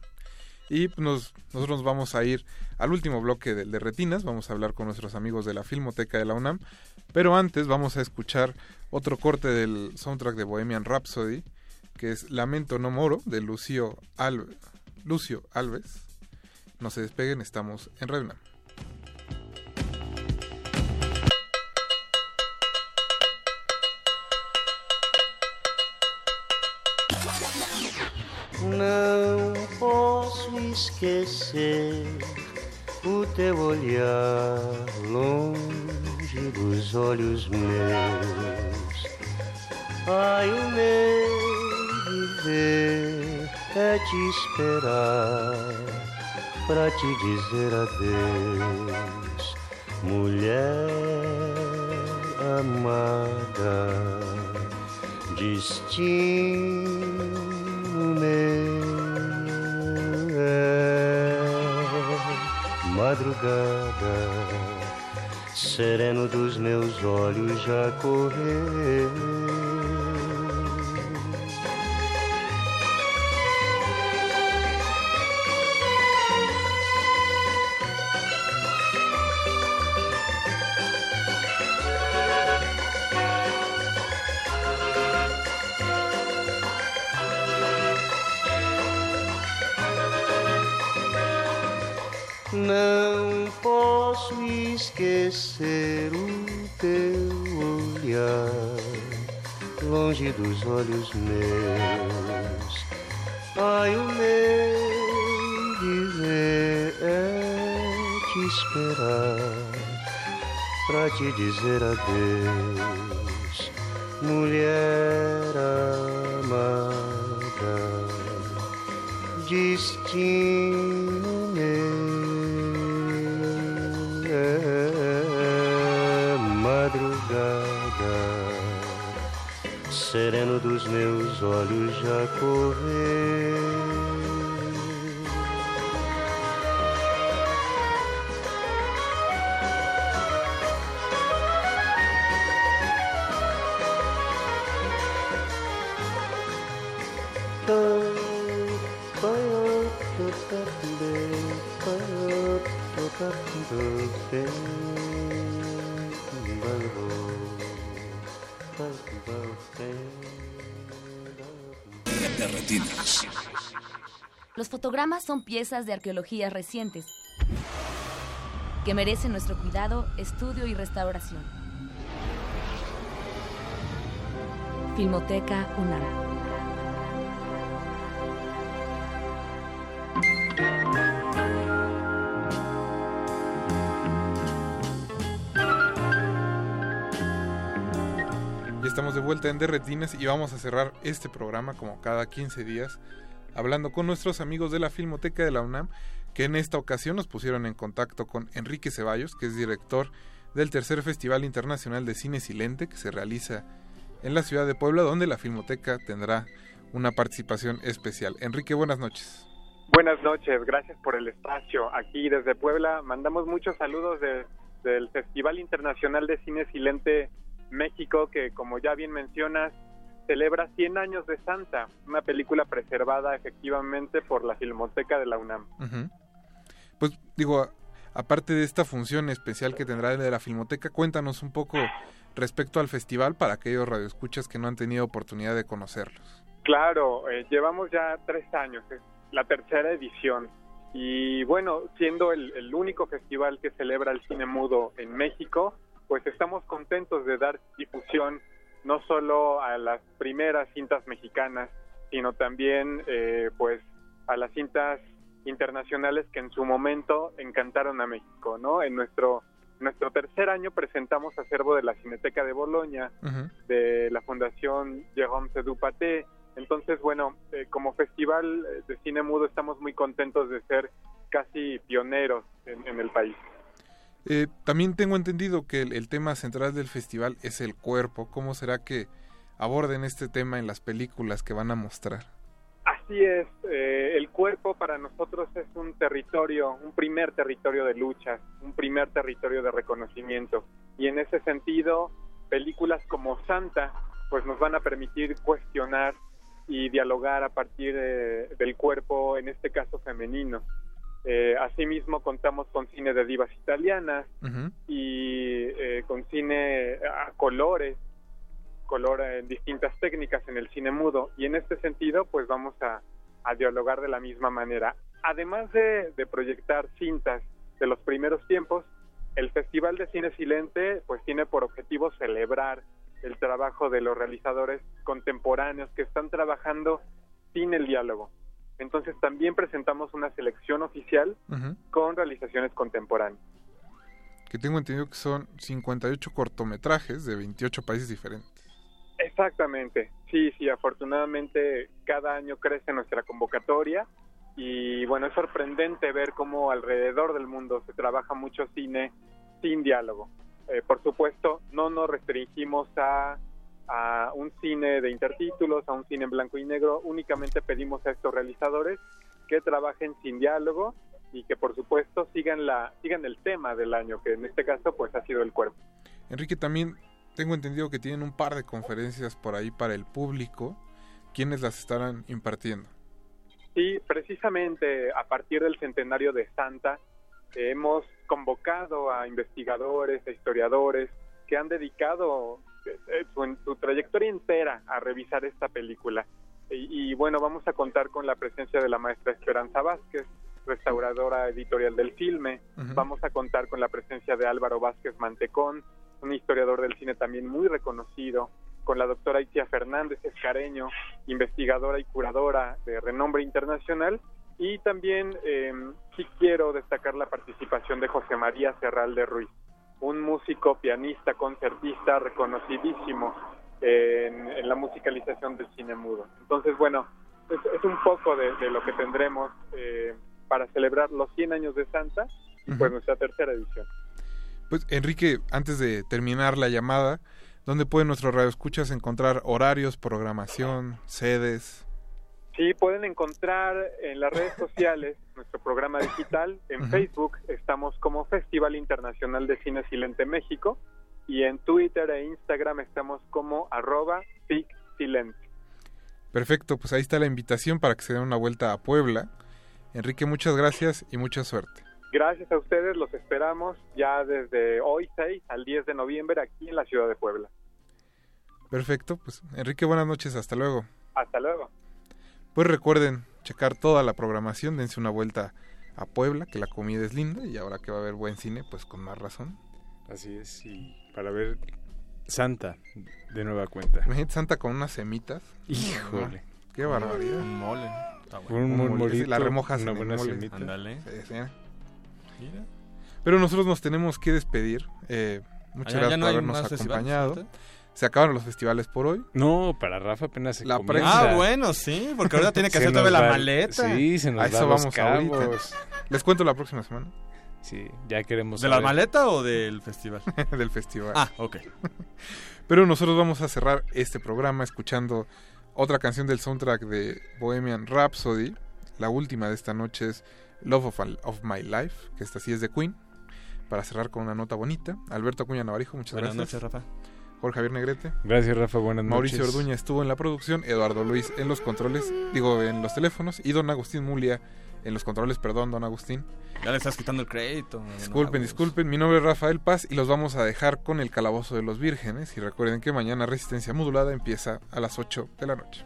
[SPEAKER 13] Y nos, nosotros vamos a ir al último bloque del de Retinas, vamos a hablar con nuestros amigos de la Filmoteca de la UNAM, pero antes vamos a escuchar otro corte del soundtrack de Bohemian Rhapsody, que es Lamento no moro, de Lucio, Lucio Alves. No se despeguen, estamos en Red
[SPEAKER 15] Não posso esquecer
[SPEAKER 20] o teu olhar longe dos olhos meus. Ai, o meu viver é te esperar pra te dizer adeus, mulher amada, destino sereno dos meus olhos já correu. Longe dos olhos meus. Ai, o meu dizer é te esperar pra te dizer adeus, mulher amada, destino olhos já correu.
[SPEAKER 21] Los fotogramas son piezas de arqueología recientes que merecen nuestro cuidado, estudio y restauración. Filmoteca UNAM.
[SPEAKER 13] estamos de vuelta en Derretines y vamos a cerrar este programa como cada 15 días hablando con nuestros amigos de la Filmoteca de la UNAM que en esta ocasión nos pusieron en contacto con Enrique Ceballos, que es director del tercer Festival Internacional de Cine Silente que se realiza en la ciudad de Puebla, donde la Filmoteca tendrá una participación especial. Enrique, buenas noches.
[SPEAKER 22] Buenas noches, gracias por el espacio. Aquí desde Puebla mandamos muchos saludos del Festival Internacional de Cine Silente México, que como ya bien mencionas, celebra 100 años de Santa, una película preservada efectivamente por la Filmoteca de la UNAM.
[SPEAKER 13] Pues digo, aparte de esta función especial que tendrá de la Filmoteca, cuéntanos un poco respecto al festival para aquellos radioescuchas que no han tenido oportunidad de conocerlos.
[SPEAKER 22] Claro, eh, llevamos ya tres años, es la tercera edición. Y bueno, siendo el único festival que celebra el cine mudo en México, pues estamos contentos de dar difusión no solo a las primeras cintas mexicanas, sino también eh, pues a las cintas internacionales que en su momento encantaron a México, ¿no? En nuestro nuestro tercer año presentamos acervo de la Cineteca de Boloña, de la Fundación Jérôme Paté. Entonces, bueno, eh, como festival de cine mudo estamos muy contentos de ser casi pioneros en el país.
[SPEAKER 13] Eh, también tengo entendido que el, tema central del festival es el cuerpo. ¿Cómo será que aborden este tema en las películas que van a mostrar?
[SPEAKER 22] Así es, eh, el cuerpo para nosotros es un territorio, un primer territorio de lucha, un primer territorio de reconocimiento. Y en ese sentido, películas como Santa, pues nos van a permitir cuestionar y dialogar a partir del cuerpo, en este caso femenino. Eh, asimismo contamos con cine de divas italianas y eh, con cine a colores, color en distintas técnicas en el cine mudo. Y en este sentido, pues vamos a, dialogar de la misma manera. Además de, proyectar cintas de los primeros tiempos, el Festival de Cine Silente pues tiene por objetivo celebrar el trabajo de los realizadores contemporáneos que están trabajando sin el diálogo, Entonces también presentamos una selección oficial con realizaciones contemporáneas.
[SPEAKER 13] Que tengo entendido que son 58 cortometrajes de 28 países diferentes.
[SPEAKER 22] Exactamente, sí, sí, afortunadamente cada año crece nuestra convocatoria y bueno, es sorprendente ver cómo alrededor del mundo se trabaja mucho cine sin diálogo. Eh, por supuesto, no nos restringimos a, a un cine de intertítulos, a un cine en blanco y negro, únicamente pedimos a estos realizadores que trabajen sin diálogo y que por supuesto sigan la sigan el tema del año, que en este caso pues ha sido el cuerpo.
[SPEAKER 13] Enrique, también tengo entendido que tienen un par de conferencias por ahí para el público. ¿Quiénes las estarán impartiendo?
[SPEAKER 22] Sí, precisamente a partir del centenario de Santa hemos convocado a investigadores, a historiadores que han dedicado su, su trayectoria entera a revisar esta película. Y, y, bueno, vamos a contar con la presencia de la maestra Esperanza Vázquez, restauradora editorial del filme. Vamos a contar con la presencia de Álvaro Vázquez Mantecón, un historiador del cine también muy reconocido, con la doctora Itzia Fernández Escareño, investigadora y curadora de renombre internacional. Y también eh, sí quiero destacar la participación de José María Serral de Ruiz, un músico, pianista, concertista reconocidísimo en, en la musicalización del cine mudo. Entonces, bueno, es, es un poco de, de lo que tendremos eh, para celebrar los 100 años de Santa y pues nuestra tercera edición.
[SPEAKER 13] Pues Enrique, antes de terminar la llamada, ¿dónde pueden nuestros radioescuchas encontrar horarios, programación, sedes?
[SPEAKER 22] Sí, pueden encontrar en las redes sociales (laughs) nuestro programa digital. En. Facebook estamos como Festival Internacional de Cine Silente México y en Twitter e Instagram estamos como arroba Silente.
[SPEAKER 13] Perfecto, pues ahí está la invitación para que se den una vuelta a Puebla. Enrique, muchas gracias y mucha suerte.
[SPEAKER 22] Gracias a ustedes, los esperamos ya desde hoy 6 al 10 de noviembre aquí en la ciudad de Puebla.
[SPEAKER 13] Perfecto, pues Enrique, buenas noches, hasta luego.
[SPEAKER 22] Hasta luego.
[SPEAKER 13] Pues recuerden checar toda la programación, dense una vuelta a Puebla, que la comida es linda y ahora que va a haber buen cine, pues con más razón.
[SPEAKER 17] Así es, y para ver Santa de nueva cuenta.
[SPEAKER 13] Imagínate Santa con unas semitas.
[SPEAKER 17] Híjole.
[SPEAKER 13] Qué barbaridad.
[SPEAKER 14] Un mole.
[SPEAKER 17] Bueno. Un
[SPEAKER 13] la remojas
[SPEAKER 17] una buena
[SPEAKER 13] mole.
[SPEAKER 17] semita.
[SPEAKER 14] Ándale.
[SPEAKER 13] Sí, sí.
[SPEAKER 14] Mira.
[SPEAKER 13] Pero nosotros nos tenemos que despedir. Eh, muchas
[SPEAKER 14] Ah, ¿ya-
[SPEAKER 13] gracias
[SPEAKER 14] no
[SPEAKER 13] por habernos acompañado. Se acabaron los festivales por hoy.
[SPEAKER 17] No, para Rafa apenas se
[SPEAKER 13] La
[SPEAKER 17] comienza.
[SPEAKER 14] Ah, bueno, sí, porque ahora (laughs) tiene que hacer todavía la maleta.
[SPEAKER 17] Sí, se nos
[SPEAKER 13] A eso
[SPEAKER 17] los
[SPEAKER 13] vamos
[SPEAKER 17] cabos.
[SPEAKER 13] ahorita. Les cuento la próxima semana
[SPEAKER 17] Sí, ya queremos
[SPEAKER 14] ¿De la maleta o del festival? (laughs)
[SPEAKER 13] del festival.
[SPEAKER 14] Ah, ok. (laughs)
[SPEAKER 13] Pero nosotros vamos a cerrar este programa escuchando otra canción del soundtrack de Bohemian Rhapsody. La última de esta noche es Love of, of My Life, que esta sí es de Queen. Para cerrar con una nota bonita. Alberto Acuña Navarijo, muchas
[SPEAKER 14] Buenas
[SPEAKER 13] gracias.
[SPEAKER 14] noches, Rafa.
[SPEAKER 13] Jorge Javier Negrete.
[SPEAKER 17] Gracias, Rafa. Buenas
[SPEAKER 13] Mauricio
[SPEAKER 17] noches.
[SPEAKER 13] Orduña estuvo en la producción, Eduardo Luis en los controles, digo en los teléfonos, y don Agustín Mulia en los controles, perdón, don Agustín.
[SPEAKER 14] Ya le estás quitando el crédito.
[SPEAKER 13] Disculpen, disculpen, mi nombre es Rafael Paz y los vamos a dejar con el Calabozo de los Vírgenes y recuerden que mañana Resistencia Modulada empieza a las 8 de la noche.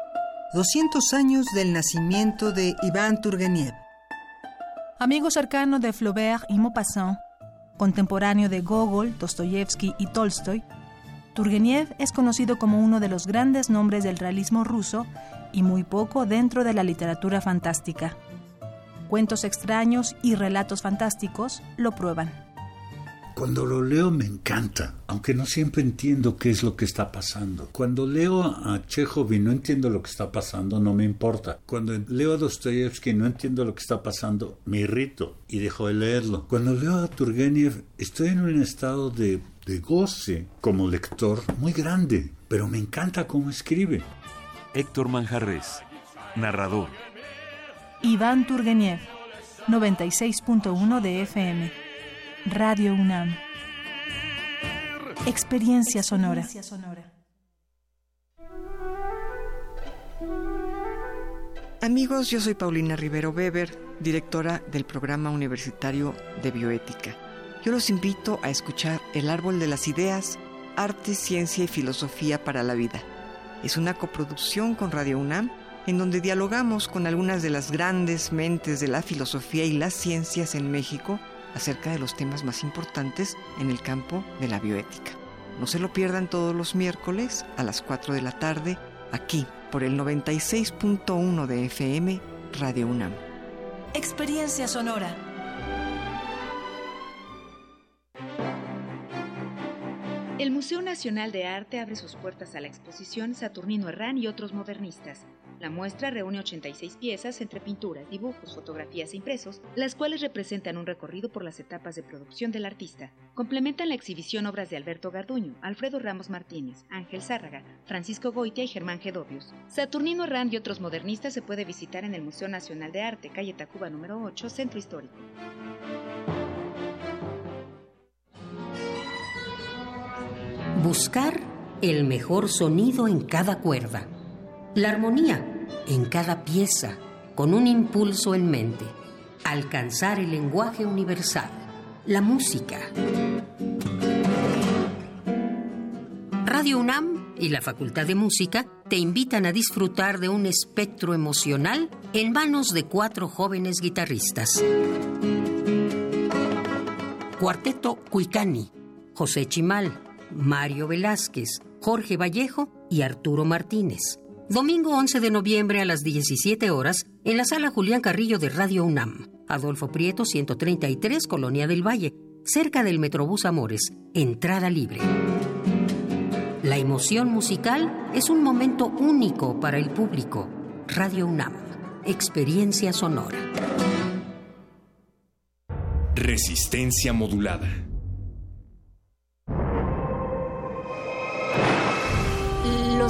[SPEAKER 10] 200 años del nacimiento de Iván Turgeniev.
[SPEAKER 23] Amigo cercano de Flaubert y Maupassant, contemporáneo de Gogol, Dostoyevsky y Tolstoy, Turgeniev es conocido como uno de los grandes nombres del realismo ruso y muy poco dentro de la literatura fantástica. Cuentos extraños y relatos fantásticos lo prueban.
[SPEAKER 24] Cuando lo leo me encanta, aunque no siempre entiendo qué es lo que está pasando. Cuando leo a Chekhov y no entiendo lo que está pasando, no me importa. Cuando leo a Dostoyevsky y no entiendo lo que está pasando, me irrito y dejo de leerlo. Cuando leo a Turgenev, estoy en un estado de, de goce como lector muy grande, pero me encanta cómo escribe.
[SPEAKER 25] Héctor Manjarres, narrador.
[SPEAKER 23] Iván Turgeniev, 96.1 de FM. Radio UNAM. Experiencia sonora.
[SPEAKER 26] Amigos, yo soy Paulina Rivero Weber, directora del programa universitario de bioética. Yo los invito a escuchar El Árbol de las Ideas, Arte, Ciencia y Filosofía para la Vida. Es una coproducción con Radio UNAM en donde dialogamos con algunas de las grandes mentes de la filosofía y las ciencias en México acerca de los temas más importantes en el campo de la bioética. No se lo pierdan todos los miércoles a las 4 de la tarde aquí por el 96.1 de FM Radio UNAM.
[SPEAKER 18] Experiencia sonora.
[SPEAKER 27] El Museo Nacional de Arte abre sus puertas a la exposición Saturnino Herrán y otros modernistas. La muestra reúne 86 piezas entre pinturas, dibujos, fotografías e impresos, las cuales representan un recorrido por las etapas de producción del artista. Complementan la exhibición obras de Alberto Garduño, Alfredo Ramos Martínez, Ángel Zárraga, Francisco Goitia y Germán Gedovius. Saturnino Herrán y otros modernistas se puede visitar en el Museo Nacional de Arte, calle Tacuba número 8, Centro Histórico.
[SPEAKER 28] Buscar el mejor sonido en cada cuerda. La armonía en cada pieza, con un impulso en mente. Alcanzar el lenguaje universal. La música. Radio UNAM y la Facultad de Música te invitan a disfrutar de un espectro emocional en manos de cuatro jóvenes guitarristas. Cuarteto Cuicani, José Chimal, Mario Velázquez, Jorge Vallejo y Arturo Martínez. Domingo 11 de noviembre a las 17 horas en la sala Julián Carrillo de Radio UNAM. Adolfo Prieto 133, Colonia del Valle, cerca del Metrobús Amores. Entrada libre. La emoción musical es un momento único para el público. Radio UNAM. Experiencia sonora.
[SPEAKER 25] Resistencia modulada.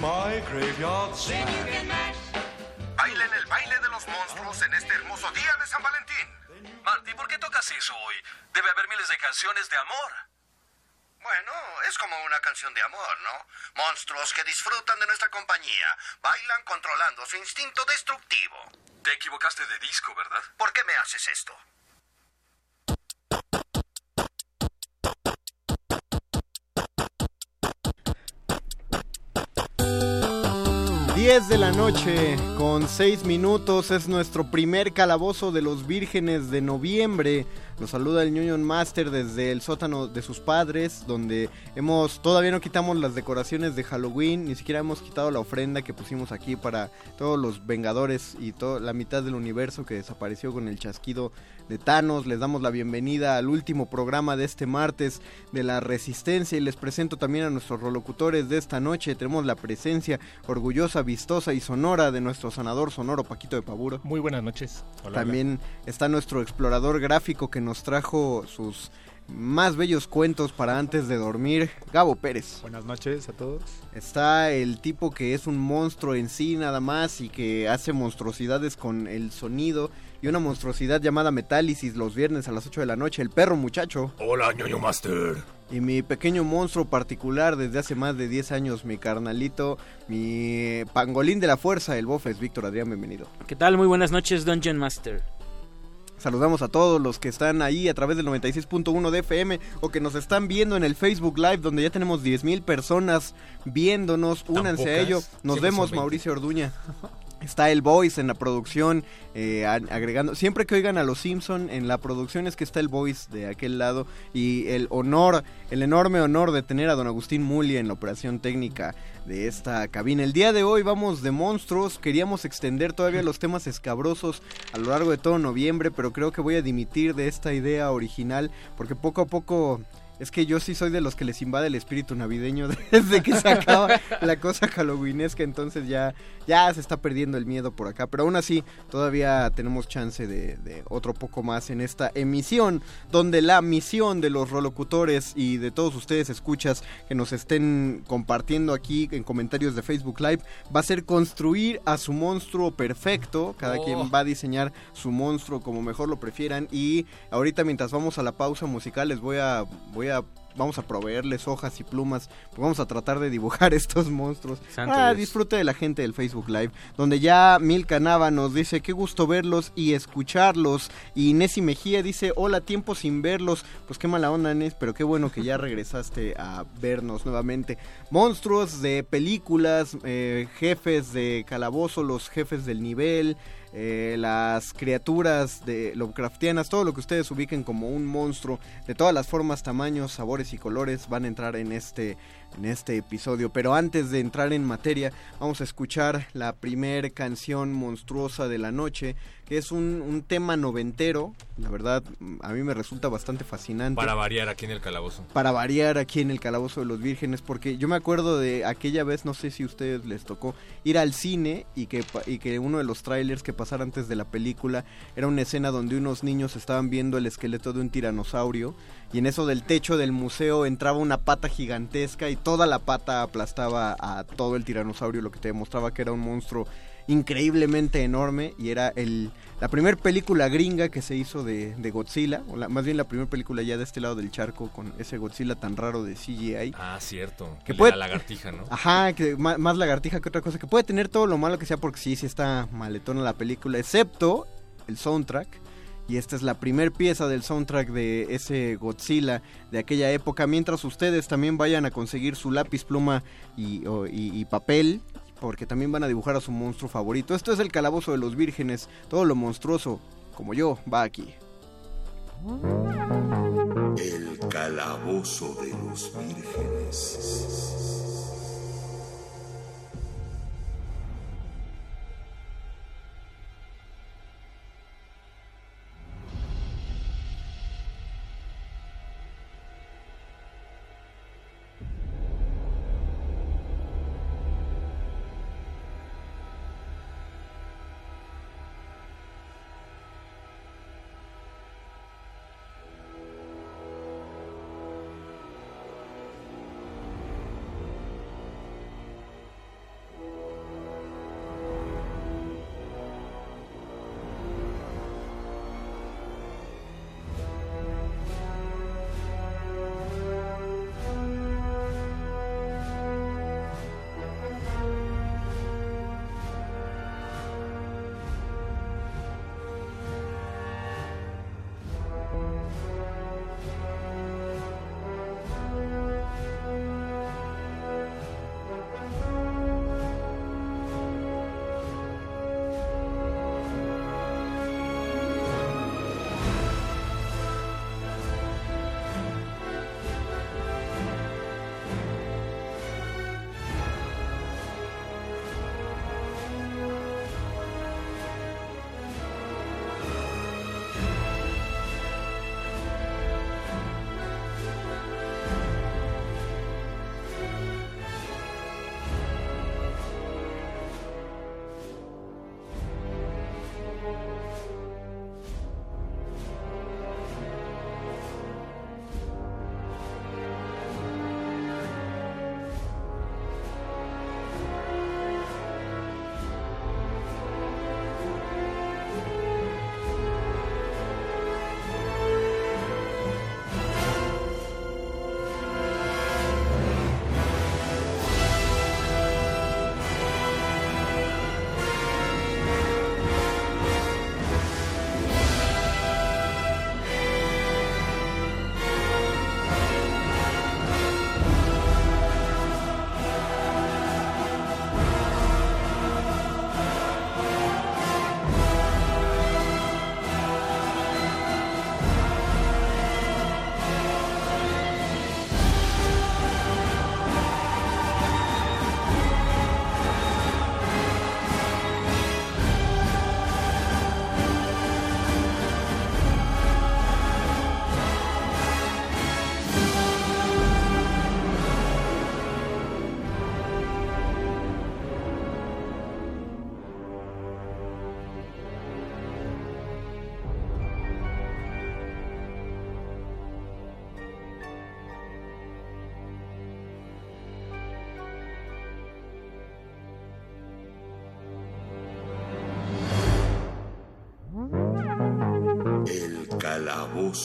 [SPEAKER 29] My graveyard.
[SPEAKER 30] Bailen el baile de los monstruos en este hermoso día de San Valentín.
[SPEAKER 31] Marty, ¿por qué tocas eso hoy? Debe haber miles de canciones de amor.
[SPEAKER 30] Bueno, es como una canción de amor, ¿no? Monstruos que disfrutan de nuestra compañía, bailan controlando su instinto destructivo.
[SPEAKER 31] Te equivocaste de disco, ¿verdad?
[SPEAKER 30] ¿Por qué me haces esto?
[SPEAKER 32] 10 de la noche con 6 minutos es nuestro primer calabozo de los vírgenes de noviembre. Nos saluda el Union Master desde el sótano de sus padres, donde hemos todavía no quitamos las decoraciones de Halloween, ni siquiera hemos quitado la ofrenda que pusimos aquí para todos los Vengadores y toda la mitad del universo que desapareció con el chasquido de Thanos. Les damos la bienvenida al último programa de este martes de la Resistencia y les presento también a nuestros rolocutores de esta noche. Tenemos la presencia orgullosa, vistosa y sonora de nuestro sanador sonoro Paquito de Paburo.
[SPEAKER 33] Muy buenas noches. Hola,
[SPEAKER 32] También está nuestro explorador gráfico que nos trajo sus más bellos cuentos para antes de dormir, Gabo Pérez.
[SPEAKER 33] Buenas noches a todos.
[SPEAKER 32] Está el tipo que es un monstruo en sí nada más y que hace monstruosidades con el sonido y una monstruosidad llamada Metálisis los viernes a las 8 de la noche, el perro muchacho.
[SPEAKER 29] Hola, ñoño master.
[SPEAKER 32] Y mi pequeño monstruo particular desde hace más de 10 años, mi carnalito, mi pangolín de la fuerza, el bofes, Víctor Adrián, bienvenido.
[SPEAKER 34] ¿Qué tal? Muy buenas noches, Dungeon Master.
[SPEAKER 32] Saludamos a todos los que están ahí a través del 96.1 de FM o que nos están viendo en el Facebook Live donde ya tenemos 10.000 personas viéndonos. Únanse a ello. Nos vemos, Mauricio Orduña. (laughs) Está el Voice en la producción, eh, agregando. Siempre que oigan a los Simpson en la producción es que está el Voice de aquel lado. Y el honor, el enorme honor de tener a don Agustín Muli en la operación técnica de esta cabina. El día de hoy vamos de monstruos. Queríamos extender todavía los temas escabrosos a lo largo de todo noviembre, pero creo que voy a dimitir de esta idea original porque poco a poco es que yo sí soy de los que les invade el espíritu navideño (laughs) desde que se acaba la cosa halloweenesca, entonces ya, ya se está perdiendo el miedo por acá. Pero aún así, todavía tenemos chance de, de, otro poco más en esta emisión, donde la misión de los rolocutores y de todos ustedes escuchas que nos estén compartiendo aquí en comentarios de Facebook Live va a ser construir a su monstruo perfecto. Cada
[SPEAKER 33] Oh.
[SPEAKER 32] quien va a diseñar su monstruo como mejor lo prefieran. Y ahorita mientras vamos a la pausa musical les voy a... Voy a vamos a proveerles hojas y plumas, pues vamos a tratar de dibujar (laughs) estos monstruos.
[SPEAKER 34] Santo
[SPEAKER 32] ah,
[SPEAKER 34] Dios.
[SPEAKER 32] disfrute de la gente del Facebook Live, donde ya Milka Nava nos dice qué gusto verlos y escucharlos. Y Nessie Mejía dice, hola, tiempo sin verlos. Pues qué mala onda, Nes, pero qué bueno que ya (laughs) regresaste a vernos nuevamente. Monstruos de películas, eh, jefes de calabozo, los jefes del nivel. Eh, las criaturas de Lovecraftianas, todo lo que ustedes ubiquen como un monstruo de todas las formas, tamaños, sabores y colores van a entrar en este en este episodio. Pero antes de entrar en materia, vamos a escuchar la primer canción monstruosa de la noche, que es un, un tema noventero. La verdad, a mí me resulta bastante fascinante.
[SPEAKER 35] Para variar aquí en el calabozo.
[SPEAKER 32] Para variar aquí en el Calabozo de los Vírgenes, porque yo me acuerdo de aquella vez, no sé si a ustedes les tocó, ir al cine y que, y que uno de los trailers que pasara antes de la película era una escena donde unos niños estaban viendo el esqueleto de un tiranosaurio y en eso del techo del museo entraba una pata gigantesca y toda la pata aplastaba a todo el tiranosaurio, lo que te demostraba que era un monstruo increíblemente enorme y era el la primera película gringa que se hizo de, de Godzilla, o la- más bien la primera película ya de este lado del charco con ese Godzilla tan raro de CGI.
[SPEAKER 35] Ah, cierto.
[SPEAKER 32] Que puede-
[SPEAKER 35] la lagartija, ¿no?
[SPEAKER 32] Ajá, que ma- más, lagartija que otra cosa, que puede tener todo lo malo que sea porque sí, sí está maletona la película, excepto el soundtrack. Y esta es la primer pieza del soundtrack de ese Godzilla de aquella época. Mientras ustedes también vayan a conseguir su lápiz, pluma y, y papel, porque también van a dibujar a su monstruo favorito. Esto es el calabozo de los vírgenes. Todo lo monstruoso, como yo, va aquí.
[SPEAKER 29] El calabozo de los vírgenes.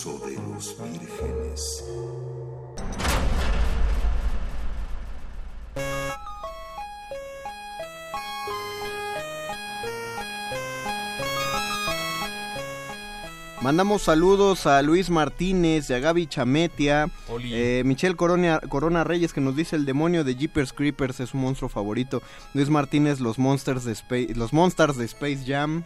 [SPEAKER 29] De los vírgenes.
[SPEAKER 32] Mandamos saludos a Luis Martínez, y a Gaby Chametia, eh, Michelle Corona, Corona Reyes que nos dice el demonio de Jeepers Creepers es su monstruo favorito. Luis Martínez, los Monsters de Space, los Monsters de Space Jam.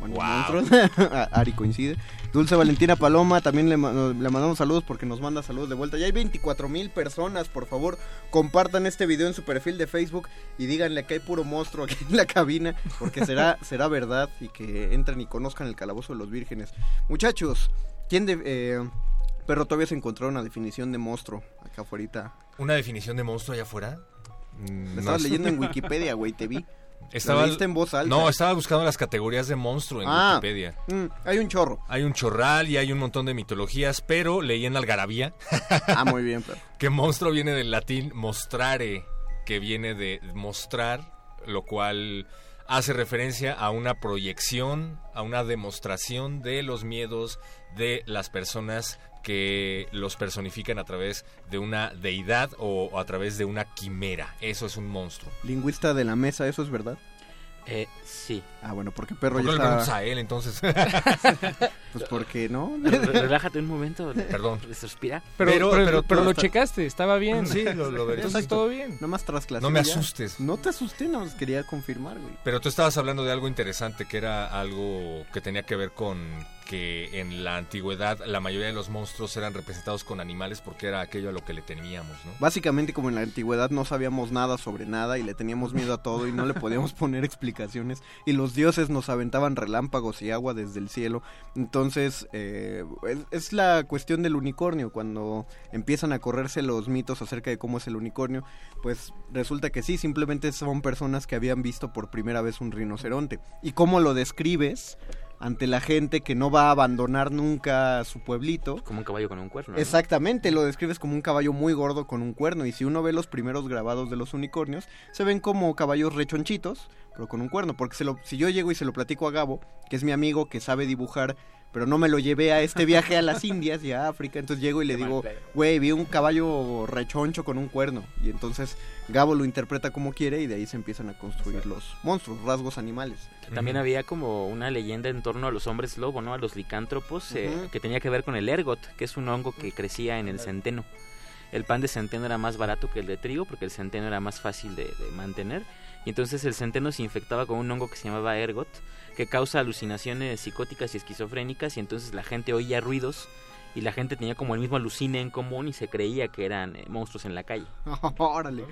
[SPEAKER 32] Bueno, monstruos. (laughs) Ari coincide. Dulce Valentina Paloma, también le, le mandamos saludos porque nos manda saludos de vuelta. Ya hay 24 mil personas, por favor, compartan este video en su perfil de Facebook y díganle que hay puro monstruo aquí en la cabina, porque será, (laughs) será verdad y que entren y conozcan el calabozo de los vírgenes. Muchachos, ¿quién de... eh, Perro, todavía se encontró una definición de monstruo acá afuera.
[SPEAKER 35] ¿Una definición de monstruo allá afuera? Mm,
[SPEAKER 32] Lo estabas
[SPEAKER 35] no.
[SPEAKER 32] leyendo en (laughs) Wikipedia, güey, te vi.
[SPEAKER 35] Estaba,
[SPEAKER 32] en voz alta.
[SPEAKER 35] No, estaba buscando las categorías de monstruo en
[SPEAKER 32] Ah,
[SPEAKER 35] Wikipedia.
[SPEAKER 32] mm, hay un chorro.
[SPEAKER 35] Hay un chorral y hay un montón de mitologías, pero leí en Algarabía.
[SPEAKER 32] Ah, muy bien, pero. (laughs)
[SPEAKER 35] que monstruo viene del latín mostrare, que viene de mostrar, lo cual hace referencia a una proyección, a una demostración de los miedos de las personas que los personifican a través de una deidad o, o a través de una quimera. Eso es un monstruo.
[SPEAKER 32] Lingüista de la mesa, ¿eso es verdad?
[SPEAKER 34] Eh, sí.
[SPEAKER 32] Ah, bueno, porque perro
[SPEAKER 35] ¿Por qué
[SPEAKER 32] ya
[SPEAKER 35] le
[SPEAKER 32] está...
[SPEAKER 35] preguntas a él entonces? (laughs)
[SPEAKER 32] pues porque no.
[SPEAKER 34] Re- Relájate un momento. (laughs)
[SPEAKER 35] Perdón. (laughs)
[SPEAKER 34] Respira.
[SPEAKER 33] Pero, pero, pero,
[SPEAKER 35] pero
[SPEAKER 33] lo
[SPEAKER 32] está-
[SPEAKER 33] checaste, estaba bien.
[SPEAKER 35] Sí, lo- lo veré.
[SPEAKER 33] Entonces todo bien.
[SPEAKER 32] Nada más tras clase.
[SPEAKER 35] No me
[SPEAKER 32] ya.
[SPEAKER 35] asustes.
[SPEAKER 32] No te asusté, nada más quería confirmar, güey.
[SPEAKER 35] Pero tú estabas hablando de algo interesante, que era algo que tenía que ver con que en la antigüedad la mayoría de los monstruos eran representados con animales porque era aquello a lo que le temíamos, ¿no?
[SPEAKER 32] Básicamente como en la antigüedad no sabíamos nada sobre nada y le teníamos miedo a todo y no le podíamos (laughs) poner explicaciones y los dioses nos aventaban relámpagos y agua desde el cielo. Entonces eh, es, es la cuestión del unicornio. Cuando empiezan a correrse los mitos acerca de cómo es el unicornio, pues resulta que sí, simplemente son personas que habían visto por primera vez un rinoceronte. ¿Y cómo lo describes? Ante la gente que no va a abandonar nunca su pueblito.
[SPEAKER 34] Como un caballo con un cuerno. ¿no?
[SPEAKER 32] Exactamente, lo describes como un caballo muy gordo con un cuerno. Y si uno ve los primeros grabados de los unicornios, se ven como caballos rechonchitos, pero con un cuerno. Porque se lo, si yo llego y se lo platico a Gabo, que es mi amigo que sabe dibujar, pero no me lo llevé a este viaje a las (laughs) Indias y a África, entonces llego y le digo, güey, vi un caballo rechoncho con un cuerno. Y entonces Gabo lo interpreta como quiere y de ahí se empiezan a construir los monstruos, rasgos animales.
[SPEAKER 34] También había como una leyenda en torno a los hombres lobo, ¿no? A los licántropos, eh, que tenía que ver con el ergot, que es un hongo que crecía en el centeno. El pan de centeno era más barato que el de trigo porque el centeno era más fácil de, de mantener. Y entonces el centeno se infectaba con un hongo que se llamaba ergot, que causa alucinaciones psicóticas y esquizofrénicas. Y entonces la gente oía ruidos y la gente tenía como el mismo alucine en común y se creía que eran eh, monstruos en la calle. (laughs)
[SPEAKER 32] Órale.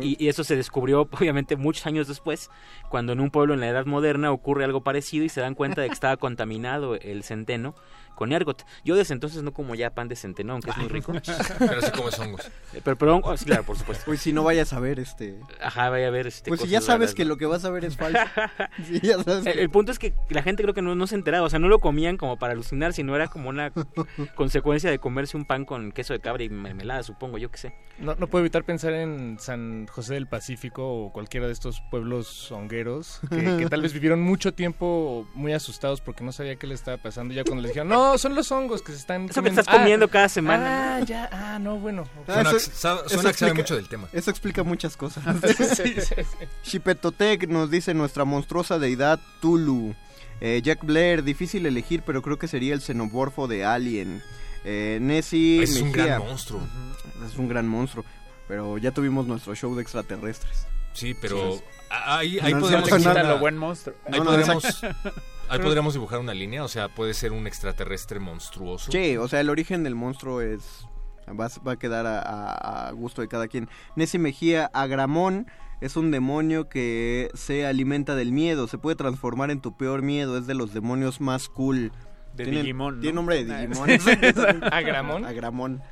[SPEAKER 34] Sí, y, y eso se descubrió (laughs) obviamente muchos años después, cuando en un pueblo en la Edad Moderna ocurre algo parecido y se dan cuenta de que estaba (laughs) contaminado el centeno con ergot. Yo desde entonces no como ya pan de centeno, aunque es muy rico. (laughs)
[SPEAKER 35] Pero sí comes hongos.
[SPEAKER 34] Eh, Pero, pero oh, sí, claro, por supuesto.
[SPEAKER 32] Pues si no vayas a ver este...
[SPEAKER 34] Ajá, vaya a ver este
[SPEAKER 32] Pues si ya sabes
[SPEAKER 34] raras,
[SPEAKER 32] que
[SPEAKER 34] ¿no?
[SPEAKER 32] lo que vas a ver es falso. Sí, ya sabes
[SPEAKER 34] El,
[SPEAKER 32] que-
[SPEAKER 34] el punto es que la gente creo que no, no se enteraba, o sea, no lo comían como para alucinar, sino era como una consecuencia de comerse un pan con queso de cabra y mermelada, supongo, yo qué sé.
[SPEAKER 33] No, no puedo evitar pensar en San José del Pacífico o cualquiera de estos pueblos hongueros (laughs) que, que tal vez vivieron mucho tiempo muy asustados porque no sabía qué les estaba pasando. Ya cuando les dijeron, no, son los hongos que se están
[SPEAKER 34] Eso que estás comiendo cada semana.
[SPEAKER 33] Ah, ya, ah, no, bueno.
[SPEAKER 32] Ah,
[SPEAKER 35] Suena,
[SPEAKER 32] eso-
[SPEAKER 35] suena que sabe
[SPEAKER 32] explica-
[SPEAKER 35] mucho del tema.
[SPEAKER 32] Eso explica muchas cosas. (laughs)
[SPEAKER 33] Sí, sí, sí.
[SPEAKER 32] Shipetotec nos dice nuestra monstruosa deidad Tulu. Eh, Jack Blair, difícil elegir, pero creo que sería el xenomorfo de Alien. Eh, Nessie
[SPEAKER 35] Es un gran monstruo.
[SPEAKER 32] Es un gran monstruo. Pero ya tuvimos nuestro show de extraterrestres.
[SPEAKER 35] Sí, pero ahí, ahí
[SPEAKER 32] No lo
[SPEAKER 36] buen monstruo.
[SPEAKER 35] Ahí,
[SPEAKER 32] No,
[SPEAKER 35] podríamos, (laughs) ahí podríamos dibujar una línea, o sea, puede ser un extraterrestre monstruoso.
[SPEAKER 32] Sí, o sea, el origen del monstruo es va, a- va a quedar a, a- a gusto de cada quien. Nessie Mejía, Agramón es un demonio que se alimenta del miedo, se puede transformar en tu peor miedo, es de los demonios más cool.
[SPEAKER 36] De Digimon, ¿no?
[SPEAKER 32] Tiene nombre de (laughs) Digimon. (laughs)
[SPEAKER 33] ¿Agramón?
[SPEAKER 32] Agramón.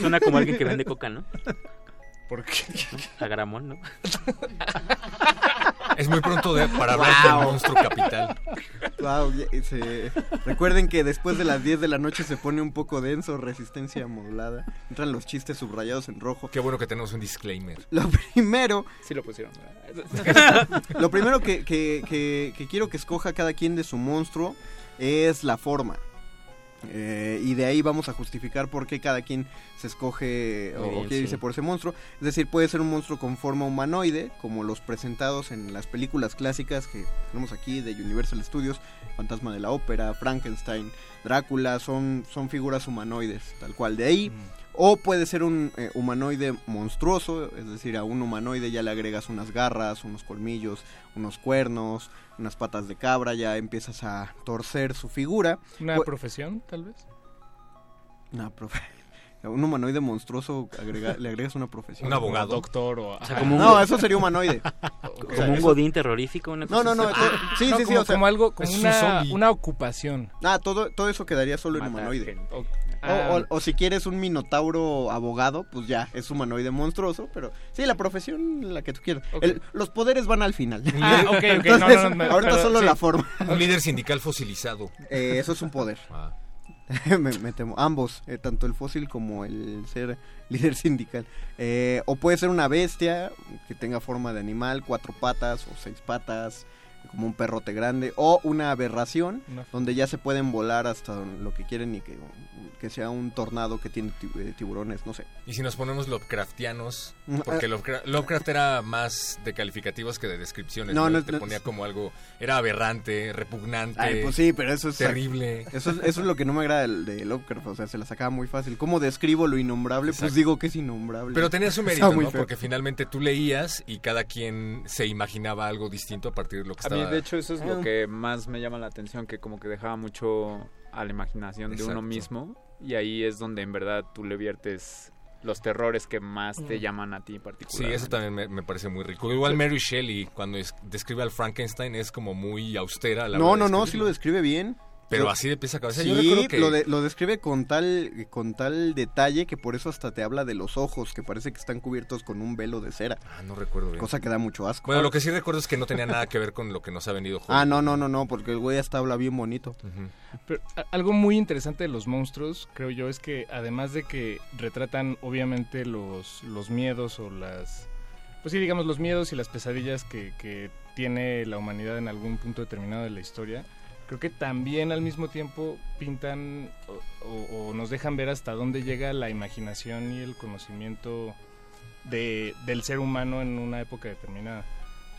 [SPEAKER 34] Suena como alguien que vende coca, ¿no?
[SPEAKER 33] ¿Por qué?
[SPEAKER 34] Agramón, ¿no?
[SPEAKER 35] Es muy pronto de- para hablar
[SPEAKER 32] Wow.
[SPEAKER 35] del monstruo capital.
[SPEAKER 32] Wow, se- Recuerden que después de las 10 de la noche se pone un poco denso, resistencia modulada. Entran los chistes subrayados en rojo.
[SPEAKER 35] Qué bueno que tenemos un disclaimer.
[SPEAKER 32] Lo primero
[SPEAKER 36] Sí lo pusieron.
[SPEAKER 32] Lo primero que, que- que- que quiero que escoja cada quien de su monstruo es la forma. Eh, y de ahí vamos a justificar por qué cada quien se escoge
[SPEAKER 34] Muy
[SPEAKER 32] o,
[SPEAKER 34] bien, sí.
[SPEAKER 32] dice por ese monstruo. Es decir, puede ser un monstruo con forma humanoide, como los presentados en las películas clásicas que tenemos aquí de Universal Studios, Fantasma de la Ópera, Frankenstein, Drácula, son, son figuras humanoides, tal cual. De ahí, o puede ser un eh, humanoide monstruoso, es decir, a un humanoide ya le agregas unas garras, unos colmillos, unos cuernos, unas patas de cabra, ya empiezas a torcer su figura.
[SPEAKER 33] ¿Una
[SPEAKER 32] Pu-
[SPEAKER 33] profesión, tal vez?
[SPEAKER 32] una profe- Un humanoide monstruoso, agrega- le agregas una profesión.
[SPEAKER 33] Un abogado. Doctor o-
[SPEAKER 34] O sea, como un-
[SPEAKER 32] No, eso sería humanoide. (laughs)
[SPEAKER 34] Como un godín terrorífico. Una
[SPEAKER 32] No,
[SPEAKER 34] cosa
[SPEAKER 32] no, sí,
[SPEAKER 33] no,
[SPEAKER 32] sí, sí.
[SPEAKER 33] como-
[SPEAKER 32] o sea,
[SPEAKER 33] como algo- como
[SPEAKER 32] un
[SPEAKER 33] una- una ocupación.
[SPEAKER 32] Ah, todo, todo eso quedaría solo en
[SPEAKER 33] Matar
[SPEAKER 32] humanoide.
[SPEAKER 33] gente.
[SPEAKER 32] O,
[SPEAKER 33] Ah.
[SPEAKER 32] o- o si quieres un minotauro abogado, pues ya, es humanoide monstruoso, pero sí, la profesión, la que tú quieras. El- los poderes van al final.
[SPEAKER 35] Ah, ok, ok,
[SPEAKER 32] Entonces, (laughs)
[SPEAKER 35] no, no, no, me-
[SPEAKER 32] ahorita
[SPEAKER 35] pero
[SPEAKER 32] solo
[SPEAKER 35] sí.
[SPEAKER 32] la forma.
[SPEAKER 35] Un líder sindical fosilizado.
[SPEAKER 32] Eh, eso es un poder.
[SPEAKER 35] Ah. (laughs)
[SPEAKER 32] me, me temo. Ambos, eh, tanto el fósil como el ser (laughs) líder sindical. Eh, o puede ser una bestia que tenga forma de animal, cuatro patas o seis patas, como un perrote grande. O una aberración, donde ya se pueden volar hasta lo que quieren y que, que sea un tornado que tiene ti- eh, tiburones, no sé.
[SPEAKER 35] Y si nos ponemos Lovecraftianos,
[SPEAKER 32] Mm,
[SPEAKER 35] porque
[SPEAKER 32] ah.
[SPEAKER 35] Lovecraft, Lovecraft era más de calificativos que de descripciones.
[SPEAKER 32] No,
[SPEAKER 35] No,
[SPEAKER 32] no,
[SPEAKER 35] te
[SPEAKER 32] no.
[SPEAKER 35] ponía como algo, era aberrante, repugnante.
[SPEAKER 32] Ay, pues sí, pero eso es
[SPEAKER 35] terrible.
[SPEAKER 32] Eso es, eso es lo que no me agrada del- de, Lovecraft, o sea, se la sacaba muy fácil. ¿Cómo describo lo innombrable? Pues digo que es innombrable.
[SPEAKER 35] Pero tenía su (laughs) mérito, ¿no?
[SPEAKER 32] feo.
[SPEAKER 35] Porque finalmente tú leías y cada quien se imaginaba algo distinto a partir de lo que
[SPEAKER 36] A mí, de hecho, eso es lo que más me llama la atención, que como que dejaba mucho a la imaginación de uno
[SPEAKER 35] Exacto.
[SPEAKER 36] mismo. Y ahí es donde en verdad tú le viertes los terrores que más te llaman a ti en
[SPEAKER 35] Sí,
[SPEAKER 36] particular.
[SPEAKER 35] eso también me, me parece muy rico. Igual Mary Shelley, cuando es- describe al Frankenstein, es como muy austera. la
[SPEAKER 32] No, no, no, sí lo describe bien.
[SPEAKER 35] Pero así de pies a cabeza.
[SPEAKER 32] Sí,
[SPEAKER 35] Yo recuerdo que...
[SPEAKER 32] lo, de- lo describe con tal, con tal detalle que por eso hasta te habla de los ojos, que parece que están cubiertos con un velo de cera.
[SPEAKER 35] Ah, no recuerdo bien.
[SPEAKER 32] Cosa que da mucho asco.
[SPEAKER 35] Bueno, lo que sí recuerdo es que no tenía nada que ver con lo que nos ha venido
[SPEAKER 32] Ah, no, no, no, no, porque el güey hasta habla bien bonito.
[SPEAKER 33] Pero algo muy interesante de los monstruos, creo yo, es que además de que retratan obviamente los, los miedos o las... Pues sí, digamos, los miedos y las pesadillas que, que tiene la humanidad en algún punto determinado de la historia, creo que también al mismo tiempo pintan o, o- o nos dejan ver hasta dónde llega la imaginación y el conocimiento de, del ser humano en una época determinada.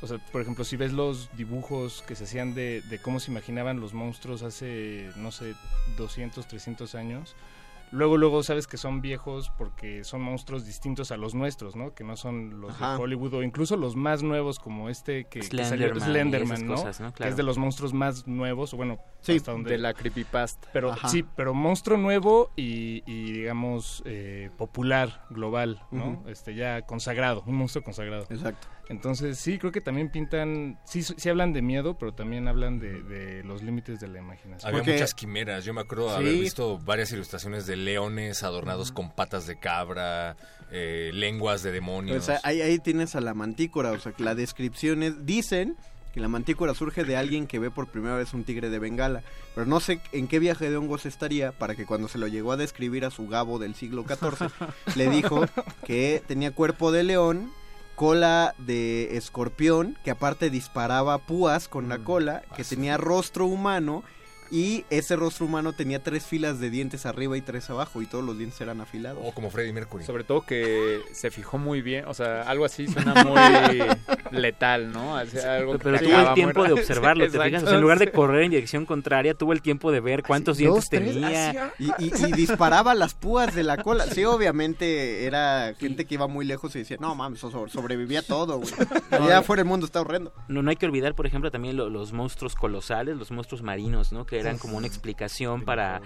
[SPEAKER 33] O sea, por ejemplo, si ves los dibujos que se hacían de, de cómo se imaginaban los monstruos hace, no sé, 200, 300 años, luego, luego sabes que son viejos porque son monstruos distintos a los nuestros, ¿no? Que no son los
[SPEAKER 34] Ajá.
[SPEAKER 33] de Hollywood o incluso los más nuevos como este que, que salió
[SPEAKER 34] Slenderman
[SPEAKER 33] Slenderman, ¿no?
[SPEAKER 34] cosas, ¿no?
[SPEAKER 33] Que es de los monstruos más nuevos, o bueno,
[SPEAKER 36] Sí,
[SPEAKER 33] hasta donde...
[SPEAKER 36] de la creepypasta.
[SPEAKER 33] Pero
[SPEAKER 36] Ajá.
[SPEAKER 33] sí, pero monstruo nuevo y, y, digamos eh, popular, global, ¿no? Este ya consagrado, un monstruo consagrado.
[SPEAKER 32] Exacto.
[SPEAKER 33] Entonces sí, creo que también pintan, sí, sí hablan de miedo, pero también hablan de, de los límites de la imaginación.
[SPEAKER 35] Había muchas quimeras. Yo me acuerdo
[SPEAKER 33] Sí.
[SPEAKER 35] haber visto varias ilustraciones de leones adornados con patas de cabra, eh, lenguas de demonios.
[SPEAKER 32] O sea, ahí, ahí tienes a la mantícora, o sea, que la descripción es, dicen que la mantícora surge de alguien que ve por primera vez un tigre de Bengala, pero no sé en qué viaje de hongos estaría para que cuando se lo llegó a describir a su gabo del siglo XIV, le dijo que tenía cuerpo de león, cola de escorpión, que aparte disparaba púas con
[SPEAKER 35] Mm,
[SPEAKER 32] la cola, que tenía rostro humano y ese rostro humano tenía tres filas de dientes arriba y tres abajo y todos los dientes eran afilados.
[SPEAKER 35] O como Freddie Mercury.
[SPEAKER 36] Sobre todo que se fijó muy bien, o sea, algo así suena (laughs) muy letal, ¿no? Algo que
[SPEAKER 34] Pero
[SPEAKER 36] te
[SPEAKER 34] tuvo el tiempo
[SPEAKER 36] muy
[SPEAKER 34] de observarlo, ¿te fijas? O sea, en lugar de correr en dirección contraria, tuvo el tiempo de ver cuántos dientes tenía.
[SPEAKER 32] Y, y- y (laughs) disparaba las púas de la cola. Sí, obviamente era gente que iba muy lejos y decía, no mames, so- sobrevivía todo, güey. (laughs) Allá afuera el mundo está horrendo.
[SPEAKER 34] No, no hay que olvidar, por ejemplo, también lo- los monstruos colosales, los monstruos marinos, ¿no? Que eran como una explicación para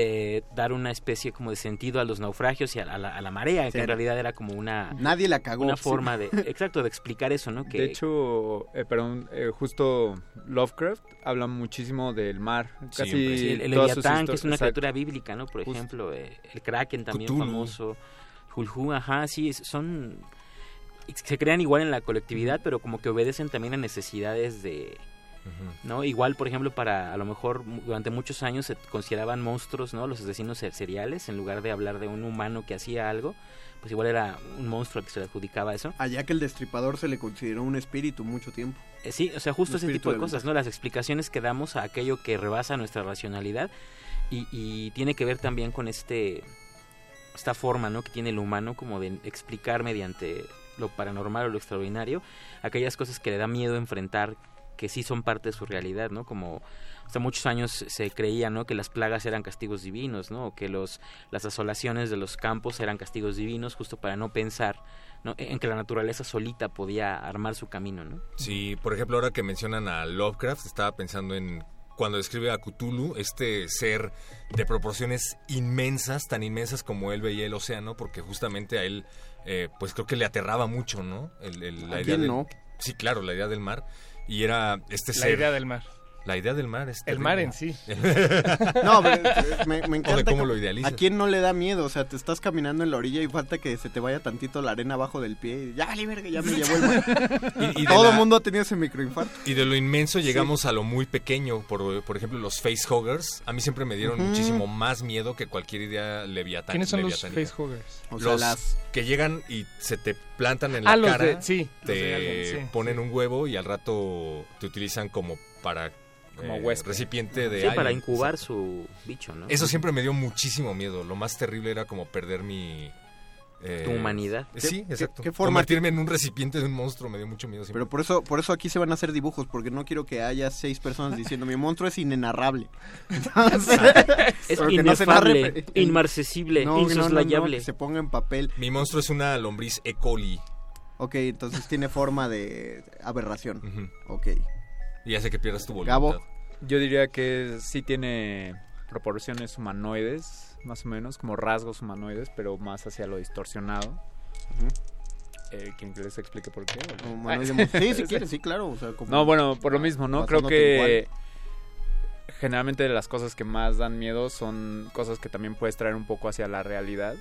[SPEAKER 34] eh, dar una especie como de sentido a los naufragios y a, a la, a la marea,
[SPEAKER 32] Sí,
[SPEAKER 34] que en realidad era como una...
[SPEAKER 32] Nadie la cagó.
[SPEAKER 34] Una
[SPEAKER 32] sí.
[SPEAKER 34] forma de... (laughs) Exacto, de explicar eso, ¿no? Que,
[SPEAKER 36] De hecho, eh, perdón, eh, justo Lovecraft habla muchísimo del mar. Casi
[SPEAKER 34] Sí, el, el Leviatán, que es una
[SPEAKER 36] exacto.
[SPEAKER 34] criatura bíblica, ¿no? Por
[SPEAKER 36] Justo.
[SPEAKER 34] ejemplo, eh, el Kraken también
[SPEAKER 36] Cthulhu.
[SPEAKER 34] famoso, Hulhu, ajá, sí, son... Se crean igual en la colectividad, pero como que obedecen también a necesidades de... ¿no? Igual, por ejemplo, para a lo mejor durante muchos años se consideraban monstruos, ¿no? Los asesinos se- seriales, en lugar de hablar de un humano que hacía algo, pues igual era un monstruo al que se le adjudicaba eso.
[SPEAKER 32] Allá que el destripador se le consideró un espíritu mucho tiempo.
[SPEAKER 34] Eh, Sí, o sea, justo ese tipo de cosas, ¿no? Las explicaciones que damos a aquello que rebasa nuestra racionalidad. Y, y tiene que ver también con este esta forma ¿no? que tiene el humano como de explicar mediante lo paranormal o lo extraordinario aquellas cosas que le da miedo enfrentar que sí son parte de su realidad, ¿no? Como hasta muchos años se creía, ¿no? Que las plagas eran castigos divinos, ¿no? O que los, las asolaciones de los campos eran castigos divinos justo para no pensar ¿no? en que la naturaleza solita podía armar su camino, ¿no?
[SPEAKER 35] Sí, por ejemplo, ahora que mencionan a Lovecraft, estaba pensando en cuando describe a Cthulhu, este ser de proporciones inmensas, tan inmensas como él veía el océano, porque justamente a él, eh, pues creo que le aterraba mucho, ¿no? El, el- la
[SPEAKER 32] ¿A
[SPEAKER 35] idea
[SPEAKER 32] quién
[SPEAKER 35] del-
[SPEAKER 32] no?
[SPEAKER 35] Sí, claro, la idea del mar. Y era este
[SPEAKER 33] La
[SPEAKER 35] ser...
[SPEAKER 33] idea del mar.
[SPEAKER 35] La idea del mar es
[SPEAKER 33] El mar en sí. (laughs)
[SPEAKER 32] No, pero, me,
[SPEAKER 35] O
[SPEAKER 32] encanta.
[SPEAKER 35] de cómo lo idealizas.
[SPEAKER 32] ¿A quién no le da miedo? O sea, te estás caminando en la orilla y falta que se te vaya tantito la arena abajo del pie. Y, ya, vale, verga, ya me llevó el mar. (laughs)
[SPEAKER 35] Y- y de
[SPEAKER 32] Todo el
[SPEAKER 35] la-
[SPEAKER 32] mundo ha tenido ese microinfarto.
[SPEAKER 35] Y de lo inmenso llegamos a lo muy pequeño. Por, por ejemplo, los facehuggers. A mí siempre me dieron muchísimo más miedo que cualquier idea leviatán.
[SPEAKER 33] ¿Quiénes son los facehuggers?
[SPEAKER 32] O sea,
[SPEAKER 35] los
[SPEAKER 32] las-
[SPEAKER 35] que llegan y se te plantan en la
[SPEAKER 33] Ah, los
[SPEAKER 35] cara.
[SPEAKER 33] de- sí, los
[SPEAKER 35] te
[SPEAKER 33] de Alien, sí,
[SPEAKER 35] ponen
[SPEAKER 33] sí.
[SPEAKER 35] un huevo y al rato te utilizan como para
[SPEAKER 34] Como
[SPEAKER 35] eh,
[SPEAKER 34] huésped.
[SPEAKER 35] recipiente de
[SPEAKER 34] Sí, para incubar su bicho, ¿no?
[SPEAKER 35] Eso siempre me dio muchísimo miedo. Lo más terrible era como perder mi eh,
[SPEAKER 34] Tu humanidad.
[SPEAKER 35] Sí,
[SPEAKER 32] ¿Qué-
[SPEAKER 35] exacto.
[SPEAKER 32] qué forma-
[SPEAKER 35] Convertirme en un recipiente de un monstruo me dio mucho miedo. siempre.
[SPEAKER 32] Pero por eso, por eso aquí se van a hacer dibujos, porque no quiero que haya seis personas diciendo mi monstruo es inenarrable. (laughs) Entonces, (laughs)
[SPEAKER 34] Es
[SPEAKER 32] no
[SPEAKER 34] inefable,
[SPEAKER 32] No, no, no,
[SPEAKER 34] insoslayable.
[SPEAKER 32] que se ponga en papel.
[SPEAKER 35] Mi monstruo es una lombriz E. coli.
[SPEAKER 32] Ok, entonces tiene forma de aberración.
[SPEAKER 35] Ujú.
[SPEAKER 32] Ok.
[SPEAKER 35] Y hace que pierdas tu voluntad.
[SPEAKER 32] Gabo.
[SPEAKER 36] Yo diría que sí tiene proporciones humanoides, más o menos, como rasgos humanoides, pero más hacia lo distorsionado. Eh, ¿Quieren que les explique por qué?
[SPEAKER 32] Como humanoide sí, si (laughs) quieres, sí, claro, o sea, como-
[SPEAKER 36] no, bueno, por lo mismo, ¿no? Creo que generalmente las cosas que más dan miedo son cosas que también puedes traer un poco hacia la realidad.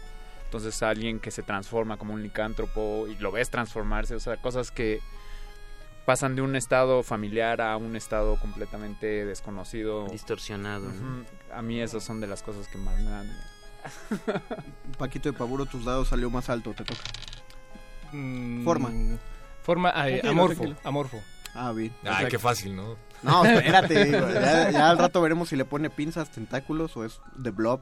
[SPEAKER 36] Entonces alguien que se transforma como un licántropo y lo ves transformarse, o sea, cosas que pasan de un estado familiar a un estado completamente desconocido.
[SPEAKER 34] Distorsionado.
[SPEAKER 36] A mí esas son de las cosas que más me dan miedo. (laughs)
[SPEAKER 32] Paquito de Paburo, tus dados salió más alto, te toca.
[SPEAKER 33] Mm,
[SPEAKER 32] Forma.
[SPEAKER 33] Forma, ay, amorfo, amorfo.
[SPEAKER 32] Ah, bien.
[SPEAKER 35] Ay, qué fácil, ¿no?
[SPEAKER 32] No, espérate, (laughs) ya, ya al rato veremos si le pone pinzas, tentáculos o es The Blob.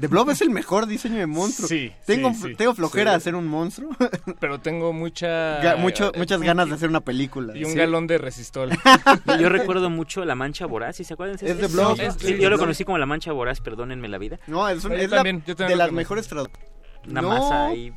[SPEAKER 32] The Blob es el mejor diseño de monstruo.
[SPEAKER 33] Sí,
[SPEAKER 32] Tengo,
[SPEAKER 33] sí, sí.
[SPEAKER 32] tengo flojera
[SPEAKER 33] Sí.
[SPEAKER 32] de hacer un monstruo. (laughs)
[SPEAKER 33] Pero tengo mucha...
[SPEAKER 32] Ga- mucho-
[SPEAKER 33] eh,
[SPEAKER 32] muchas
[SPEAKER 33] un-
[SPEAKER 32] ganas de hacer una película.
[SPEAKER 33] Y un
[SPEAKER 32] Sí.
[SPEAKER 33] galón de resistol. (laughs)
[SPEAKER 34] Yo, recuerdo mucho La Mancha Voraz, ¿sí se acuerdan?
[SPEAKER 32] Es de Blob. Es
[SPEAKER 34] yo lo
[SPEAKER 32] Blob.
[SPEAKER 34] conocí como La Mancha Voraz, perdónenme la vida.
[SPEAKER 32] No, es, un-
[SPEAKER 33] Yo
[SPEAKER 32] es la-
[SPEAKER 33] también, yo también
[SPEAKER 32] de las
[SPEAKER 33] conocí.
[SPEAKER 32] mejores trad-
[SPEAKER 34] Una
[SPEAKER 32] No.
[SPEAKER 34] masa ahí.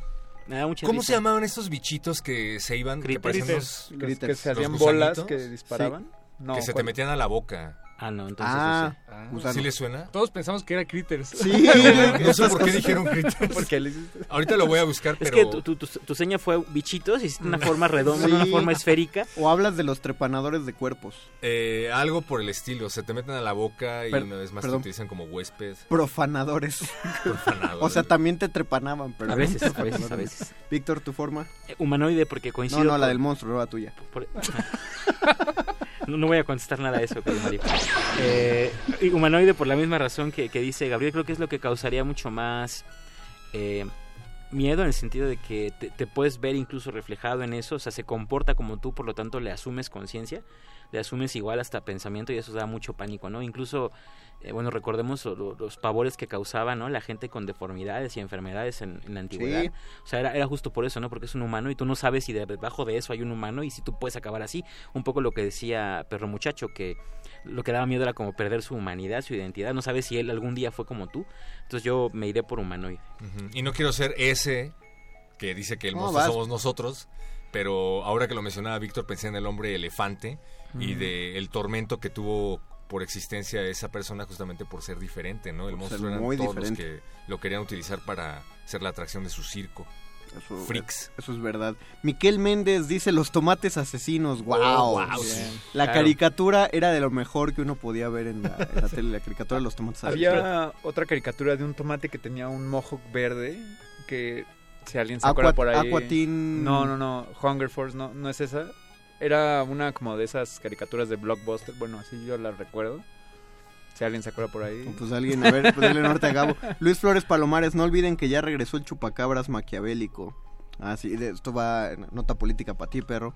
[SPEAKER 34] Me da mucha
[SPEAKER 35] ¿Cómo
[SPEAKER 34] risa.
[SPEAKER 35] se llamaban estos bichitos que se iban? Que
[SPEAKER 34] Critters.
[SPEAKER 35] parecían
[SPEAKER 36] Critters.
[SPEAKER 35] los-
[SPEAKER 36] Los que se hacían bolas que disparaban. No,
[SPEAKER 35] que se te metían a la boca.
[SPEAKER 34] Ah, no, entonces
[SPEAKER 32] Ah,
[SPEAKER 34] ese.
[SPEAKER 32] gusano.
[SPEAKER 35] ¿Sí le suena?
[SPEAKER 33] Todos pensamos que era Critters.
[SPEAKER 32] Sí. (laughs)
[SPEAKER 35] No sé por qué dijeron Critters.
[SPEAKER 36] ¿Por qué le hiciste?
[SPEAKER 35] Ahorita lo voy a buscar,
[SPEAKER 34] Es
[SPEAKER 35] pero...
[SPEAKER 34] que tu, tu, tu- tu seña fue bichitos, hiciste una forma redonda,
[SPEAKER 32] Sí.
[SPEAKER 34] una forma esférica.
[SPEAKER 32] O hablas de los trepanadores de cuerpos.
[SPEAKER 35] Eh, algo por el estilo, se te meten a la boca y
[SPEAKER 32] Per-
[SPEAKER 35] una vez más
[SPEAKER 32] perdón.
[SPEAKER 35] te utilizan como huésped.
[SPEAKER 32] Profanadores.
[SPEAKER 35] Profanador.
[SPEAKER 32] O sea, también te trepanaban, pero
[SPEAKER 34] A veces, a veces, a veces.
[SPEAKER 32] Víctor, tu forma.
[SPEAKER 34] Eh, humanoide, porque coincido.
[SPEAKER 32] No, no, la
[SPEAKER 34] con-
[SPEAKER 32] del monstruo, no la tuya.
[SPEAKER 34] por- (laughs) (laughs) no, no voy a contestar nada de eso, Mario. Eh, humanoide por la misma razón que, que dice Gabriel, creo que es lo que causaría mucho más eh, miedo en el sentido de que te, te puedes ver incluso reflejado en eso, o sea, se comporta como tú, por lo tanto le asumes conciencia, le asumes igual hasta pensamiento y eso da mucho pánico, ¿no? Incluso, eh, bueno, recordemos lo- lo- los pavores que causaba, ¿no? La gente con deformidades y enfermedades en, en la antigüedad.
[SPEAKER 32] Sí.
[SPEAKER 34] O sea, era, era justo por eso, ¿no? Porque es un humano y tú no sabes si debajo de eso hay un humano y si tú puedes acabar así. Un poco lo que decía Perro Muchacho, que lo que daba miedo era como perder su humanidad, su identidad. No sabes si él algún día fue como tú. Entonces yo me iré por humanoide.
[SPEAKER 35] Y no quiero ser ese que dice que el monstruo
[SPEAKER 32] vas.
[SPEAKER 35] somos nosotros, pero ahora que lo mencionaba Víctor pensé en el hombre elefante y de el tormento que tuvo por existencia esa persona justamente por ser diferente, ¿no? El
[SPEAKER 32] Por
[SPEAKER 35] monstruo
[SPEAKER 32] muy
[SPEAKER 35] todos
[SPEAKER 32] diferente.
[SPEAKER 35] los que lo querían utilizar para ser la atracción de su circo.
[SPEAKER 32] Eso,
[SPEAKER 35] Freaks.
[SPEAKER 32] Eso es verdad. Miquel Méndez dice los tomates asesinos. ¡Wow!
[SPEAKER 35] Oh, wow, sí.
[SPEAKER 32] La
[SPEAKER 36] Claro.
[SPEAKER 32] caricatura era de lo mejor que uno podía ver en la, en la (laughs) tele. La caricatura de los tomates asesinos.
[SPEAKER 36] Había otra caricatura de un tomate que tenía un mohawk verde que si alguien se
[SPEAKER 32] Aqua-
[SPEAKER 36] acuerda por ahí. No, no, no, Hunger Force no, no es esa. Era una como de esas caricaturas de Blockbuster, bueno, así yo la recuerdo. Si alguien se acuerda por ahí.
[SPEAKER 32] Pues alguien, a ver, pues dale norte a Gabo. (laughs) Luis Flores Palomares, no olviden que ya regresó el chupacabras maquiavélico. Ah, sí, de- esto va, nota política para ti, perro.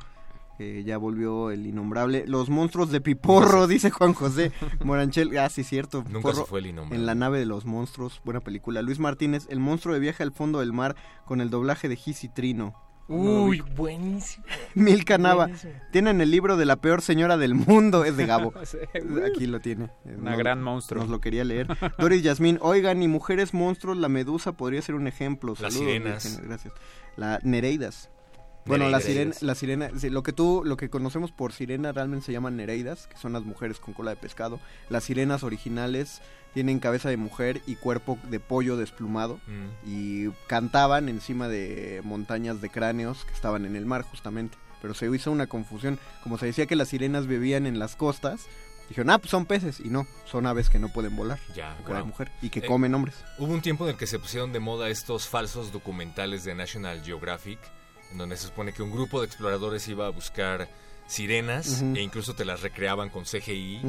[SPEAKER 32] que ya volvió el innombrable. Los monstruos de Piporro, (laughs) dice Juan José Moranchel. Ah, sí, cierto.
[SPEAKER 35] Nunca se fue el innombrable.
[SPEAKER 32] En la nave de los monstruos, buena película. Luis Martínez, El monstruo de viaje al fondo del mar con el doblaje de Gis y Trino.
[SPEAKER 33] Uy, buenísimo.
[SPEAKER 32] Milka Nava.
[SPEAKER 33] Buenísimo.
[SPEAKER 32] Tienen el libro de la peor señora del mundo, es de Gabo. (laughs)
[SPEAKER 36] Sí.
[SPEAKER 32] Aquí lo tiene.
[SPEAKER 36] Una
[SPEAKER 32] no-
[SPEAKER 36] gran monstruo.
[SPEAKER 32] Nos lo quería leer. (laughs) Doris Yasmín, oigan, y mujeres monstruos, la medusa podría ser un ejemplo.
[SPEAKER 35] Las
[SPEAKER 32] Saludos,
[SPEAKER 35] sirenas.
[SPEAKER 32] Virgen, Gracias. La Nereidas. Bueno, la sirena,
[SPEAKER 35] Nereidas.
[SPEAKER 32] la sirena, sí, lo que tú, lo que conocemos por sirena realmente se llaman nereidas, que son las mujeres con cola de pescado. Las sirenas originales tienen cabeza de mujer y cuerpo de pollo desplumado
[SPEAKER 35] Mm.
[SPEAKER 32] y cantaban encima de montañas de cráneos que estaban en el mar justamente. Pero se hizo una confusión, como se decía que las sirenas bebían en las costas, dijeron, ah, pues son peces, y no, son aves que no pueden volar,
[SPEAKER 35] Ya,
[SPEAKER 32] con
[SPEAKER 35] wow.
[SPEAKER 32] mujer, y que
[SPEAKER 35] Eh,
[SPEAKER 32] comen hombres.
[SPEAKER 35] Hubo un tiempo en el que se pusieron de moda estos falsos documentales de National Geographic, donde se supone que un grupo de exploradores iba a buscar sirenas e incluso te las recreaban con CGI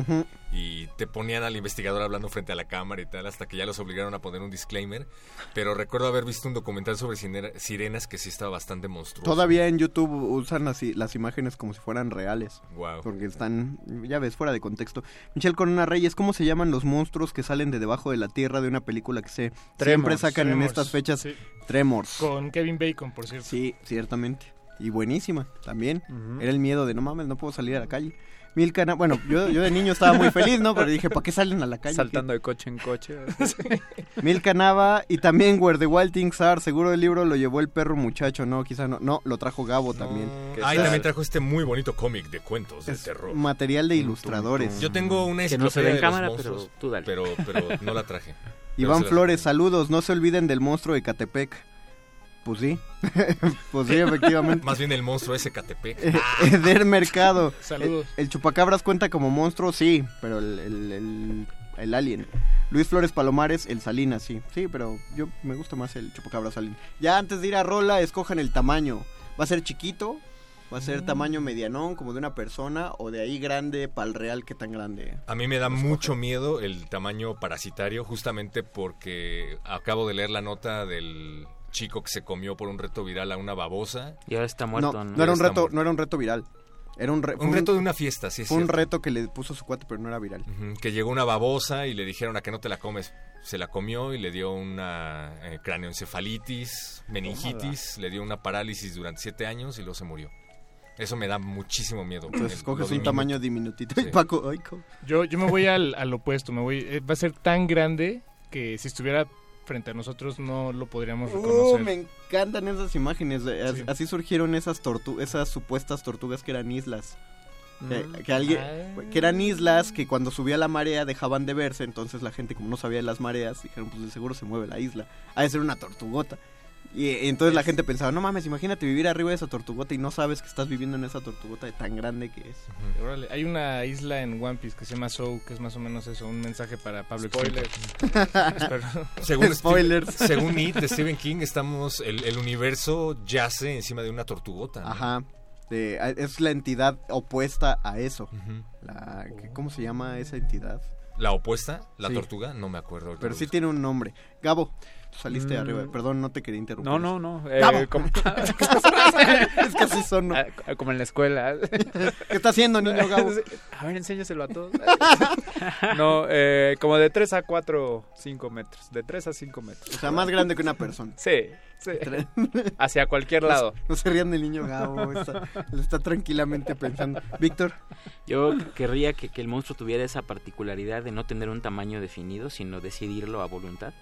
[SPEAKER 35] y te ponían al investigador hablando frente a la cámara y tal, hasta que ya los obligaron a poner un disclaimer. Pero recuerdo haber visto un documental sobre sirena- sirenas que sí estaba bastante monstruoso.
[SPEAKER 32] Todavía en YouTube usan las, i- las imágenes como si fueran reales.
[SPEAKER 35] Wow.
[SPEAKER 32] Porque están, ya ves, fuera de contexto. Michelle Corona Reyes, ¿cómo se llaman los monstruos que salen de debajo de la tierra de una película que se siempre
[SPEAKER 33] Tremors,
[SPEAKER 32] sacan en estas fechas?
[SPEAKER 33] sí.
[SPEAKER 32] Tremors.
[SPEAKER 33] Con Kevin Bacon, por cierto.
[SPEAKER 32] Sí, ciertamente. Y buenísima también. Era el miedo de no mames, no puedo salir a la calle. Milka, Na- bueno, yo, yo de niño estaba muy feliz, ¿no? Pero dije, ¿para qué salen a la calle?
[SPEAKER 36] Saltando de coche en coche. (laughs)
[SPEAKER 32] Milka Nava y también Where the Wild Things Are. Seguro el libro lo llevó el perro muchacho, no, quizá no. No, lo trajo Gabo también.
[SPEAKER 35] Ah, y también trajo este muy bonito cómic de cuentos de
[SPEAKER 32] Es
[SPEAKER 35] terror.
[SPEAKER 32] material de ilustradores.
[SPEAKER 35] Yo tengo una
[SPEAKER 34] Que no se ve en cámara,
[SPEAKER 35] monstruos,
[SPEAKER 34] pero tú dale.
[SPEAKER 35] pero, pero no la traje. (laughs)
[SPEAKER 32] Iván Flores, saludos. No se olviden del monstruo de Catepec. Pues sí. (laughs) pues sí, efectivamente.
[SPEAKER 35] Más bien el monstruo ese Catepec.
[SPEAKER 32] Eh, Eder Mercado. (laughs)
[SPEAKER 33] Saludos.
[SPEAKER 32] El, el chupacabras cuenta como monstruo, sí, pero el, el, el- el alien. Luis Flores Palomares, el Salinas, sí. Sí, pero yo me gusta más el chupacabras alien. Ya antes de ir a Rola, escojan el tamaño. ¿Va a ser chiquito? ¿Va a ser tamaño medianón, como de una persona? ¿O de ahí grande, pal real, qué tan grande?
[SPEAKER 35] A mí me da mucho miedo el tamaño parasitario, justamente porque acabo de leer la nota del chico que se comió por un reto viral a una babosa.
[SPEAKER 34] Y ahora está muerto,
[SPEAKER 32] no,
[SPEAKER 34] ¿no?
[SPEAKER 32] era un reto,
[SPEAKER 35] muerto.
[SPEAKER 32] no era un reto viral. Era un, re-
[SPEAKER 35] Un reto de una fiesta, sí es
[SPEAKER 32] Fue un reto que le puso su cuate, pero no era viral.
[SPEAKER 35] Que llegó una babosa y le dijeron a que no te la comes. Se la comió y le dio una eh, cráneoencefalitis, meningitis, le dio una parálisis durante siete años y luego se murió. Eso me da muchísimo miedo.
[SPEAKER 32] Entonces
[SPEAKER 35] lo
[SPEAKER 32] un
[SPEAKER 35] diminuto.
[SPEAKER 32] tamaño diminutito.
[SPEAKER 35] Sí.
[SPEAKER 32] Paco, ay,
[SPEAKER 33] Yo, yo me voy al, al opuesto, me voy, eh, va a ser tan grande que si estuviera frente a nosotros no lo podríamos
[SPEAKER 32] Uh,
[SPEAKER 33] reconocer.
[SPEAKER 32] me encantan esas imágenes. eh, as-
[SPEAKER 33] Sí.
[SPEAKER 32] Así surgieron esas tortu esas supuestas tortugas que eran islas. Que,
[SPEAKER 33] Mm.
[SPEAKER 32] que alguien,
[SPEAKER 33] Ah.
[SPEAKER 32] que eran islas que cuando subía la marea dejaban de verse, entonces la gente como no sabía de las mareas, dijeron pues de seguro se mueve la isla. Ha de ser una tortugota. Y, y entonces la gente pensaba, no mames, imagínate vivir arriba de esa tortugota y no sabes que estás viviendo en esa tortugota de tan grande que es.
[SPEAKER 33] Órale, Hay una isla en One Piece que se llama Soul, que es más o menos eso, un mensaje para Pablo
[SPEAKER 36] Spoiler.
[SPEAKER 33] Extinto. (laughs) (laughs) Espero.
[SPEAKER 35] Según,
[SPEAKER 32] Spoilers.
[SPEAKER 35] Steve- (laughs) según It de Stephen King, estamos el, el universo yace encima de una tortugota. ¿no?
[SPEAKER 32] Ajá. De- a- es la entidad opuesta a eso. La, ¿qué- ¿Cómo se llama esa entidad?
[SPEAKER 35] La opuesta, la
[SPEAKER 32] Sí.
[SPEAKER 35] tortuga, no me acuerdo.
[SPEAKER 32] Pero sí
[SPEAKER 35] busco.
[SPEAKER 32] tiene un nombre. Gabo, saliste
[SPEAKER 36] Mm.
[SPEAKER 32] arriba. Perdón, no te quería interrumpir.
[SPEAKER 36] No, no, no. eh, como, (laughs)
[SPEAKER 32] es que así son. ¿no?
[SPEAKER 36] Ah, como en la escuela. (laughs)
[SPEAKER 32] ¿Qué está haciendo, niño Gabo? (laughs)
[SPEAKER 36] A ver, enséñaselo a todos. No, eh, como de 3 a 4, 5 metros. De 3 a 5 metros.
[SPEAKER 32] O sea, más grande que una persona.
[SPEAKER 36] Sí, sí. Hacia cualquier lado.
[SPEAKER 32] No se rían del niño Gabo. Está, está tranquilamente pensando. Víctor,
[SPEAKER 34] Yo querría que, que el monstruo tuviera esa particularidad de no tener un tamaño definido, sino decidirlo a voluntad.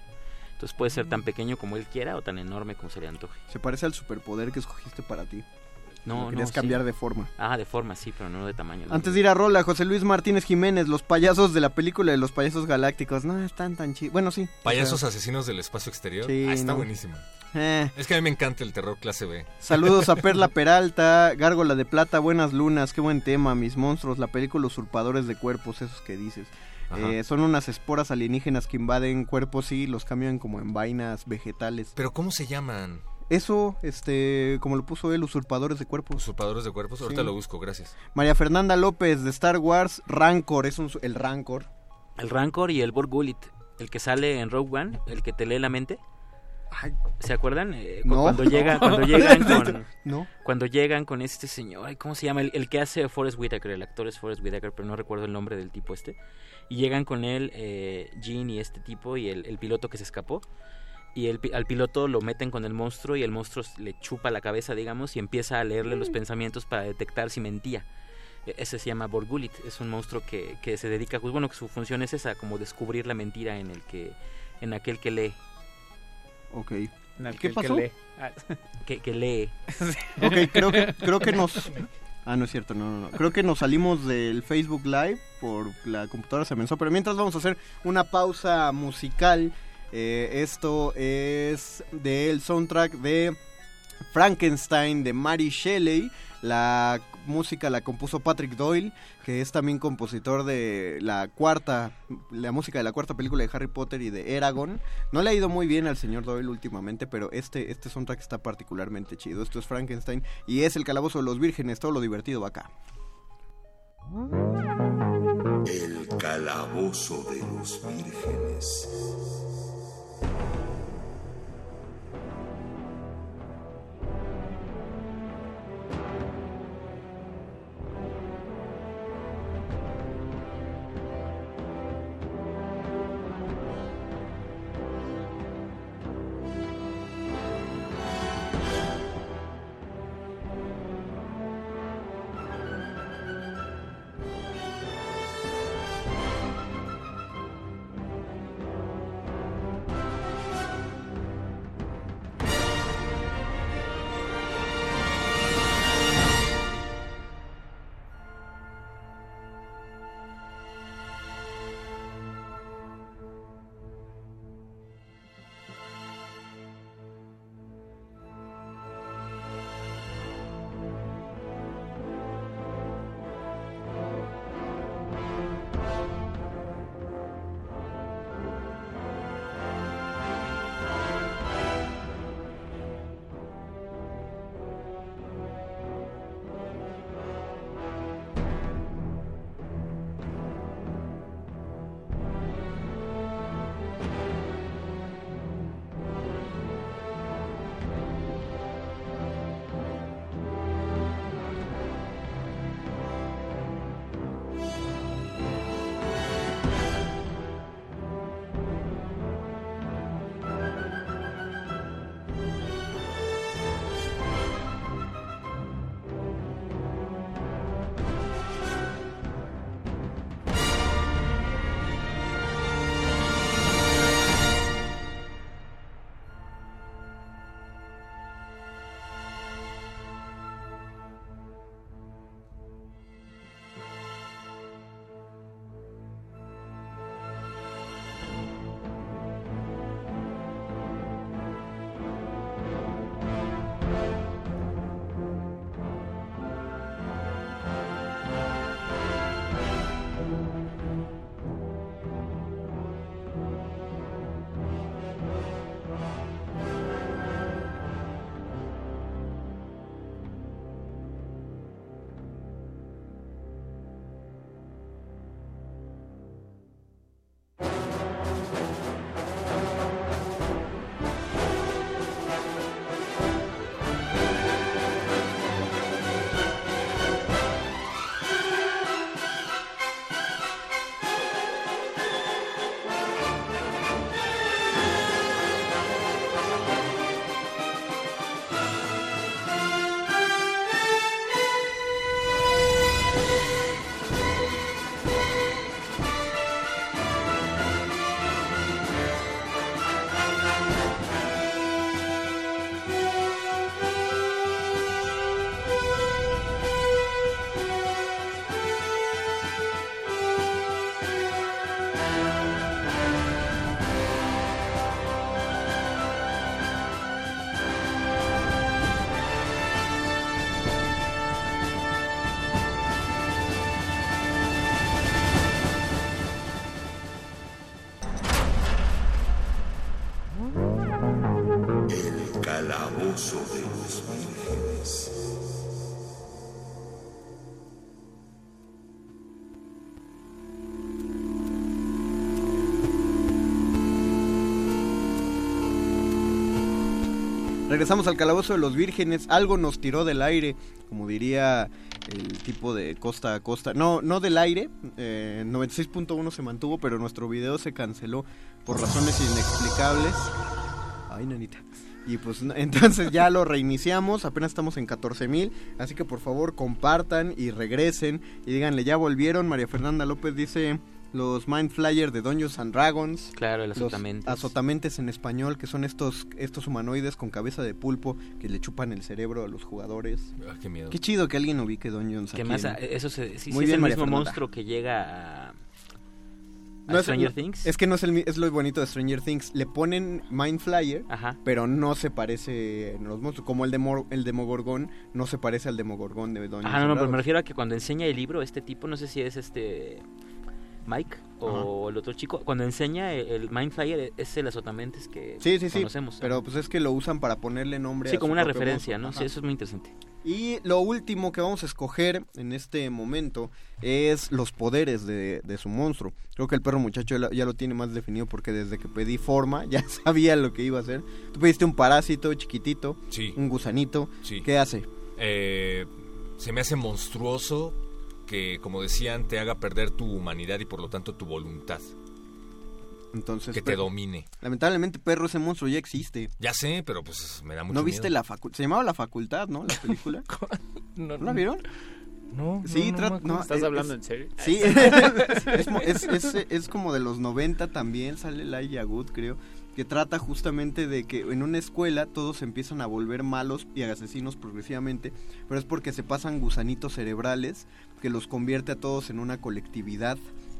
[SPEAKER 34] Entonces puede ser tan pequeño como él quiera o tan enorme como se le antoje.
[SPEAKER 32] se parece al superpoder que escogiste para ti.
[SPEAKER 34] No,
[SPEAKER 32] querías
[SPEAKER 34] sí.
[SPEAKER 32] cambiar de forma.
[SPEAKER 34] Ah, de forma, sí, pero no de tamaño.
[SPEAKER 32] Antes de ir a Rola, José Luis Martínez Jiménez, los payasos de la película de los payasos galácticos. No, están tan chidos. Bueno, sí. o
[SPEAKER 35] Payasos
[SPEAKER 32] sea,
[SPEAKER 35] asesinos del espacio exterior.
[SPEAKER 32] Sí,
[SPEAKER 35] ah, está
[SPEAKER 32] no.
[SPEAKER 35] buenísimo.
[SPEAKER 32] eh.
[SPEAKER 35] Es que a mí me encanta el terror clase B.
[SPEAKER 32] Saludos a (laughs) Perla Peralta, Gárgola de Plata, Buenas Lunas, qué buen tema, mis monstruos, la película Usurpadores de Cuerpos, esos que dices. Eh, son unas esporas alienígenas que invaden cuerpos y los cambian como en vainas vegetales.
[SPEAKER 35] Pero ¿cómo se llaman?
[SPEAKER 32] Eso, este, como lo puso él, Usurpadores de Cuerpos.
[SPEAKER 35] Usurpadores de cuerpos. Ahorita
[SPEAKER 32] Sí.
[SPEAKER 35] lo busco, gracias.
[SPEAKER 32] María Fernanda López de Star Wars, Rancor, es un, el Rancor.
[SPEAKER 34] El Rancor y el Borgulit, el que sale en Rogue One, el que te lee la mente. ¿Se acuerdan? Eh,
[SPEAKER 32] No.
[SPEAKER 34] Cuando, (laughs) llega, cuando llegan con...
[SPEAKER 32] No.
[SPEAKER 34] Cuando llegan con este señor, ¿cómo se llama? El, el que hace Forrest Whitaker, el actor es Forrest Whitaker, pero no recuerdo el nombre del tipo este. Y llegan con él, eh, Gene y este tipo, y el, el piloto que se escapó. Y el, al piloto lo meten con el monstruo y el monstruo le chupa la cabeza, digamos, y empieza a leerle los pensamientos para detectar si mentía. E- Ese se llama Borgulit, es un monstruo que, que se dedica, pues bueno, que su función es esa, como descubrir la mentira en el que, en aquel que lee.
[SPEAKER 32] Ok. ¿Qué
[SPEAKER 34] que
[SPEAKER 32] pasó?
[SPEAKER 34] lee. (laughs) Que, que lee. (laughs)
[SPEAKER 32] Ok, creo que, creo que nos... Ah, no es cierto, no, no, no. Creo que nos salimos del Facebook Live por la computadora se amenazó, pero mientras vamos a hacer una pausa musical. Eh, esto es del soundtrack de Frankenstein de Mary Shelley. La música la compuso Patrick Doyle, que es también compositor de la cuarta, la música de la cuarta película de Harry Potter y de Eragon. No le ha ido muy bien al señor Doyle últimamente, pero este, este soundtrack está particularmente chido. Esto es Frankenstein y es el calabozo de los vírgenes, todo lo divertido acá.
[SPEAKER 29] El calabozo de los vírgenes.
[SPEAKER 32] Regresamos al calabozo de los vírgenes. Algo nos tiró del aire, como diría el tipo de costa a costa. No, no del aire. Eh, 96.1 se mantuvo, pero nuestro video se canceló por razones inexplicables. Ay, nanita. Y pues entonces ya lo reiniciamos, apenas estamos en 14 mil, así que por favor compartan y regresen y díganle ya volvieron. María Fernanda López dice los Mind Flyer de Dungeons and Dragons.
[SPEAKER 34] Claro, el
[SPEAKER 32] Los
[SPEAKER 34] azotamentes.
[SPEAKER 32] azotamentes en español, que son estos, estos humanoides con cabeza de pulpo que le chupan el cerebro a los jugadores.
[SPEAKER 35] Ah, qué miedo.
[SPEAKER 32] Qué chido que alguien ubique Dungeons
[SPEAKER 34] Que
[SPEAKER 32] aquí
[SPEAKER 34] más,
[SPEAKER 32] en-
[SPEAKER 34] a- eso se, sí,
[SPEAKER 32] Muy
[SPEAKER 34] sí es
[SPEAKER 32] bien,
[SPEAKER 34] el
[SPEAKER 32] María
[SPEAKER 34] mismo
[SPEAKER 32] Fernanda.
[SPEAKER 34] monstruo que llega a, a
[SPEAKER 32] No es,
[SPEAKER 34] Stranger Things.
[SPEAKER 32] es que no es, el, es lo bonito de Stranger Things. Le ponen Mind Flyer, pero no se parece en los monstruos. Como el, Demo, el Demogorgón no se parece al Demogorgón de Dungeons
[SPEAKER 34] Ajá, no, no,
[SPEAKER 32] and
[SPEAKER 34] pero me
[SPEAKER 32] Dragons.
[SPEAKER 34] refiero a que cuando enseña el libro, este tipo, no sé si es este Mike o el otro chico, cuando enseña el, el Mind Flyer es el azotamentes que
[SPEAKER 32] Sí, sí, sí.
[SPEAKER 34] conocemos.
[SPEAKER 32] Pero pues es que lo usan para ponerle nombre
[SPEAKER 34] Sí,
[SPEAKER 32] a
[SPEAKER 34] como
[SPEAKER 32] su
[SPEAKER 34] una referencia. ¿no?
[SPEAKER 32] Ajá.
[SPEAKER 34] Sí, eso es muy interesante.
[SPEAKER 32] Y lo último que vamos a escoger en este momento es los poderes de, de su monstruo. Creo que el perro muchacho ya lo, ya lo tiene más definido porque desde que pedí forma (laughs) ya sabía lo que iba a hacer. Tú pediste un parásito chiquitito,
[SPEAKER 35] Sí.
[SPEAKER 32] un gusanito.
[SPEAKER 35] Sí.
[SPEAKER 32] ¿Qué hace?
[SPEAKER 35] Eh, se me hace monstruoso que, como decían, te haga perder tu humanidad y por lo tanto tu voluntad.
[SPEAKER 32] Entonces,
[SPEAKER 35] que te domine.
[SPEAKER 32] Lamentablemente, perro, ese monstruo ya existe.
[SPEAKER 35] Ya sé, pero pues me da mucho
[SPEAKER 32] ¿No viste
[SPEAKER 35] miedo.
[SPEAKER 32] la facultad? Se llamaba La Facultad, ¿no? La película. (laughs)
[SPEAKER 33] no,
[SPEAKER 32] ¿No la vieron?
[SPEAKER 33] No,
[SPEAKER 32] Sí,
[SPEAKER 33] no,
[SPEAKER 36] ¿Estás
[SPEAKER 32] es-
[SPEAKER 36] hablando
[SPEAKER 32] es-
[SPEAKER 36] en serio?
[SPEAKER 32] Sí, (laughs) (laughs) es, es, es- es como de los 90 también, sale Lai Yagud, creo, que trata justamente de que en una escuela todos se empiezan a volver malos y asesinos progresivamente, pero es porque se pasan gusanitos cerebrales que los convierte a todos en una colectividad.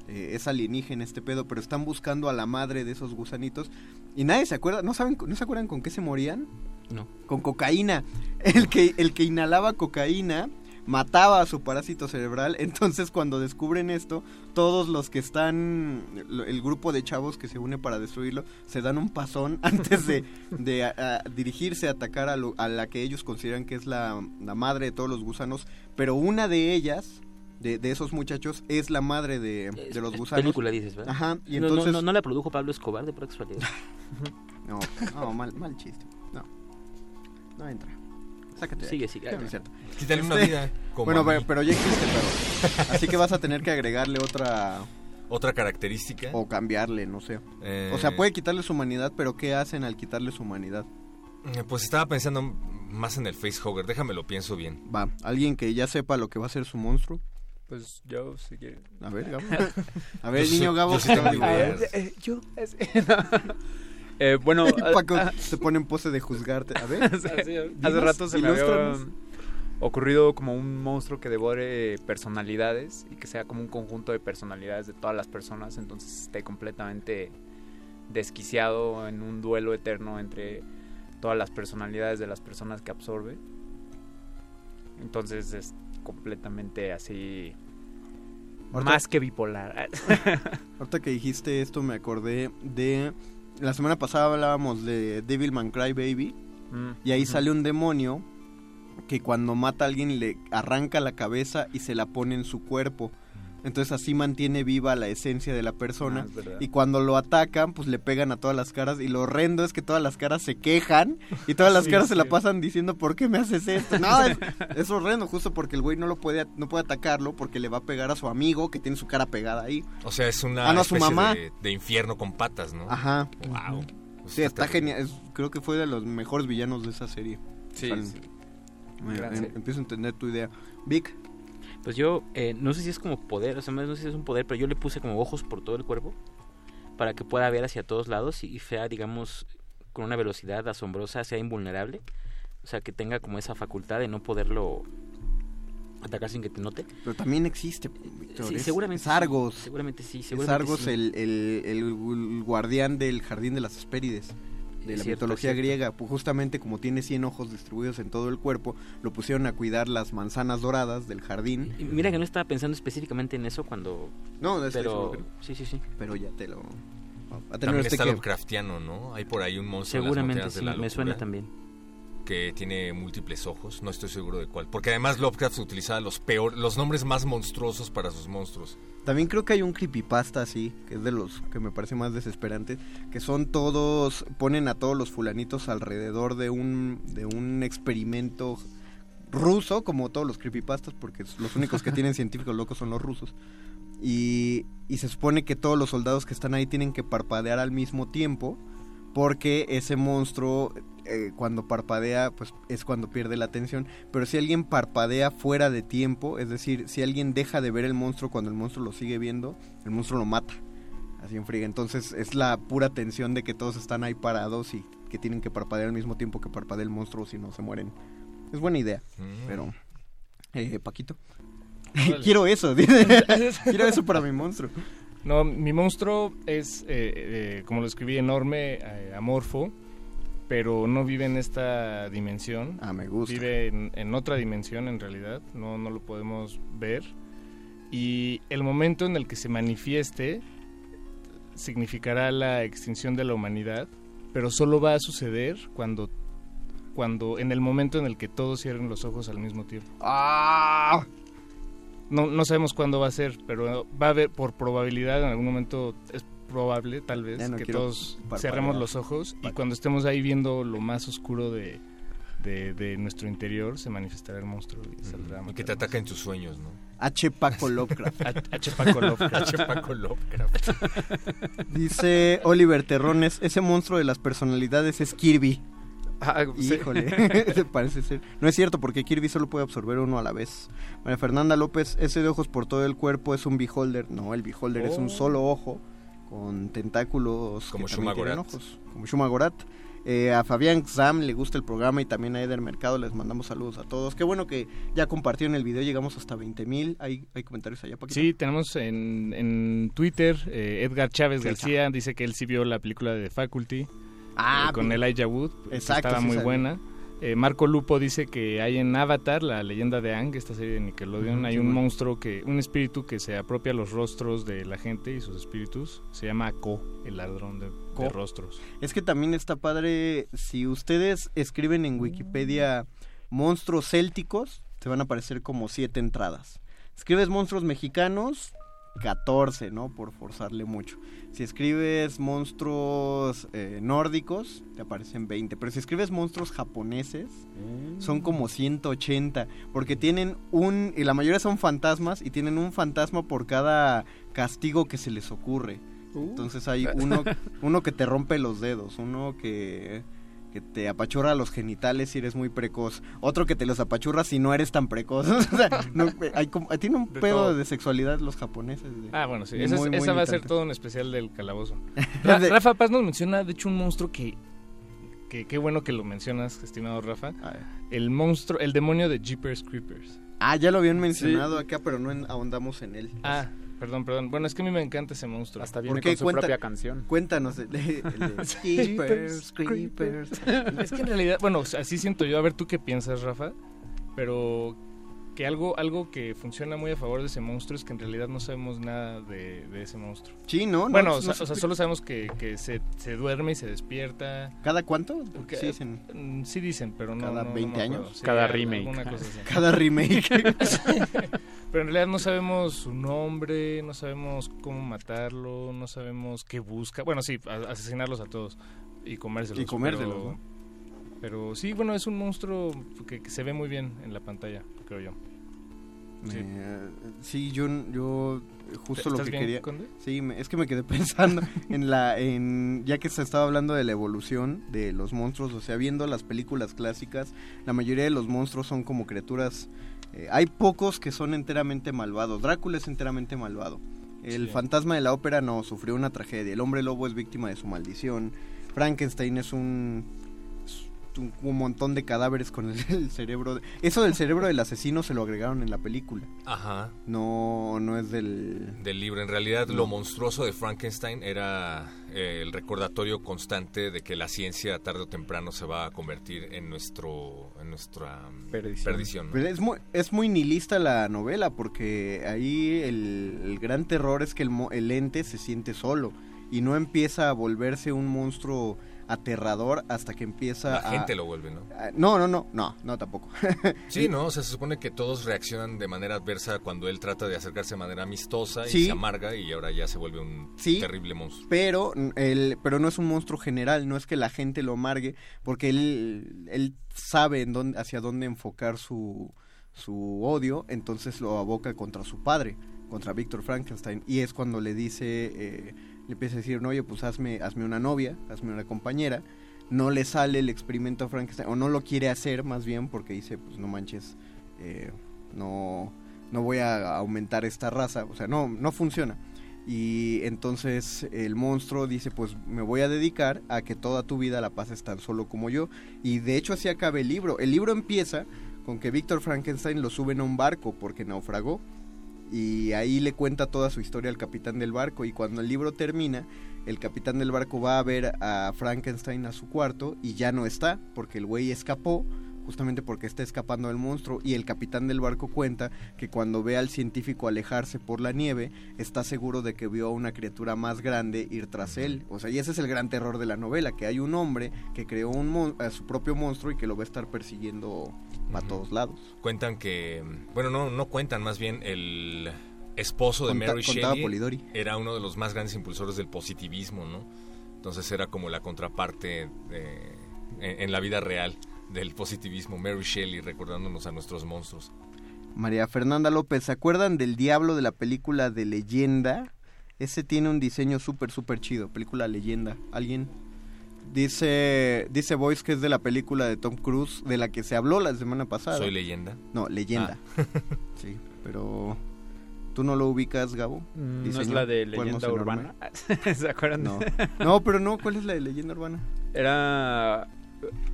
[SPEAKER 32] eh, es alienígena este pedo, pero están buscando a la madre de esos gusanitos y nadie se acuerda, ¿no saben, no se acuerdan con qué se morían?
[SPEAKER 34] No.
[SPEAKER 32] Con cocaína. (laughs) El que, el que inhalaba cocaína mataba a su parásito cerebral. Entonces, cuando descubren esto, todos los que están, el grupo de chavos que se une para destruirlo, se dan un pasón (laughs) antes de, de a- a dirigirse a atacar a, lo- a la que ellos consideran que es la, la madre de todos los gusanos. Pero una de ellas, de, de esos muchachos, es la madre de, de los gusanos.
[SPEAKER 34] Película dices, ¿verdad?
[SPEAKER 32] Ajá, y
[SPEAKER 34] No,
[SPEAKER 32] entonces...
[SPEAKER 34] no, no la produjo Pablo Escobar de pura casualidad. (laughs)
[SPEAKER 32] No, no, mal, mal chiste. No. No entra. Sácate.
[SPEAKER 34] Sigue,
[SPEAKER 32] aquí.
[SPEAKER 34] sigue.
[SPEAKER 32] No, no es cierto.
[SPEAKER 35] Quítale una
[SPEAKER 32] Este,
[SPEAKER 35] vida, como
[SPEAKER 32] Bueno,
[SPEAKER 35] a
[SPEAKER 32] pero,
[SPEAKER 35] mí.
[SPEAKER 32] pero ya existe, perro. Así que vas a tener que agregarle otra.
[SPEAKER 35] Otra característica.
[SPEAKER 32] O cambiarle, no sé.
[SPEAKER 35] Eh,
[SPEAKER 32] O sea, puede quitarle su humanidad, pero ¿qué hacen al quitarle su humanidad?
[SPEAKER 35] Eh, Pues estaba pensando más en el facehugger, déjame lo pienso bien.
[SPEAKER 32] Va, alguien que ya sepa lo que va a ser su monstruo.
[SPEAKER 36] Pues yo, si quieres.
[SPEAKER 32] A ver, Gabo. (laughs) A ver,
[SPEAKER 35] Yo
[SPEAKER 32] niño Gabo.
[SPEAKER 35] yo sí tengo ideas.
[SPEAKER 36] Eh, yo, (laughs) es- Eh, bueno,
[SPEAKER 32] Y (laughs) Paco
[SPEAKER 36] ah,
[SPEAKER 32] se pone en pose de juzgarte. A ver.
[SPEAKER 36] Hace
[SPEAKER 32] dinos,
[SPEAKER 36] rato se me había ocurrido como un monstruo que devore personalidades y que sea como un conjunto de personalidades de todas las personas, entonces esté completamente desquiciado en un duelo eterno entre todas las personalidades de las personas que absorbe. Entonces es completamente así
[SPEAKER 32] Ahorita-
[SPEAKER 36] más que bipolar. (laughs)
[SPEAKER 32] Ahorita que dijiste esto me acordé de... La semana pasada hablábamos de Devilman Cry Baby.
[SPEAKER 36] Mm,
[SPEAKER 32] Y ahí sale un demonio que cuando mata a alguien le arranca la cabeza y se la pone en su cuerpo. Entonces así mantiene viva la esencia de la persona.
[SPEAKER 36] Ah,
[SPEAKER 32] y cuando lo atacan, pues le pegan a todas las caras. Y lo horrendo es que todas las caras se quejan. Y todas las
[SPEAKER 36] Sí,
[SPEAKER 32] caras se la pasan diciendo, ¿por qué me haces esto? No, es, (laughs) es horrendo, justo porque el güey no lo puede, no puede atacarlo porque le va a pegar a su amigo que tiene su cara pegada ahí.
[SPEAKER 35] O sea, es una
[SPEAKER 32] Ah, no, su
[SPEAKER 35] especie
[SPEAKER 32] mamá.
[SPEAKER 35] De, de infierno con patas, ¿no?
[SPEAKER 32] Ajá.
[SPEAKER 35] Wow.
[SPEAKER 32] Sí, está genial. Es- creo que fue de los mejores villanos de esa serie.
[SPEAKER 36] Sí,
[SPEAKER 32] O sea,
[SPEAKER 36] sí.
[SPEAKER 32] me-
[SPEAKER 36] Gran
[SPEAKER 32] em- empiezo a entender tu idea. Vic,
[SPEAKER 34] Pues yo, eh, no sé si es como poder, o sea, no sé si es un poder, pero yo le puse como ojos por todo el cuerpo para que pueda ver hacia todos lados y sea, digamos, con una velocidad asombrosa, sea invulnerable. O sea, que tenga como esa facultad de no poderlo atacar sin que te note.
[SPEAKER 32] pero también existe.
[SPEAKER 34] Sí,
[SPEAKER 32] es-
[SPEAKER 34] seguramente
[SPEAKER 32] Es Argos.
[SPEAKER 34] sí, seguramente sí,
[SPEAKER 32] Es
[SPEAKER 34] seguramente
[SPEAKER 32] Argos
[SPEAKER 34] sí.
[SPEAKER 32] el, el- el guardián del jardín de las Hespérides. De la
[SPEAKER 34] cierto,
[SPEAKER 32] mitología
[SPEAKER 34] cierto.
[SPEAKER 32] griega, pues justamente como tiene 100 ojos distribuidos en todo el cuerpo, lo pusieron a cuidar las manzanas doradas del jardín.
[SPEAKER 34] Y mira que no estaba pensando específicamente en eso cuando...
[SPEAKER 32] No, es-
[SPEAKER 34] pero...
[SPEAKER 32] eso-
[SPEAKER 34] Sí, sí, sí.
[SPEAKER 32] Pero ya te lo... A tener
[SPEAKER 35] También
[SPEAKER 32] usted
[SPEAKER 35] está
[SPEAKER 32] que-
[SPEAKER 35] Lovecraftiano, ¿no? Hay por ahí un monstruo
[SPEAKER 34] Seguramente
[SPEAKER 35] en las
[SPEAKER 34] sí,
[SPEAKER 35] montañas de la
[SPEAKER 34] me suena también.
[SPEAKER 35] Que tiene múltiples ojos, no estoy seguro de cuál, porque además Lovecraft utilizaba los peor, los nombres más monstruosos para sus monstruos.
[SPEAKER 32] También creo que hay un creepypasta así, que es de los que me parece más desesperantes, que son todos, ponen a todos los fulanitos alrededor de un, de un experimento ruso, como todos los creepypastas, porque los únicos que (laughs) tienen científicos locos son los rusos. Y, y se supone que todos los soldados que están ahí tienen que parpadear al mismo tiempo, porque ese monstruo eh, cuando parpadea pues es cuando pierde la atención. Pero si alguien parpadea fuera de tiempo es decir si alguien deja de ver el monstruo cuando el monstruo lo sigue viendo el monstruo lo mata. Así en friega. Entonces es la pura tensión de que todos están ahí parados y que tienen que parpadear al mismo tiempo que parpadea el monstruo si no se mueren. Es buena idea
[SPEAKER 35] Mm.
[SPEAKER 32] pero eh, Paquito. (laughs) Quiero eso (laughs) quiero eso para mi monstruo
[SPEAKER 33] No, mi monstruo es, eh, eh, como lo escribí, enorme, eh, amorfo, pero no vive en esta dimensión.
[SPEAKER 32] Ah, me gusta.
[SPEAKER 33] Vive en, en otra dimensión, en realidad. No, no lo podemos ver. Y el momento en el que se manifieste significará la extinción de la humanidad, pero solo va a suceder cuando, cuando en el momento en el que todos cierren los ojos al mismo tiempo.
[SPEAKER 32] ¡Ah!
[SPEAKER 33] No, no sabemos cuándo va a ser, pero va a haber, por probabilidad, en algún momento es probable, tal vez,
[SPEAKER 32] no
[SPEAKER 33] que todos cerremos los ojos y cuando estemos ahí viendo lo más oscuro de, de, de nuestro interior, se manifestará el monstruo y saldrá
[SPEAKER 35] Y que te ataca en tus sueños, ¿no?
[SPEAKER 32] H. Paco Lovecraft. (laughs)
[SPEAKER 33] H. H. Paco Lovecraft.
[SPEAKER 35] H. Paco Lovecraft.
[SPEAKER 32] Dice Oliver Terrones, ese monstruo de las personalidades es Kirby.
[SPEAKER 36] Ah, sí.
[SPEAKER 32] Híjole, (laughs) parece ser. No es cierto, porque Kirby solo puede absorber uno a la vez. María Fernanda López, ese de ojos por todo el cuerpo es un beholder. No, el beholder es un
[SPEAKER 35] Oh.
[SPEAKER 32] solo ojo con tentáculos
[SPEAKER 35] Como
[SPEAKER 32] que también tienen
[SPEAKER 35] Shumagorat.
[SPEAKER 32] ojos. Como Shumagorat. Eh, a Fabián Zam le gusta el programa y también a Eder Mercado les mandamos saludos a todos. Qué bueno que ya compartieron el video, llegamos hasta 20 mil. ¿Hay, ¿Hay comentarios allá, Paquito?
[SPEAKER 33] Sí, tenemos en, en Twitter eh, Edgar Chávez García, dice que él sí vio la película de Faculty
[SPEAKER 32] Ah,
[SPEAKER 33] eh, con
[SPEAKER 32] bien.
[SPEAKER 33] Elijah Wood, que
[SPEAKER 32] Exacto,
[SPEAKER 33] estaba
[SPEAKER 32] sí
[SPEAKER 33] muy buena. Eh, Marco Lupo dice que hay en Avatar, la leyenda de Aang, esta serie de Nickelodeon, hay un
[SPEAKER 32] bueno.
[SPEAKER 33] monstruo que, un espíritu que se apropia los rostros de la gente y sus espíritus. Se llama Ko, el ladrón de, rostros.
[SPEAKER 32] Es que también está padre, si ustedes escriben en Wikipedia monstruos célticos, te van a aparecer como siete entradas. Escribes monstruos mexicanos, 14, ¿no? Por forzarle mucho. Si escribes monstruos eh, nórdicos, te aparecen 20. Pero si escribes monstruos japoneses, son como 180. Porque tienen un... Y la mayoría son fantasmas y tienen un fantasma por cada castigo que se les ocurre. Entonces hay uno, (laughs) uno que te rompe los dedos, uno que, que te apachurra los genitales si eres muy precoz, otro que te los apachurra si no eres tan precoz. (laughs) O sea, no, hay como- tiene un
[SPEAKER 33] De
[SPEAKER 32] pedo
[SPEAKER 33] todo.
[SPEAKER 32] de sexualidad los japoneses. de-
[SPEAKER 33] Ah, bueno, sí, esa, es-
[SPEAKER 32] muy, muy
[SPEAKER 33] esa va a ser todo un especial del calabozo. (laughs)
[SPEAKER 32] De-
[SPEAKER 33] Rafa Paz nos menciona, de hecho, un monstruo que, que qué bueno que lo mencionas, estimado Rafa. El monstruo, el demonio de Jeepers Creepers.
[SPEAKER 32] Ah, ya lo habían mencionado acá, pero no en- ahondamos en él.
[SPEAKER 33] Ah, perdón, perdón. Bueno, es que a mí me encanta ese monstruo.
[SPEAKER 36] Hasta
[SPEAKER 32] ¿Por qué? Cuenta- Cuéntanos. el de- el de Jeepers (laughs) Creepers.
[SPEAKER 33] Es que en realidad, bueno, así siento yo. A ver, ¿tú qué piensas, Rafa? Pero que algo, algo que funciona muy a favor de ese monstruo es que en realidad no sabemos nada de, de ese monstruo.
[SPEAKER 32] Sí, ¿no? No,
[SPEAKER 33] Bueno,
[SPEAKER 32] no
[SPEAKER 33] o, sea, o sea, solo sabemos que, que se, se duerme y se despierta.
[SPEAKER 32] ¿Cada cuánto?
[SPEAKER 33] Porque,
[SPEAKER 32] Sí dicen.
[SPEAKER 33] mm, sí dicen, pero no.
[SPEAKER 32] ¿Cada
[SPEAKER 33] no- no
[SPEAKER 32] 20
[SPEAKER 33] me acuerdo.
[SPEAKER 32] años?
[SPEAKER 33] Sí,
[SPEAKER 36] Cada remake.
[SPEAKER 33] alguna cosa así. (laughs)
[SPEAKER 32] Cada remake. (laughs)
[SPEAKER 33] Pero en realidad no sabemos su nombre, no sabemos cómo matarlo, no sabemos qué busca. Bueno, sí, a- asesinarlos a todos y comérselos.
[SPEAKER 32] Y comérselos,
[SPEAKER 33] pero,
[SPEAKER 32] ¿no?
[SPEAKER 33] Pero sí, bueno, es un monstruo que, que se ve muy bien en la pantalla, creo yo. Sí.
[SPEAKER 32] Eh, sí, yo, yo justo lo
[SPEAKER 33] ¿Estás
[SPEAKER 32] que
[SPEAKER 33] bien,
[SPEAKER 32] quería.
[SPEAKER 33] Conde?
[SPEAKER 32] Sí, me- es que me quedé (laughs) pensando en la, en ya que se estaba hablando de la evolución de los monstruos, o sea, viendo las películas clásicas, la mayoría de los monstruos son como criaturas. eh, hay pocos que son enteramente malvados. Drácula es enteramente malvado. El
[SPEAKER 33] Sí.
[SPEAKER 32] fantasma de la ópera no sufrió una tragedia. El hombre lobo es víctima de su maldición. Frankenstein es un un, un montón de cadáveres con el, (laughs) el cerebro. de- eso del cerebro del asesino se lo agregaron en la película.
[SPEAKER 35] Ajá.
[SPEAKER 32] No, no es del...
[SPEAKER 35] Del libro. En realidad,
[SPEAKER 32] No.
[SPEAKER 35] lo monstruoso de Frankenstein era eh, el recordatorio constante de que la ciencia tarde o temprano se va a convertir en nuestro en nuestra mm,
[SPEAKER 36] Perdición.
[SPEAKER 35] perdición. ¿no?
[SPEAKER 32] Pero es muy, es muy nihilista la novela porque ahí el, el gran terror es que el, el ente se siente solo y no empieza a volverse un monstruo aterrador hasta que empieza
[SPEAKER 35] La
[SPEAKER 32] a-
[SPEAKER 35] gente lo vuelve, ¿no?
[SPEAKER 32] a- no, no, no, no, no tampoco.
[SPEAKER 35] Sí, (laughs) no, o sea, se supone que todos reaccionan de manera adversa cuando él trata de acercarse de manera amistosa y
[SPEAKER 32] Sí.
[SPEAKER 35] se amarga y ahora ya se vuelve un
[SPEAKER 32] Sí.
[SPEAKER 35] terrible monstruo.
[SPEAKER 32] Pero, mm, el, pero no es un monstruo general, no es que la gente lo amargue, porque él, él sabe en dónde, hacia dónde enfocar su, su odio, entonces lo aboca contra su padre, contra Víctor Frankenstein, y es cuando le dice, eh, empieza a decir, no, oye, pues hazme, hazme una novia, hazme una compañera, no le sale el experimento Frankenstein, o no lo quiere hacer más bien, porque dice, pues no manches, eh, no, no voy a aumentar esta raza, o sea, no, no funciona. Y entonces el monstruo dice, pues me voy a dedicar a que toda tu vida la pases tan solo como yo. Y de hecho así acaba el libro. El libro empieza con que Víctor Frankenstein lo suben a un barco porque naufragó. Y ahí le cuenta toda su historia al capitán del barco. Y cuando el libro termina, el capitán del barco va a ver a Frankenstein a su cuarto y ya no está porque el güey escapó justamente porque está escapando del monstruo y el capitán del barco cuenta que cuando ve al científico alejarse por la nieve está seguro de que vio a una criatura más grande ir tras él. O sea, y ese es el gran terror de la novela, que hay un hombre que creó un mon- a su propio monstruo y que lo va a estar persiguiendo a todos lados.
[SPEAKER 35] Cuentan que, bueno, no, no cuentan, más bien el esposo de
[SPEAKER 32] Conta-
[SPEAKER 35] Mary Shelley
[SPEAKER 32] Polidori.
[SPEAKER 35] era uno de los más grandes impulsores del positivismo, ¿no? Entonces era como la contraparte de- en, en la vida real del positivismo, Mary Shelley recordándonos a nuestros monstruos.
[SPEAKER 32] María Fernanda López, ¿se acuerdan del diablo de la película de leyenda? Ese tiene un diseño súper, súper chido, película leyenda. ¿Alguien? Dice, dice Voice que es de la película de Tom Cruise, de la que se habló la semana pasada.
[SPEAKER 35] ¿Soy leyenda?
[SPEAKER 32] No, leyenda. (laughs) sí, pero... ¿Tú no lo ubicas, Gabo?
[SPEAKER 36] Mm, ¿No es la de leyenda
[SPEAKER 32] enorme.
[SPEAKER 36] urbana? (laughs) ¿Se acuerdan?
[SPEAKER 32] No. (laughs) no, pero no, ¿cuál es la de leyenda urbana?
[SPEAKER 36] Era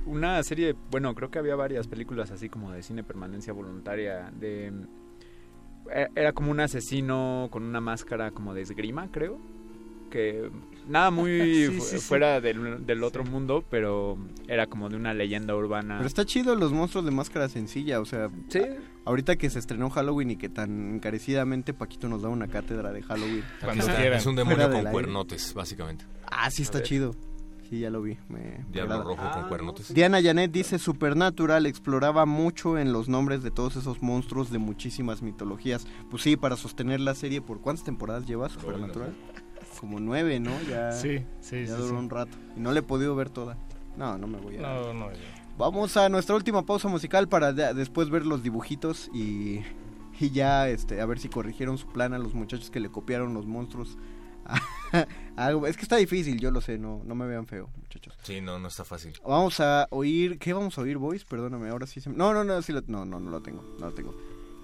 [SPEAKER 36] una serie, bueno, creo que había varias películas así como de cine permanencia voluntaria, de... e- Era como un asesino con una máscara como de esgrima, creo. Que nada muy (laughs)
[SPEAKER 32] Sí,
[SPEAKER 36] fu-
[SPEAKER 32] sí, sí.
[SPEAKER 36] fuera del, del otro mundo, pero era como de una leyenda urbana.
[SPEAKER 32] Pero está chido los monstruos de máscara sencilla, o sea,
[SPEAKER 36] Sí.
[SPEAKER 32] ahorita que se estrenó Halloween y que tan encarecidamente Paquito nos da una cátedra de Halloween.
[SPEAKER 35] Aquí está, Es un demonio con cuernotes, básicamente.
[SPEAKER 32] Ah, sí está chido. Sí, ya lo vi. Me
[SPEAKER 35] Diablo rojo con cuernotes.
[SPEAKER 32] Diana Janet dice Supernatural exploraba mucho en los nombres de todos esos monstruos de muchísimas mitologías. Pues sí, para sostener la serie, ¿por cuántas temporadas lleva Supernatural? Como nueve, ¿no? Ya,
[SPEAKER 33] Sí, sí,
[SPEAKER 32] ya
[SPEAKER 33] sí,
[SPEAKER 32] duró
[SPEAKER 33] sí.
[SPEAKER 32] un rato. Y no le he podido ver toda. No, no me voy a...
[SPEAKER 33] No, no.
[SPEAKER 32] Vamos a nuestra última pausa musical para de- después ver los dibujitos y, y ya este, a ver si corrigieron su plan a los muchachos que le copiaron los monstruos. (laughs) Algo- es que está difícil, yo lo sé, no, no me vean feo, muchachos.
[SPEAKER 35] Sí, no, no está fácil.
[SPEAKER 32] Vamos a oír, ¿qué vamos a oír, boys? Perdóname, ahora sí se me- No, no, no, sí lo- no, no, no lo tengo, no lo tengo.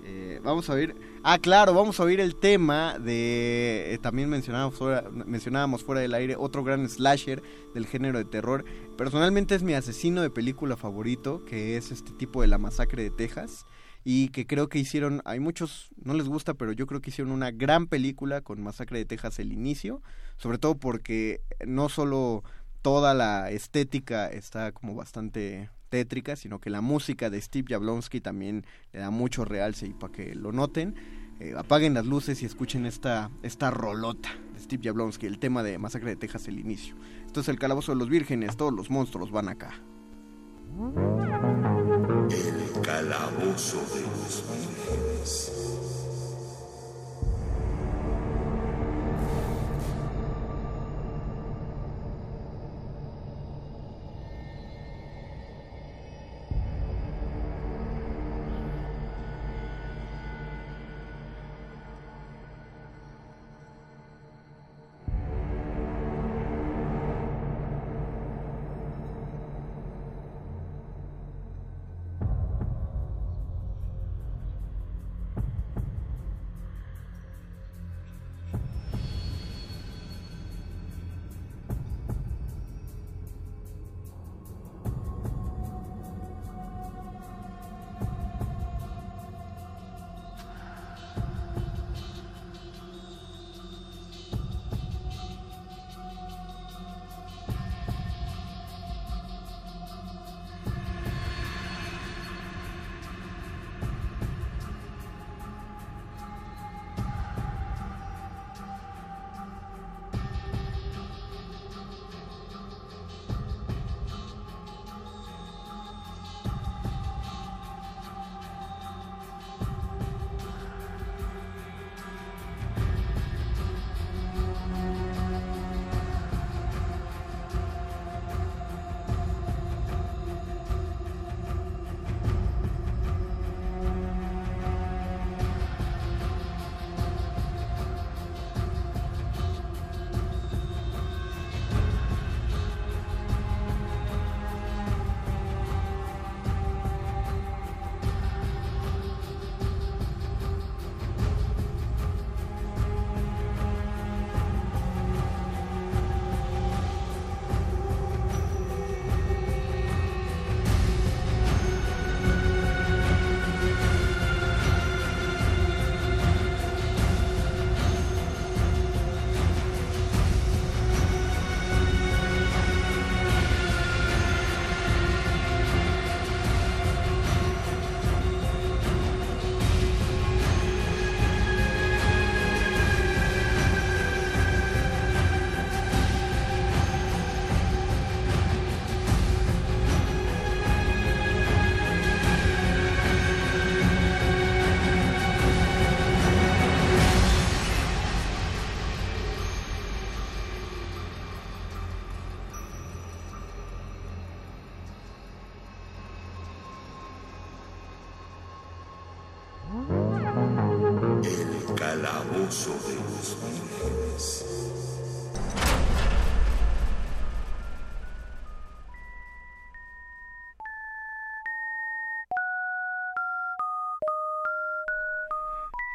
[SPEAKER 32] Eh, vamos a oír, ah, claro, vamos a oír el tema de, eh, también mencionábamos fuera, mencionábamos fuera del aire, otro gran slasher del género de terror. Personalmente es mi asesino de película favorito, que es este tipo de La Masacre de Texas. Y que creo que hicieron, hay muchos, no les gusta, pero yo creo que hicieron una gran película con Masacre de Texas el inicio, sobre todo porque no solo toda la estética está como bastante tétrica, sino que la música de Steve Jablonsky también le da mucho realce y para que lo noten, eh, apaguen las luces y escuchen esta, esta rolota de Steve Jablonsky, el tema de Masacre de Texas el inicio. Esto es el calabozo de los vírgenes, todos los monstruos van acá.
[SPEAKER 29] El calabozo de los vírgenes.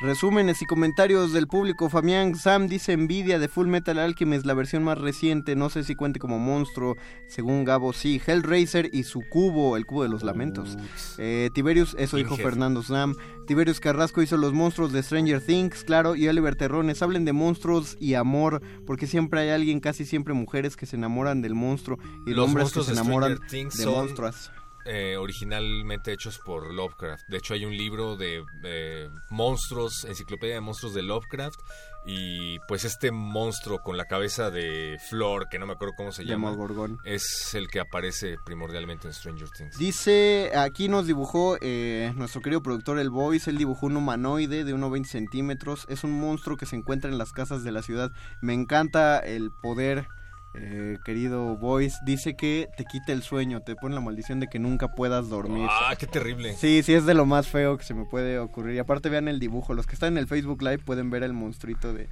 [SPEAKER 32] Resúmenes y comentarios del público. Fabián Sam dice envidia de Full Metal Alchemist, la versión más reciente. No sé si cuente como monstruo. Según Gabo, sí. Hellraiser y su cubo, el cubo de los lamentos. Eh, Tiberius, eso dijo. Fernando Sam. Tiberius Carrasco hizo los monstruos de Stranger Things, claro. Y Oliver Terrones, hablen de monstruos y amor. Porque siempre hay alguien, casi siempre mujeres, que se enamoran del monstruo. Y
[SPEAKER 35] Los
[SPEAKER 32] hombres que se
[SPEAKER 35] de
[SPEAKER 32] enamoran de monstruos.
[SPEAKER 35] Eh, originalmente hechos por Lovecraft. De hecho, hay un libro de eh, monstruos, enciclopedia de monstruos de Lovecraft. Y pues este monstruo con la cabeza de Flor, que no me acuerdo cómo se llama, es el que aparece primordialmente en Stranger Things.
[SPEAKER 32] Dice, aquí nos dibujó eh, nuestro querido productor El Voice, él dibujó un humanoide de 1,20 centímetros, es un monstruo que se encuentra en las casas de la ciudad. Me encanta el poder, eh, querido Voice, dice que te quita el sueño, te pone la maldición de que nunca puedas dormir.
[SPEAKER 35] Ah, qué terrible.
[SPEAKER 32] Sí, sí, es de lo más feo que se me puede ocurrir. Y aparte vean el dibujo, los que están en el Facebook Live pueden ver el monstruito de...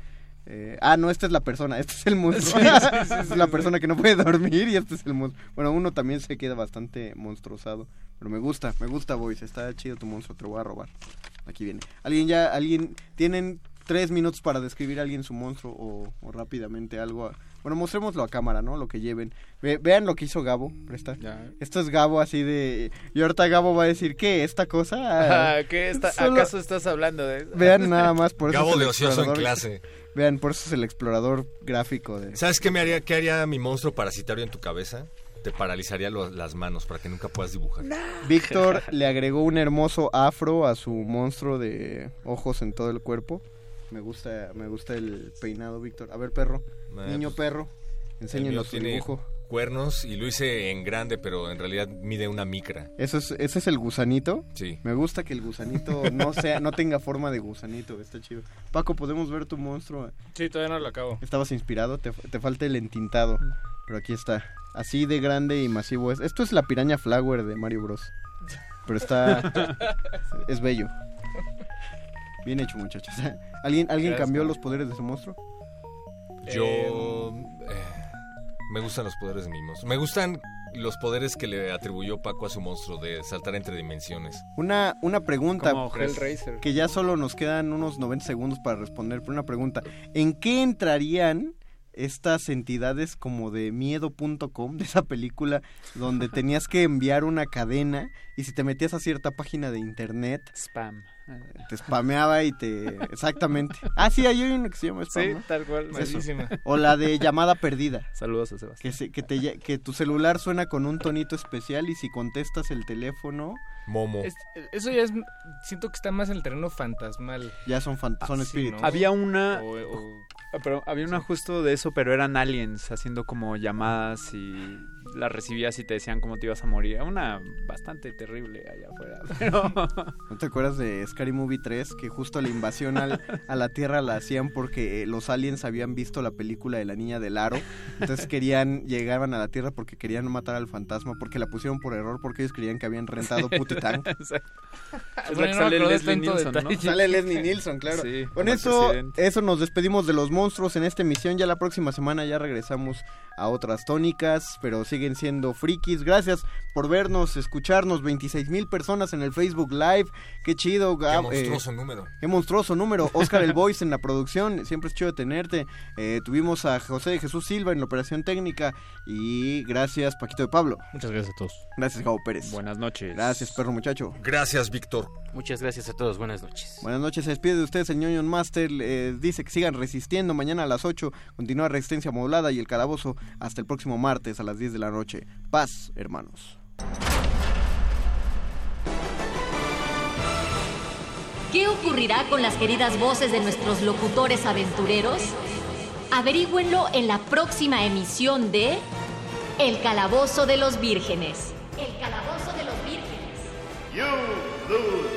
[SPEAKER 32] eh, ah, no, esta es la persona, este es el (laughs) monstruo.
[SPEAKER 33] Sí, sí, (laughs) sí,
[SPEAKER 32] es la persona que no puede dormir y este es el monstruo. Bueno, uno también se queda bastante monstruosado. Pero me gusta, me gusta, Boys. Está chido tu monstruo, te lo voy a robar. Aquí viene. ¿Alguien ya, alguien, tienen tres minutos para describir a alguien su monstruo o, o rápidamente algo? Bueno, mostrémoslo a cámara, ¿no? Lo que lleven. Ve- vean lo que hizo Gabo, presta. Esto es Gabo así de... Y ahorita Gabo va a decir, ¿qué? ¿Esta cosa?
[SPEAKER 36] Ah, ¿qué está-
[SPEAKER 32] Solo-
[SPEAKER 36] ¿Acaso estás hablando de eso?
[SPEAKER 32] Vean nada más por (laughs) eso
[SPEAKER 35] Gabo de ocioso en clase. (laughs)
[SPEAKER 32] Vean, por eso es el explorador gráfico de...
[SPEAKER 35] ¿Sabes qué me haría, qué haría mi monstruo parasitario en tu cabeza? Te paralizaría lo- las manos para que nunca puedas dibujar.
[SPEAKER 32] Víctor (laughs) le agregó un hermoso afro a su monstruo de ojos en todo el cuerpo. Me gusta, me gusta el peinado, Víctor. A ver, perro.
[SPEAKER 35] Eh,
[SPEAKER 32] Niño
[SPEAKER 35] pues,
[SPEAKER 32] perro. Enséñenos
[SPEAKER 35] tiene
[SPEAKER 32] dibujo.
[SPEAKER 35] cuernos y lo hice en grande, pero en realidad mide una micra.
[SPEAKER 32] ¿Eso es, ¿Ese es el gusanito?
[SPEAKER 35] Sí.
[SPEAKER 32] Me gusta que el gusanito no (laughs) sea, no tenga forma de gusanito, está chido. Paco, ¿podemos ver tu monstruo?
[SPEAKER 33] Sí, todavía no lo acabo.
[SPEAKER 32] ¿Estabas inspirado? Te, te falta el entintado. Pero aquí está. Así de grande y masivo es. Esto es la piraña flower de Mario Bros. Pero está... (laughs) es bello. Bien hecho, muchachos. (laughs) ¿Alguien, ¿alguien
[SPEAKER 35] Gracias,
[SPEAKER 32] cambió los poderes de su monstruo?
[SPEAKER 35] Yo eh, me gustan los poderes de mi monstruo. Me gustan los poderes que le atribuyó Paco a su monstruo de saltar entre dimensiones.
[SPEAKER 32] Una, una pregunta.
[SPEAKER 36] Como Hellraiser.
[SPEAKER 32] Que ya solo nos quedan unos 90 segundos para responder. Pero una pregunta. ¿En qué entrarían estas entidades como de miedo.com, de esa película donde tenías que enviar una cadena y si te metías a cierta página de internet...
[SPEAKER 36] Spam.
[SPEAKER 32] Te spameaba y te... Exactamente. (laughs) Ah, sí, hay una que se llama spam,
[SPEAKER 36] Sí,
[SPEAKER 32] ¿no?
[SPEAKER 36] tal cual. Malísima.
[SPEAKER 32] O la de llamada perdida.
[SPEAKER 36] Saludos a Sebastián.
[SPEAKER 32] Que, se- que, te, que tu celular suena con un tonito especial y si contestas el teléfono...
[SPEAKER 35] Momo.
[SPEAKER 33] Es- eso ya es. Siento que está más en el terreno fantasmal.
[SPEAKER 32] Ya son, fan- son
[SPEAKER 33] sí,
[SPEAKER 32] espíritus.
[SPEAKER 33] ¿no?
[SPEAKER 36] Había una...
[SPEAKER 33] O- o-
[SPEAKER 36] Ah, Pero había una justo de eso, pero eran aliens haciendo como llamadas y las recibías y te decían cómo te ibas a morir. Era Una bastante terrible allá afuera. (laughs) Pero...
[SPEAKER 32] ¿No te acuerdas de Scary Movie 3? Que justo la invasión al- a la Tierra la hacían porque eh, los aliens habían visto la película de la niña del aro. Entonces querían, llegaban a la Tierra porque querían matar al fantasma, porque la pusieron por error, porque ellos creían que habían rentado Putitank. (laughs)
[SPEAKER 36] Es la
[SPEAKER 33] Bueno,
[SPEAKER 36] que
[SPEAKER 33] no
[SPEAKER 36] sale Leslie Nielsen, ¿no?
[SPEAKER 32] Sale Leslie Nielsen, claro.
[SPEAKER 36] Sí,
[SPEAKER 32] Con eso,
[SPEAKER 36] presidente.
[SPEAKER 32] eso nos despedimos de los monstruos en esta emisión. Ya la próxima semana ya regresamos a otras tónicas, pero siguen siendo frikis. Gracias por vernos, escucharnos. 26 mil personas en el Facebook Live. Qué chido,
[SPEAKER 35] Qué
[SPEAKER 32] Gab.
[SPEAKER 35] monstruoso
[SPEAKER 32] eh,
[SPEAKER 35] número.
[SPEAKER 32] Qué monstruoso número. Oscar el Voice en la producción. Siempre es chido tenerte. Eh, tuvimos a José de Jesús Silva en la operación técnica. Y gracias, Paquito de Pablo.
[SPEAKER 33] Muchas gracias a todos.
[SPEAKER 32] Gracias, Gabo Pérez.
[SPEAKER 36] Buenas noches.
[SPEAKER 32] Gracias, perro muchacho.
[SPEAKER 35] Gracias, Víctor.
[SPEAKER 34] Muchas gracias a todos. Buenas noches.
[SPEAKER 32] Buenas noches, se despide de ustedes el ñoño Master. eh, dice que sigan resistiendo. Mañana a las 8 continúa Resistencia Modulada y el Calabozo hasta el próximo martes a las 10 de la noche. Paz, hermanos.
[SPEAKER 37] ¿Qué ocurrirá con las queridas voces de nuestros locutores aventureros? Averígüenlo en la próxima emisión de El Calabozo de los Vírgenes. El Calabozo de los Vírgenes.
[SPEAKER 15] You lose.